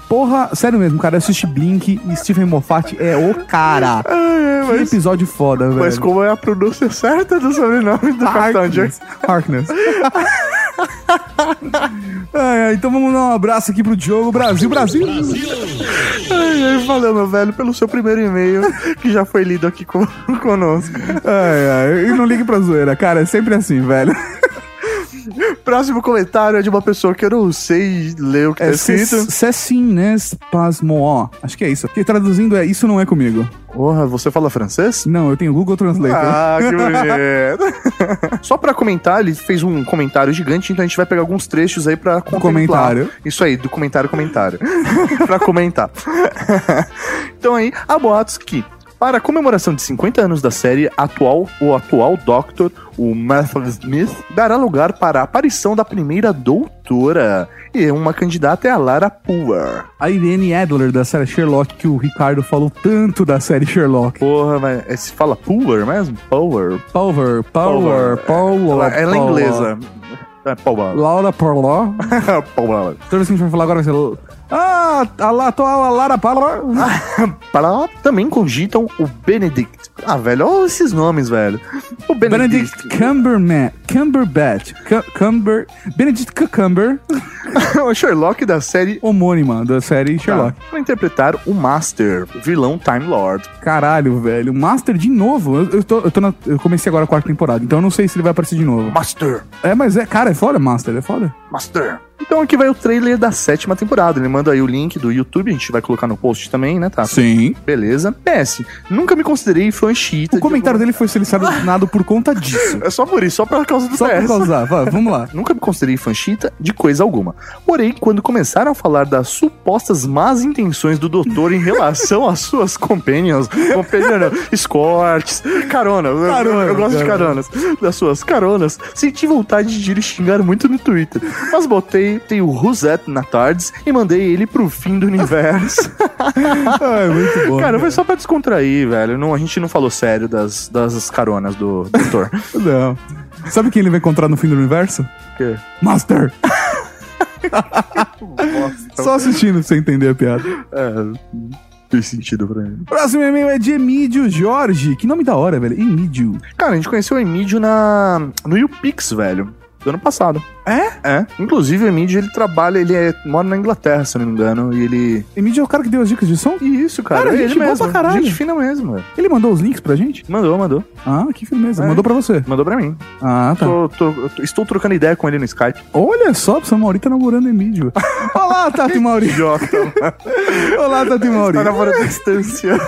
Porra, sério mesmo, cara, eu assisti Blink e Stephen Moffat é o cara. Que episódio foda, velho. Mas como é a pronúncia certa do sobrenome do Capitão Jack? Harkness. Ai, ai, então vamos dar um abraço aqui pro Diogo. Brasil, Brasil. Ai, ai, valeu, meu velho, pelo seu primeiro e-mail, que já foi lido aqui com, conosco. Ai, ai, e não ligue pra zoeira, cara, é sempre assim, velho. *laughs* Próximo comentário é de uma pessoa que eu não sei ler o que É tá escrito. Cessines Pasmoó. Acho que é isso. Que traduzindo é Isso Não É Comigo. Porra, você fala francês? Não, eu tenho Google Translator. Ah, que *laughs* bonito. Só pra comentar, ele fez um comentário gigante, então a gente vai pegar alguns trechos aí pra contemplar. comentário. Isso aí, do comentário comentário. *laughs* pra comentar. então aí, há boatos que para a comemoração de 50 anos da série atual, o atual Doctor, o Matthew Smith, dará lugar para a aparição da primeira doutora. E uma candidata é a Lara Poor. A Irene Adler, da série Sherlock, que o Ricardo falou tanto da série Sherlock. Porra, mas é, se fala Poor mesmo? Power. Power, Power, Power. Ela, ela é inglesa. É Power. Laura Porló. *laughs* Power. Toda vez que a gente vai falar agora vai ser... Ah, a, La- a Lara Parla. *laughs* Para também cogitam o Benedict. Ah, velho, olha esses nomes, velho. O Benedict. Benedict Cumberman. Cumberbatch. Cu- Cumber... Benedict Cucumber. *laughs* o Sherlock da série Homônima da série Sherlock. para interpretar o Master, vilão Time Lord. Caralho, velho. Master de novo. Eu, eu tô, eu, tô na- eu comecei agora a quarta temporada, então eu não sei se ele vai aparecer de novo. Master, É, mas é, cara, é foda, Master, é foda. Master. Então aqui vai o trailer da sétima temporada. Ele manda aí o link do YouTube, a gente vai colocar no post também, né, tá? Sim. Beleza. PS, nunca me considerei fã xiita. O comentário dele foi selecionado *laughs* por conta disso. É só por isso, só por causa do Só por PS. causa. vai, Vamos lá. *laughs* Nunca me considerei fã chita de coisa alguma. Porém, quando começaram a falar das supostas más intenções do doutor em relação às suas companions, companion, não, escortes, carona, eu- eu, Carona, eu gosto de carona. caronas, das suas caronas, senti vontade de ir xingar muito no Twitter. Mas botei, tem o Rosette na tardes e mandei ele pro fim do universo. Ai, *laughs* muito bom. Cara, foi só pra descontrair, velho. Não, a gente não falou sério das, das caronas do doutor. *laughs* Não. Sabe quem ele vai encontrar no fim do universo? quê? Master! *laughs* Só assistindo pra você entender a piada. É, fez sentido pra mim. Próximo e-mail é de Emídio Jorge. Que nome da hora, velho. Emídio. Cara, a gente conheceu o Emílio na no YouPix, velho, do ano passado. É? É. Inclusive, o Emílio, ele trabalha, ele é- mora na Inglaterra, se eu não me engano, e ele... Emílio é o cara que deu as dicas de som? Isso, cara. Cara, é gente ele boa mesmo. pra caralho. Gente fina mesmo, velho. Ele mandou os links pra gente? Mandou, mandou. Ah, que firmeza. É. Mandou pra você. Mandou pra mim. Ah, tá. Tô- tô- tô- estou trocando ideia com ele no Skype. Olha só, o Mauri tá namorando Emílio. *laughs* Olá, Tati Mauri. Idiota. Olá, Tati Mauri. Tá namorando à distância. *laughs*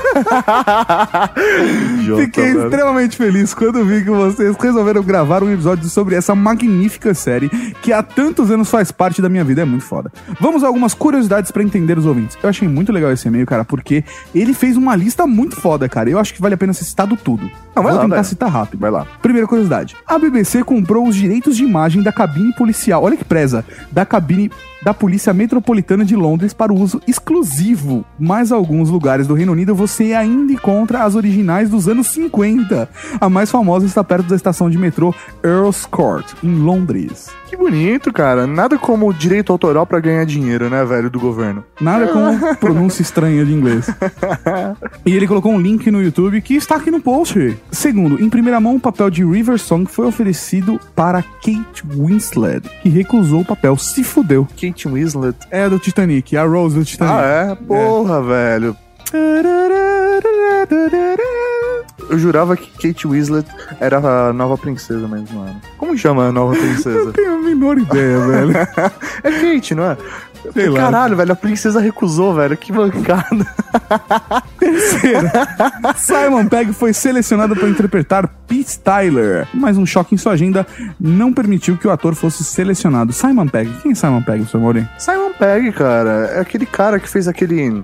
Idiota, Fiquei extremamente feliz quando vi que vocês resolveram gravar um episódio sobre essa magnífica série que há tantos anos faz parte da minha vida. É muito foda. Vamos a algumas curiosidades pra entender os ouvintes. Eu achei muito legal esse e-mail, cara, porque ele fez uma lista muito foda, cara. Eu acho que vale a pena ser citado tudo. Não, vai Vou lá, tentar citar rápido. Vai lá. Primeira curiosidade. A BBC comprou os direitos de imagem da cabine policial. Olha que preza. Da cabine da Polícia Metropolitana de Londres para o uso exclusivo. Mais alguns lugares do Reino Unido você ainda encontra as originais dos anos 50. A mais famosa está perto da estação de metrô Earl's Court, em Londres. Que bonito, cara. Nada como direito autoral pra ganhar dinheiro, né, velho, do governo. Nada como *laughs* pronúncia estranha de inglês. E ele colocou um link no YouTube que está aqui no post. Segundo, em primeira mão, o papel de River Song foi oferecido para Kate Winslet, que recusou o papel. Se fudeu. Kate Winslet. É do Titanic, a Rose do Titanic. Ah, é? Porra, velho. Eu jurava que Kate Winslet era a nova princesa mesmo, mano. Como chama a nova princesa? *laughs* Eu tenho a menor ideia, velho. *laughs* é Kate, não é? Sei lá. Caralho, velho, a princesa recusou, velho. Que bancada. Terceira, *laughs* Simon Pegg foi selecionado para interpretar Pete Tyler, mas um choque em sua agenda não permitiu que o ator fosse selecionado. Simon Pegg, quem é Simon Pegg, Sr. Maurinho? Simon Pegg, cara, é aquele cara que fez aquele,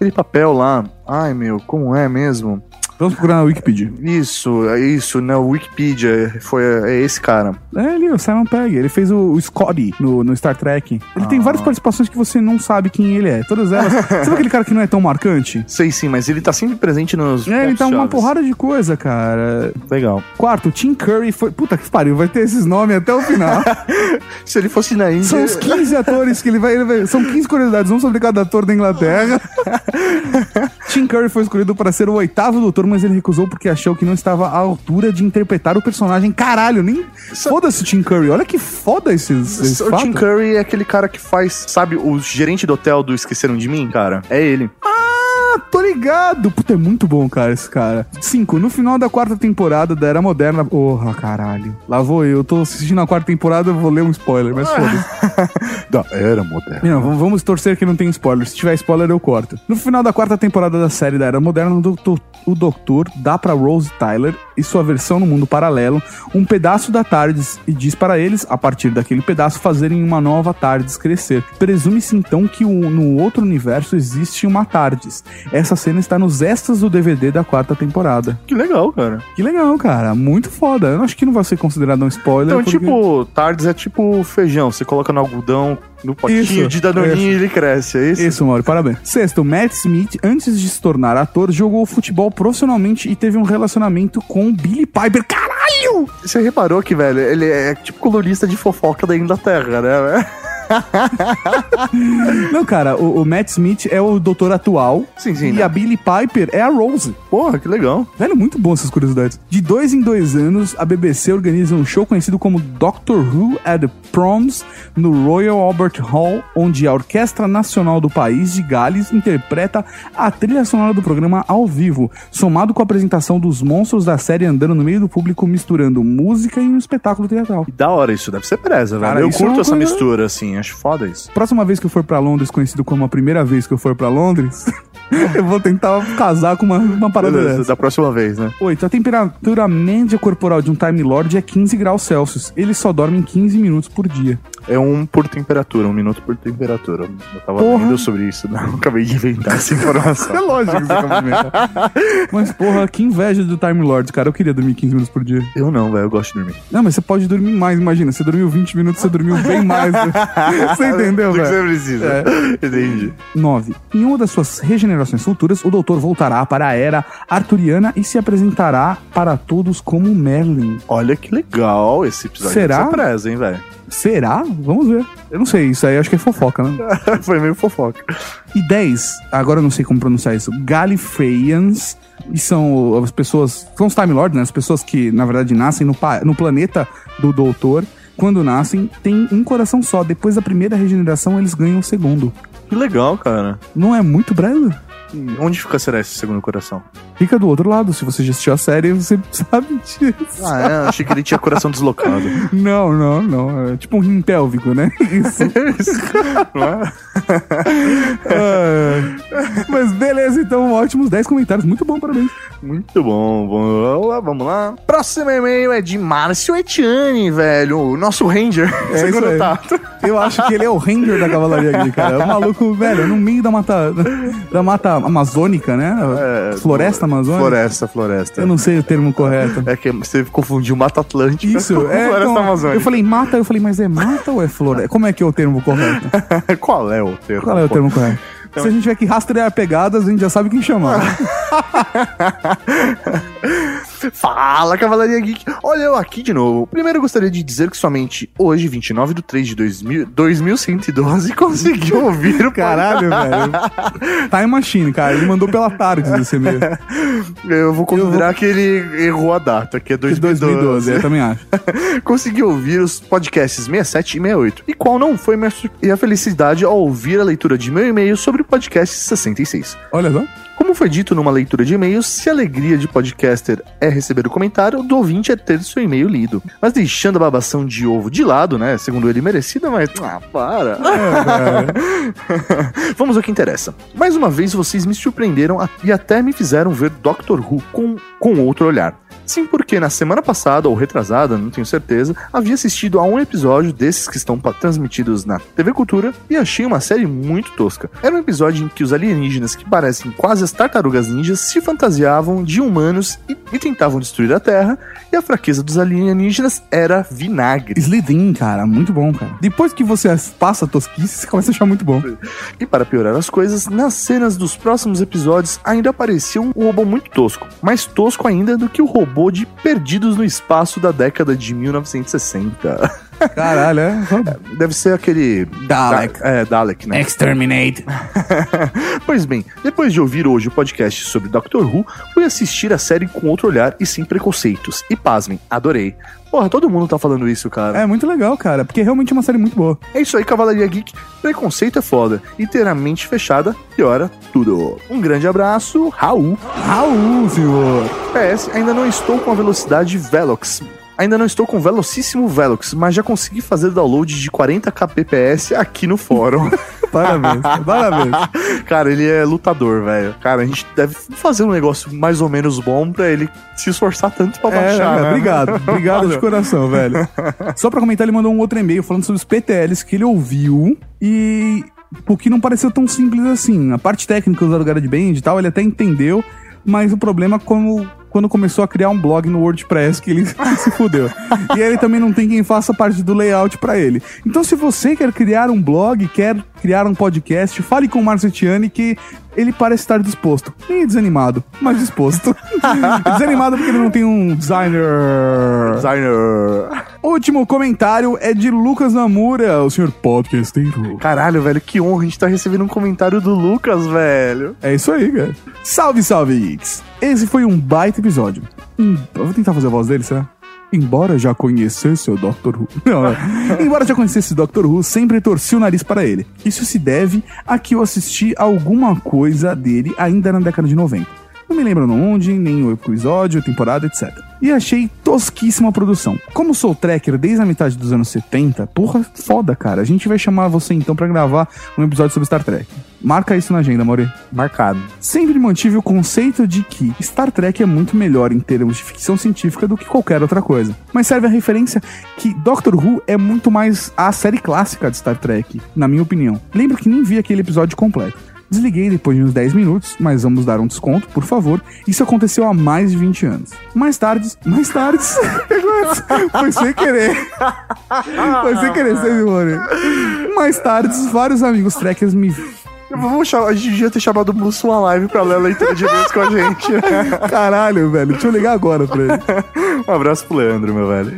aquele papel lá. Ai, meu, como é mesmo? Vamos procurar na Wikipedia. Isso, é isso, na Wikipedia. Foi, é esse cara. É ele, o Simon Pegg. Ele fez o, o Scotty no, no Star Trek. Ele tem Ah. várias participações que você não sabe quem ele é. Todas elas. *laughs* sabe aquele cara que não é tão marcante? Sei sim, mas ele tá sempre presente nos. É, ele tá uma porrada de coisa, cara. Legal. Quarto, Tim Curry foi. Puta que pariu, vai ter esses nomes até o final. *laughs* Se ele fosse na Índia. São os 15 atores que ele vai, ele vai- São 15 curiosidades, um sobre cada ator da Inglaterra. *laughs* Tim Curry foi escolhido para ser o oitavo doutor, mas ele recusou porque achou que não estava à altura de interpretar o personagem. Caralho, nem. Foda-se o Tim Curry. Olha que foda esses. esses O Tim. Curry é aquele cara que faz, sabe, o gerente do hotel do Esqueceram de Mim, cara? É ele. Ah, tô ligado. Puta, é muito bom, cara, esse cara. Cinco, no final da quarta temporada da Era Moderna. Porra, caralho. Lá vou eu. Tô assistindo a quarta temporada, vou ler um spoiler, mas foda-se. *laughs* Da Era Moderna. Não, vamos- torcer que não tem spoiler. Se tiver spoiler, eu corto. No final da quarta temporada da série da Era Moderna, o doutor, o doutor dá pra Rose Tyler e sua versão no mundo paralelo um pedaço da TARDIS e diz para eles, a partir daquele pedaço, fazerem uma nova TARDIS crescer. Presume-se então que no outro universo existe uma TARDIS. Essa cena está nos extras do DVD da quarta temporada. Que legal, cara. Que legal, cara. Muito foda. Eu acho que não vai ser considerado um spoiler. Então, porque- tipo, Tardes é tipo feijão. Você coloca no algodão, no potinho Isso, de danoninho e ele cresce, é isso? Isso, Mauro, parabéns. Sexto, Matt Smith, antes de se tornar ator, jogou futebol profissionalmente e teve um relacionamento com Billy Piper. Caralho! Você reparou que, velho, ele é tipo colunista de fofoca da Inglaterra, né? *laughs* Não, cara, o, o Matt Smith é o doutor atual. Sim, sim. E né? a Billy Piper é a Rose. Porra, que legal. Velho, muito bom essas curiosidades. De dois em dois anos, a BBC organiza um show conhecido como Doctor Who at the Proms no Royal Albert Hall, onde a Orquestra Nacional do país de Gales interpreta a trilha sonora do programa ao vivo, somado com a apresentação dos monstros da série andando no meio do público, misturando música e um espetáculo teatral. Que da hora, isso deve ser presa, velho. Eu é curto uma essa coisa- mistura, assim, acho foda isso. Próxima vez que eu for pra Londres, conhecido como a primeira vez que eu for pra Londres, *laughs* *laughs* eu vou tentar casar com uma, uma parada Beleza, dessa. da próxima vez, né? 8. A temperatura média corporal de um Time Lord é 15 graus Celsius. Ele só dorme em 15 minutos por dia. É um por temperatura, um minuto por temperatura. Eu tava Porra. lendo sobre isso, não. Acabei de inventar essa informação. *laughs* É lógico que você acabou de inventar. *laughs* Mas, porra, que inveja do Time Lord, cara. Eu queria dormir 15 minutos por dia. Eu não, velho, eu gosto de dormir. Não, mas você pode dormir mais, imagina. Você dormiu 20 minutos, você dormiu bem mais. você entendeu, que você velho? precisa. É. Entendi. 9. Em uma das suas regenerações futuras, o doutor voltará para a era arturiana e se apresentará para todos como Merlin. Olha que legal esse episódio. Será? Deve ser presa, hein, velho? Será? Vamos ver. Eu não sei, isso aí acho que é fofoca, né? *laughs* Foi meio fofoca. E 10, agora eu não sei como pronunciar isso, Gallifreyans, e são as pessoas, são os Time Lords, né? As pessoas que, na verdade, nascem no, no planeta do Doutor. quando nascem, têm um coração só. Depois da primeira regeneração, eles ganham o segundo. Que legal, cara. Não é muito breve? Onde fica será esse segundo coração? Fica do outro lado. Se você já assistiu a série, você *laughs* sabe disso. Ah, é? Achei que ele tinha coração deslocado. *laughs* Não, não, não. É tipo um rim pélvico, né? *laughs* Isso. É? Ah, Mas beleza, então, ótimos 10 comentários. Muito bom, parabéns. Muito bom, vamos lá, vamos lá. Próximo e-mail é de Márcio Etiane, velho. O nosso Ranger. É segundo tato. Eu acho que ele é o Ranger da cavalaria aqui, cara. É um maluco, velho, no meio da mata, da mata amazônica, né? É, floresta amazônica. Floresta, floresta. Eu não sei o termo correto. É que você confundiu Mata Atlântica Isso, com é. Floresta então, Amazônica. eu falei mata, eu falei, mas é mata ou é floresta? Como é que é o termo correto? *laughs* Qual é o termo? Qual é o termo correto? Se a gente tiver que rastrear pegadas, a gente já sabe quem chamar. *laughs* Fala, Cavalaria Geek! Olha eu aqui de novo. Primeiro eu gostaria de dizer que somente hoje, 29 de 3 de 2000, 2112, conseguiu ouvir o Caralho, velho. Time Machine, cara. Ele mandou pela tarde esse e-mail. Eu vou considerar que ele errou a data, que é 2012. 2012, eu também acho. *laughs* Consegui ouvir os podcasts 67 e 68. E qual não foi minha sur- e a felicidade ao ouvir a leitura de meu e-mail sobre o podcast 66. Olha só. Como foi dito numa leitura de e-mails, se a alegria de podcaster é receber o comentário, do ouvinte é ter seu e-mail lido. Mas deixando a babação de ovo de lado, né? Segundo ele, merecida, mas. Ah, para. *laughs* Vamos ao que interessa. Mais uma vez, vocês me surpreenderam e até me fizeram ver Doctor Who com, com outro olhar. Sim, porque na semana passada, ou retrasada, não tenho certeza, havia assistido a um episódio desses que estão transmitidos na TV Cultura e achei uma série muito tosca. Era um episódio em que os alienígenas, que parecem quase as tartarugas ninjas, se fantasiavam de humanos e, e tentavam destruir a Terra, e a fraqueza dos alienígenas era vinagre. Slytherin, cara, muito bom, cara. Depois que você passa a tosquice, você começa a achar muito bom. E para piorar as coisas, nas cenas dos próximos episódios ainda aparecia um robô muito tosco. Mais tosco ainda do que o robô de Perdidos no Espaço da década de 1960. Caralho, *laughs* é? Deve ser aquele. Dalek. Da- é, Dalek, né? Exterminate. *laughs* pois bem, depois de ouvir hoje o podcast sobre Doctor Who, fui assistir a série com outro olhar e sem preconceitos. E pasmem, adorei. Porra, todo mundo tá falando isso, cara. É muito legal, cara, porque é realmente uma série muito boa. É isso aí, Cavalaria Geek. Preconceito é foda. Inteiramente fechada, piora tudo. Um grande abraço, Raul. Raul, senhor. PS, ainda não estou com a velocidade Velox. Ainda não estou com velocíssimo Velox, mas já consegui fazer download de 40 kbps aqui no fórum. *laughs* Parabéns, parabéns. *laughs* Cara, ele é lutador, velho. Cara, a gente deve fazer um negócio mais ou menos bom pra ele se esforçar tanto pra É, baixar. é, né? obrigado, obrigado de coração, velho. Só pra comentar, ele mandou um outro e-mail falando sobre os PTLs que ele ouviu e o que não pareceu tão simples assim. A parte técnica do GarageBand e tal, ele até entendeu, mas o problema é como quando começou a criar um blog no WordPress que ele *laughs* se fudeu. E ele também não tem quem faça parte do layout pra ele. Então se você quer criar um blog, quer criar um podcast, fale com o Marcio Tiani que ele parece estar disposto. E desanimado, mas disposto. *laughs* desanimado porque ele não tem um designer. Designer. Último comentário é de Lucas Namura, o senhor podcasteiro. Caralho, velho, que honra a gente tá recebendo um comentário do Lucas, velho. É isso aí, cara. Salve, salve, Geeks. Esse foi um baita episódio. Hum, eu vou tentar fazer a voz dele, será? Embora já conhecesse o Dr. Who. *laughs* Não, é. Embora já conhecesse o Dr. Who, sempre torci o nariz para ele. Isso se deve a que eu assisti alguma coisa dele ainda na década de 90. Não me lembro onde, nem o episódio, temporada, etc. E achei tosquíssima a produção. Como sou tracker desde a metade dos anos 70, porra, foda, cara. A gente vai chamar você então pra gravar um episódio sobre Star Trek. Marca isso na agenda, Mauri. Marcado. Sempre mantive o conceito de que Star Trek é muito melhor em termos de ficção científica do que qualquer outra coisa. Mas serve a referência que Doctor Who é muito mais a série clássica de Star Trek, na minha opinião. Lembro que nem vi aquele episódio completo. Desliguei depois de uns 10 minutos, mas vamos dar um desconto, por favor. Isso aconteceu há mais de 20 anos. Mais tarde, mais tarde. *laughs* Foi sem querer. Foi sem querer, mano? *laughs* Mais tarde, vários amigos trekkers me Vamos chamar, a gente devia ter chamado o Musso uma live pra ler a leitura de e-mails com a gente. *laughs* Caralho, velho. Deixa eu ligar agora pra ele. Um abraço pro Leandro, meu velho.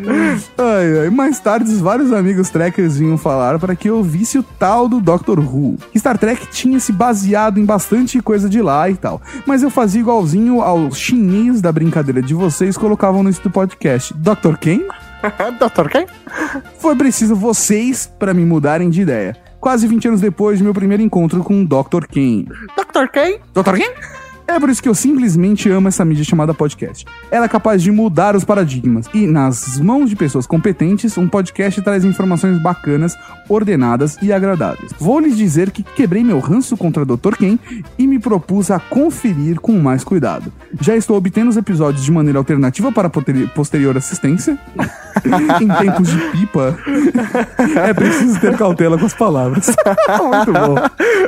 Ai, ai. Mais tarde, vários amigos trekkers vinham falar para que eu visse o tal do Doctor Who. Star Trek tinha se baseado em bastante coisa de lá e tal. Mas eu fazia igualzinho aos chinês da brincadeira de vocês colocavam no início do podcast. Dr. quem? *laughs* Dr. quem? Foi preciso vocês para me mudarem de ideia. Quase 20 anos depois de meu primeiro encontro com o Dr. Ken. Dr. quem? Dr. Ken? É por isso que eu simplesmente amo essa mídia chamada podcast. Ela é capaz de mudar os paradigmas. E, nas mãos de pessoas competentes, um podcast traz informações bacanas, ordenadas e agradáveis. Vou lhes dizer que quebrei meu ranço contra Dr. Ken e me propus a conferir com mais cuidado. Já estou obtendo os episódios de maneira alternativa para posterior assistência. *laughs* em tempos de pipa, *laughs* é preciso ter cautela com as palavras. *laughs* Muito bom.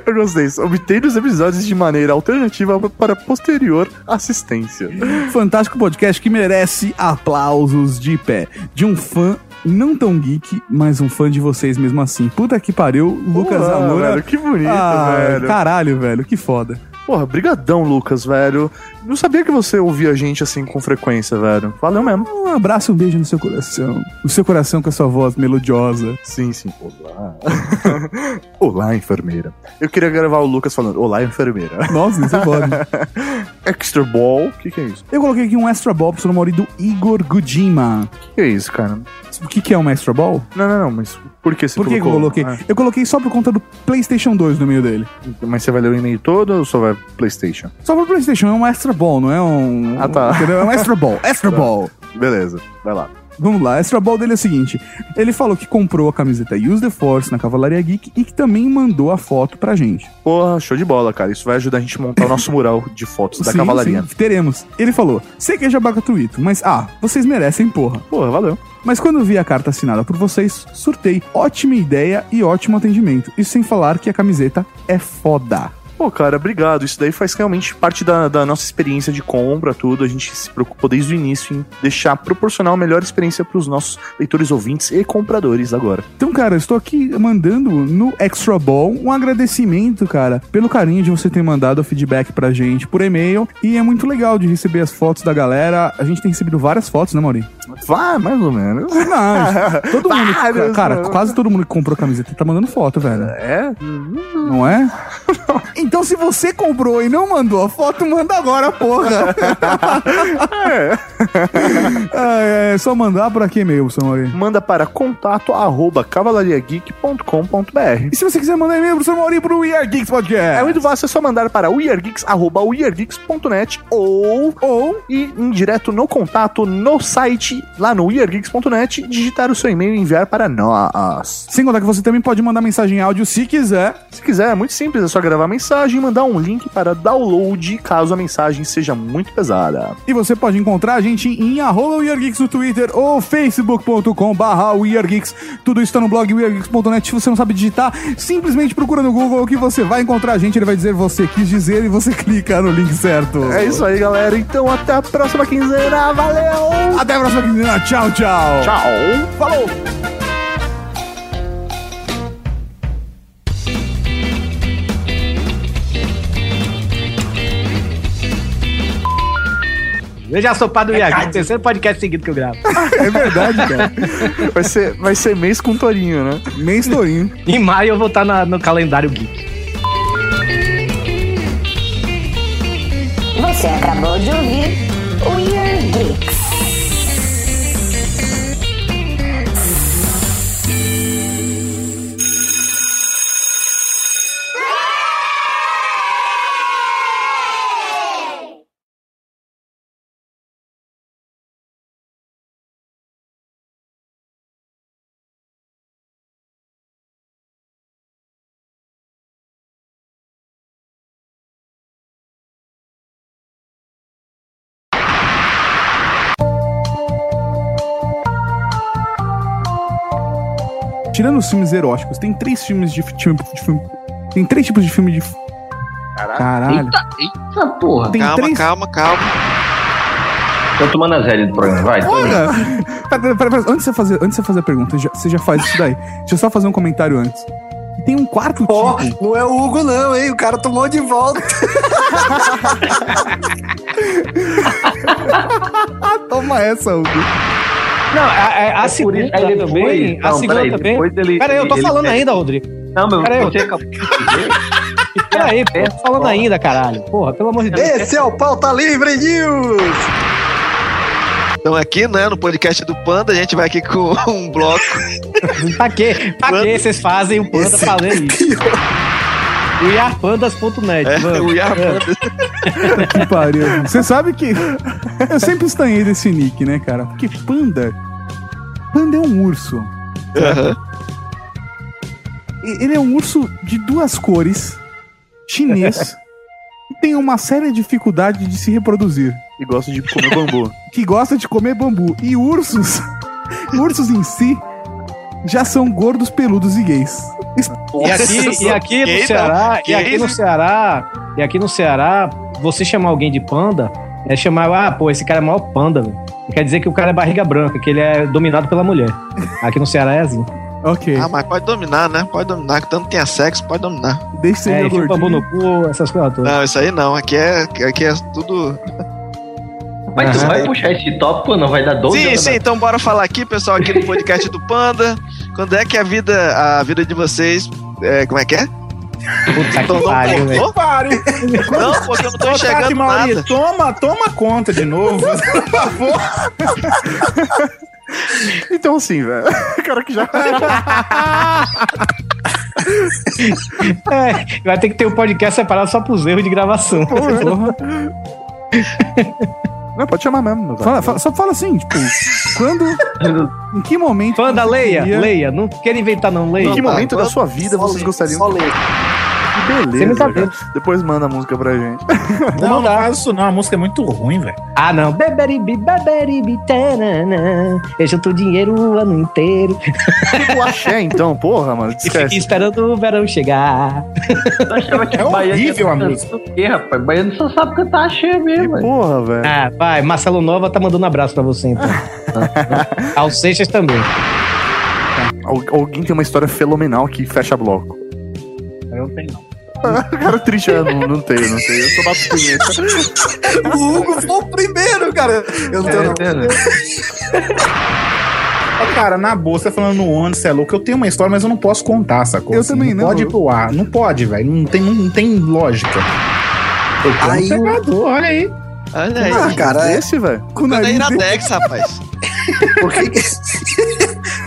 Eu gostei. Obtendo os episódios de maneira alternativa para posterior assistência. Fantástico podcast que merece aplausos de pé. De um fã não tão geek, mas um fã de vocês mesmo assim. Puta que pariu, Lucas velho, que bonito, Ah, velho. Caralho, velho, que foda. Porra, brigadão, Lucas, velho. Não sabia que você ouvia a gente assim com frequência, velho. Valeu mesmo. Um abraço, um beijo no seu coração. No seu coração com a sua voz melodiosa. Sim, sim. Olá. *laughs* Olá, enfermeira. Eu queria gravar o Lucas falando Olá, enfermeira. *laughs* Nossa, isso é foda. *laughs* Extra Ball? O que, que é isso? Eu coloquei aqui um extra ball pro seu namorado do Igor Gudima. O que é isso, cara? O que, que é um extra ball? Não, não, não, mas por que você Por que, que eu colocou? coloquei? Ah, Eu coloquei só por conta do PlayStation 2 no meio dele. mas você vai ler o e-mail todo ou só vai PlayStation? Só pro PlayStation, é um extra ball, não é um. Ah, tá. Entendeu? É um extra ball. *laughs* Extra Tá. ball. Beleza, vai lá. Vamos lá, extra ball dele é o seguinte: ele falou que comprou a camiseta Use the Force na Cavalaria Geek e que também mandou a foto pra gente. Porra, show de bola, cara. Isso vai ajudar a gente a montar o nosso mural de fotos da Sim, cavalaria. sim, teremos. Ele falou: sei que é jabá gratuito, mas ah, vocês merecem, porra. Porra, valeu. Mas quando vi a carta assinada por vocês, surtei. Ótima ideia e ótimo atendimento. Isso sem falar que a camiseta é foda. Pô, cara, obrigado. Isso daí faz realmente parte da, da nossa experiência de compra, tudo. A gente se preocupou desde o início em deixar proporcionar a melhor experiência pros nossos leitores ouvintes e compradores agora. Então, cara, eu estou aqui mandando no Extra Ball um agradecimento, cara, pelo carinho de você ter mandado o feedback pra gente por e-mail. E é muito legal de receber as fotos da galera. A gente tem recebido várias fotos, né, Maurinho? Vai, mais ou menos. Não, *laughs* todo mundo. Várias, cara, mano. quase todo mundo que comprou camiseta tá mandando foto, velho. É? Não é? *laughs* Então, se você comprou e não mandou a foto, manda agora, porra. é. é só mandar por aqui e-mail, seu Maurinho. Manda para contato arroba cavalariageek.com.br. E se você quiser mandar e-mail pro seu Maurinho pro We Are Geeks Podcast? É muito fácil, é só mandar para weargeeks, arroba weargeeks.net ou, ou ir em direto no contato no site, lá no weargeeks.net, digitar o seu e-mail e enviar para nós. Sem contar que você também pode mandar mensagem em áudio se quiser. Se quiser, é muito simples, é só gravar a mensagem e mandar um link para download, caso a mensagem seja muito pesada. E você pode encontrar a gente em arroba WeAreGeeks no Twitter ou facebook.com barra WeAreGeeks. Tudo isso está no blog WeAreGeeks.net. Se você não sabe digitar, simplesmente procura no Google que você vai encontrar a gente. Ele vai dizer você quis dizer e você *laughs* clica no link certo. É isso aí, galera. Então até a próxima quinzena. Valeu! Até a próxima quinzena. Tchau, tchau. Tchau! Falou! Eu já sou pá do Iago, terceiro podcast seguido que eu gravo. *laughs* É verdade, cara. Vai ser, vai ser mês com Torinho, né? Mês Torinho. Em maio eu vou estar na- no calendário geek. Você acabou de ouvir Weird Geeks. Tirando os filmes eróticos, tem três filmes de, fi- filme, de filme. Tem três tipos de filme de. Caralho. Eita, eita porra. Tem calma, três- calma, calma. Tô tomando as rédeas do programa, vai. Olha! *laughs* Pera, pera, pera, antes, de você fazer, antes de fazer a pergunta, já- você já faz isso daí. Deixa eu só fazer um comentário antes. Tem um quarto Ó, tipo. não é o Hugo, não, hein? O cara tomou de volta. *laughs* *laughs* Toma essa, Hugo. Não, a, a, a É isso segunda também. foi- a não, segunda peraí, também. ele- Peraí, eu tô falando ele- ainda, Rodrigo. Não, meu, Peraí, você eu- acabou de dizer. *laughs* Peraí, pô, eu tô falando ainda, caralho. Porra, pelo amor de Deus. Esse é o Pauta Livre News! Então aqui, né, no podcast do Panda, a gente vai aqui com *laughs* um bloco. pra quê? Pra quê vocês fazem o Panda falando isso? *laughs* Uiarpandas.net. É, mano. o Yarpandas. *laughs* que pariu. Você sabe que eu sempre estranhei desse nick, né, cara? Porque panda. Panda é um urso. Aham. E- Ele é um urso de duas cores, chinês, *laughs* e tem uma séria dificuldade de se reproduzir. E gosta de comer bambu. Que gosta de comer bambu. E ursos, *laughs* ursos em si, já são gordos, peludos e gays. E aqui, e aqui no Ceará, e aqui no não. Ceará, e aqui no Ceará, você chamar alguém de panda, é chamar, ah, pô, esse cara é maior panda, velho. Quer dizer que o cara é barriga branca, que ele é dominado pela mulher. Aqui no Ceará é assim. Ok. Ah, mas pode dominar, né? Pode dominar. Que tanto tenha sexo, pode dominar. Deixa É, ele enfia o bambu gordinho. no cu, essas coisas todas. Não, isso aí não. Aqui é, aqui é tudo. Mas tu vai puxar esse tópico ou não? Vai dar 12 Sim, sim, então bora falar aqui, pessoal, aqui no podcast do Panda. Quando é que a vida, a vida de vocês. É, como é que é? Puta Então, que não pariu, velho. Não, porque eu não tô enxergando nada. toma, toma conta de novo, *laughs* por favor. Então, assim, velho. O cara que já. *laughs* É, vai ter que ter um podcast separado só pros erros de gravação. Porra. Não, pode chamar mesmo. Fala- fala- só fala assim, tipo, quando. Em que momento. Você leia, queria- leia. Não quero inventar, não, leia. Em que Não, momento da sua vida só vocês ler, gostariam Só ler. Que Você beleza. não tá. Depois manda a música pra gente. *laughs* Não, não faz isso não, a música é muito ruim, velho. Ah, não. Beberibi, beberibi, tanana. Eu junto dinheiro o ano inteiro. Tipo axé, então, porra, mano. E fiquei esperando o verão chegar. Que É horrível a música. o quê, rapaz? Baiano só sabe cantar axé mesmo. velho. Porra, velho. Ah, vai. Marcelo Nova tá mandando abraço pra você, então. *laughs* Ao Seixas também. Al- Alguém tem uma história fenomenal que fecha bloco. Eu não tenho, não. *laughs* cara triste, eu não, não tenho, não tenho. Eu só bato punheta. O Hugo foi o primeiro, cara. Eu não tenho É, não. entendeu? Ó, Cara, na boa, você tá falando no ônibus, você é louco. Eu tenho uma história, mas eu não posso contar, sacou? Eu também não. Pode ir pro ar. Não pode, velho. Não tem, não, tem lógica. Eu tenho Aí um o- pegador, olha aí. Olha aí. Ah, cara, é- Esse, velho. Com o Quando é nariz Iradex, rapaz. *laughs* por que que...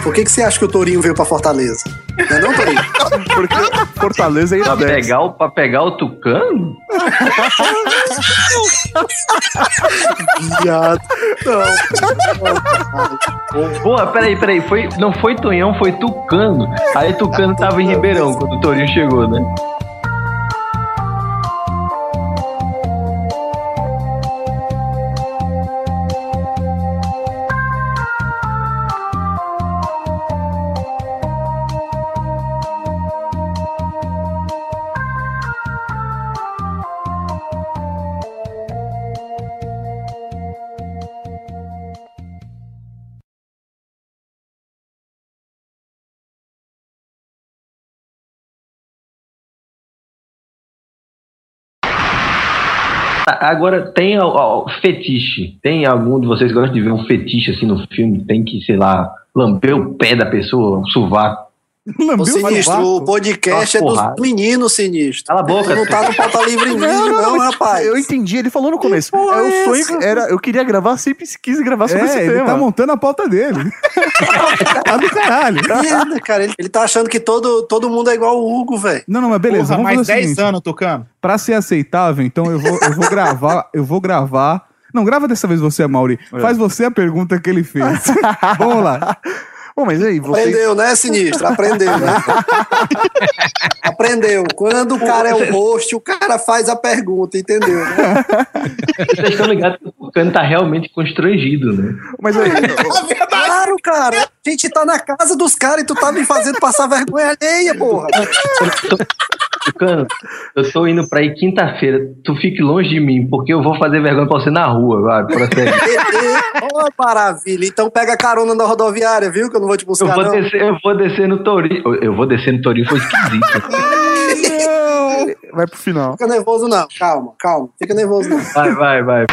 por que que você acha que o Tourinho veio pra Fortaleza? Não é não, Tourinho? *laughs* Porque Fortaleza é Pra pegar, o, pra pegar o tucano? Viado. Porra, peraí, peraí. Foi, não foi Tonhão, foi Tucano. Aí Tucano tava em Ribeirão quando o Torinho chegou, né? Tá, agora, tem ó, fetiche. Tem algum de vocês que gosta de ver um fetiche assim no filme? Tem que, sei lá, lamber o pé da pessoa, um sovaco. *laughs* Lambeu Ô, Sinistro, o podcast é dos meninos, Sinistro. Cala a boca, Não tá no pauta livre vídeo, não, mas, rapaz. Eu entendi, ele falou no começo. porra É o é sonho essa? era, eu queria gravar, sempre quis gravar sobre esse É, ele tema. tá montando a pauta dele. *laughs* tá do caralho. Merda, cara. Ele, ele tá achando que todo, todo mundo é igual o Hugo, velho. Não, não, mas beleza. Porra, vamos mais fazer o 10 seguinte. anos tocando. Pra ser aceitável, então eu vou, eu vou gravar. Eu vou gravar. Não, grava dessa vez você, Mauri. Faz você a pergunta que ele fez. Vamos lá. Bom, mas aí, vocês... Aprendeu, né, Sinistro? Aprendeu, né? *laughs* Aprendeu. Quando o cara é o host, o cara faz a pergunta, entendeu? né? Vocês estão ligados que o Tucano tá realmente constrangido, né? Mas aí, Claro, cara. A gente tá na casa dos caras e tu tá me fazendo passar vergonha alheia, porra. Tucano, eu tô indo pra ir quinta-feira. Tu fique longe de mim, porque eu vou fazer vergonha pra você na rua, vai, prossegue. *laughs* Ô, maravilha. Então pega carona na rodoviária, viu? Que eu não vou te Eu buscar, vou, não. descer, eu vou descer no Torinho. Eu- Eu vou descer no Torinho, foi esquisito. *laughs* vai pro final. Fica nervoso, não. Calma, calma. Fica nervoso, não. Vai, vai, vai.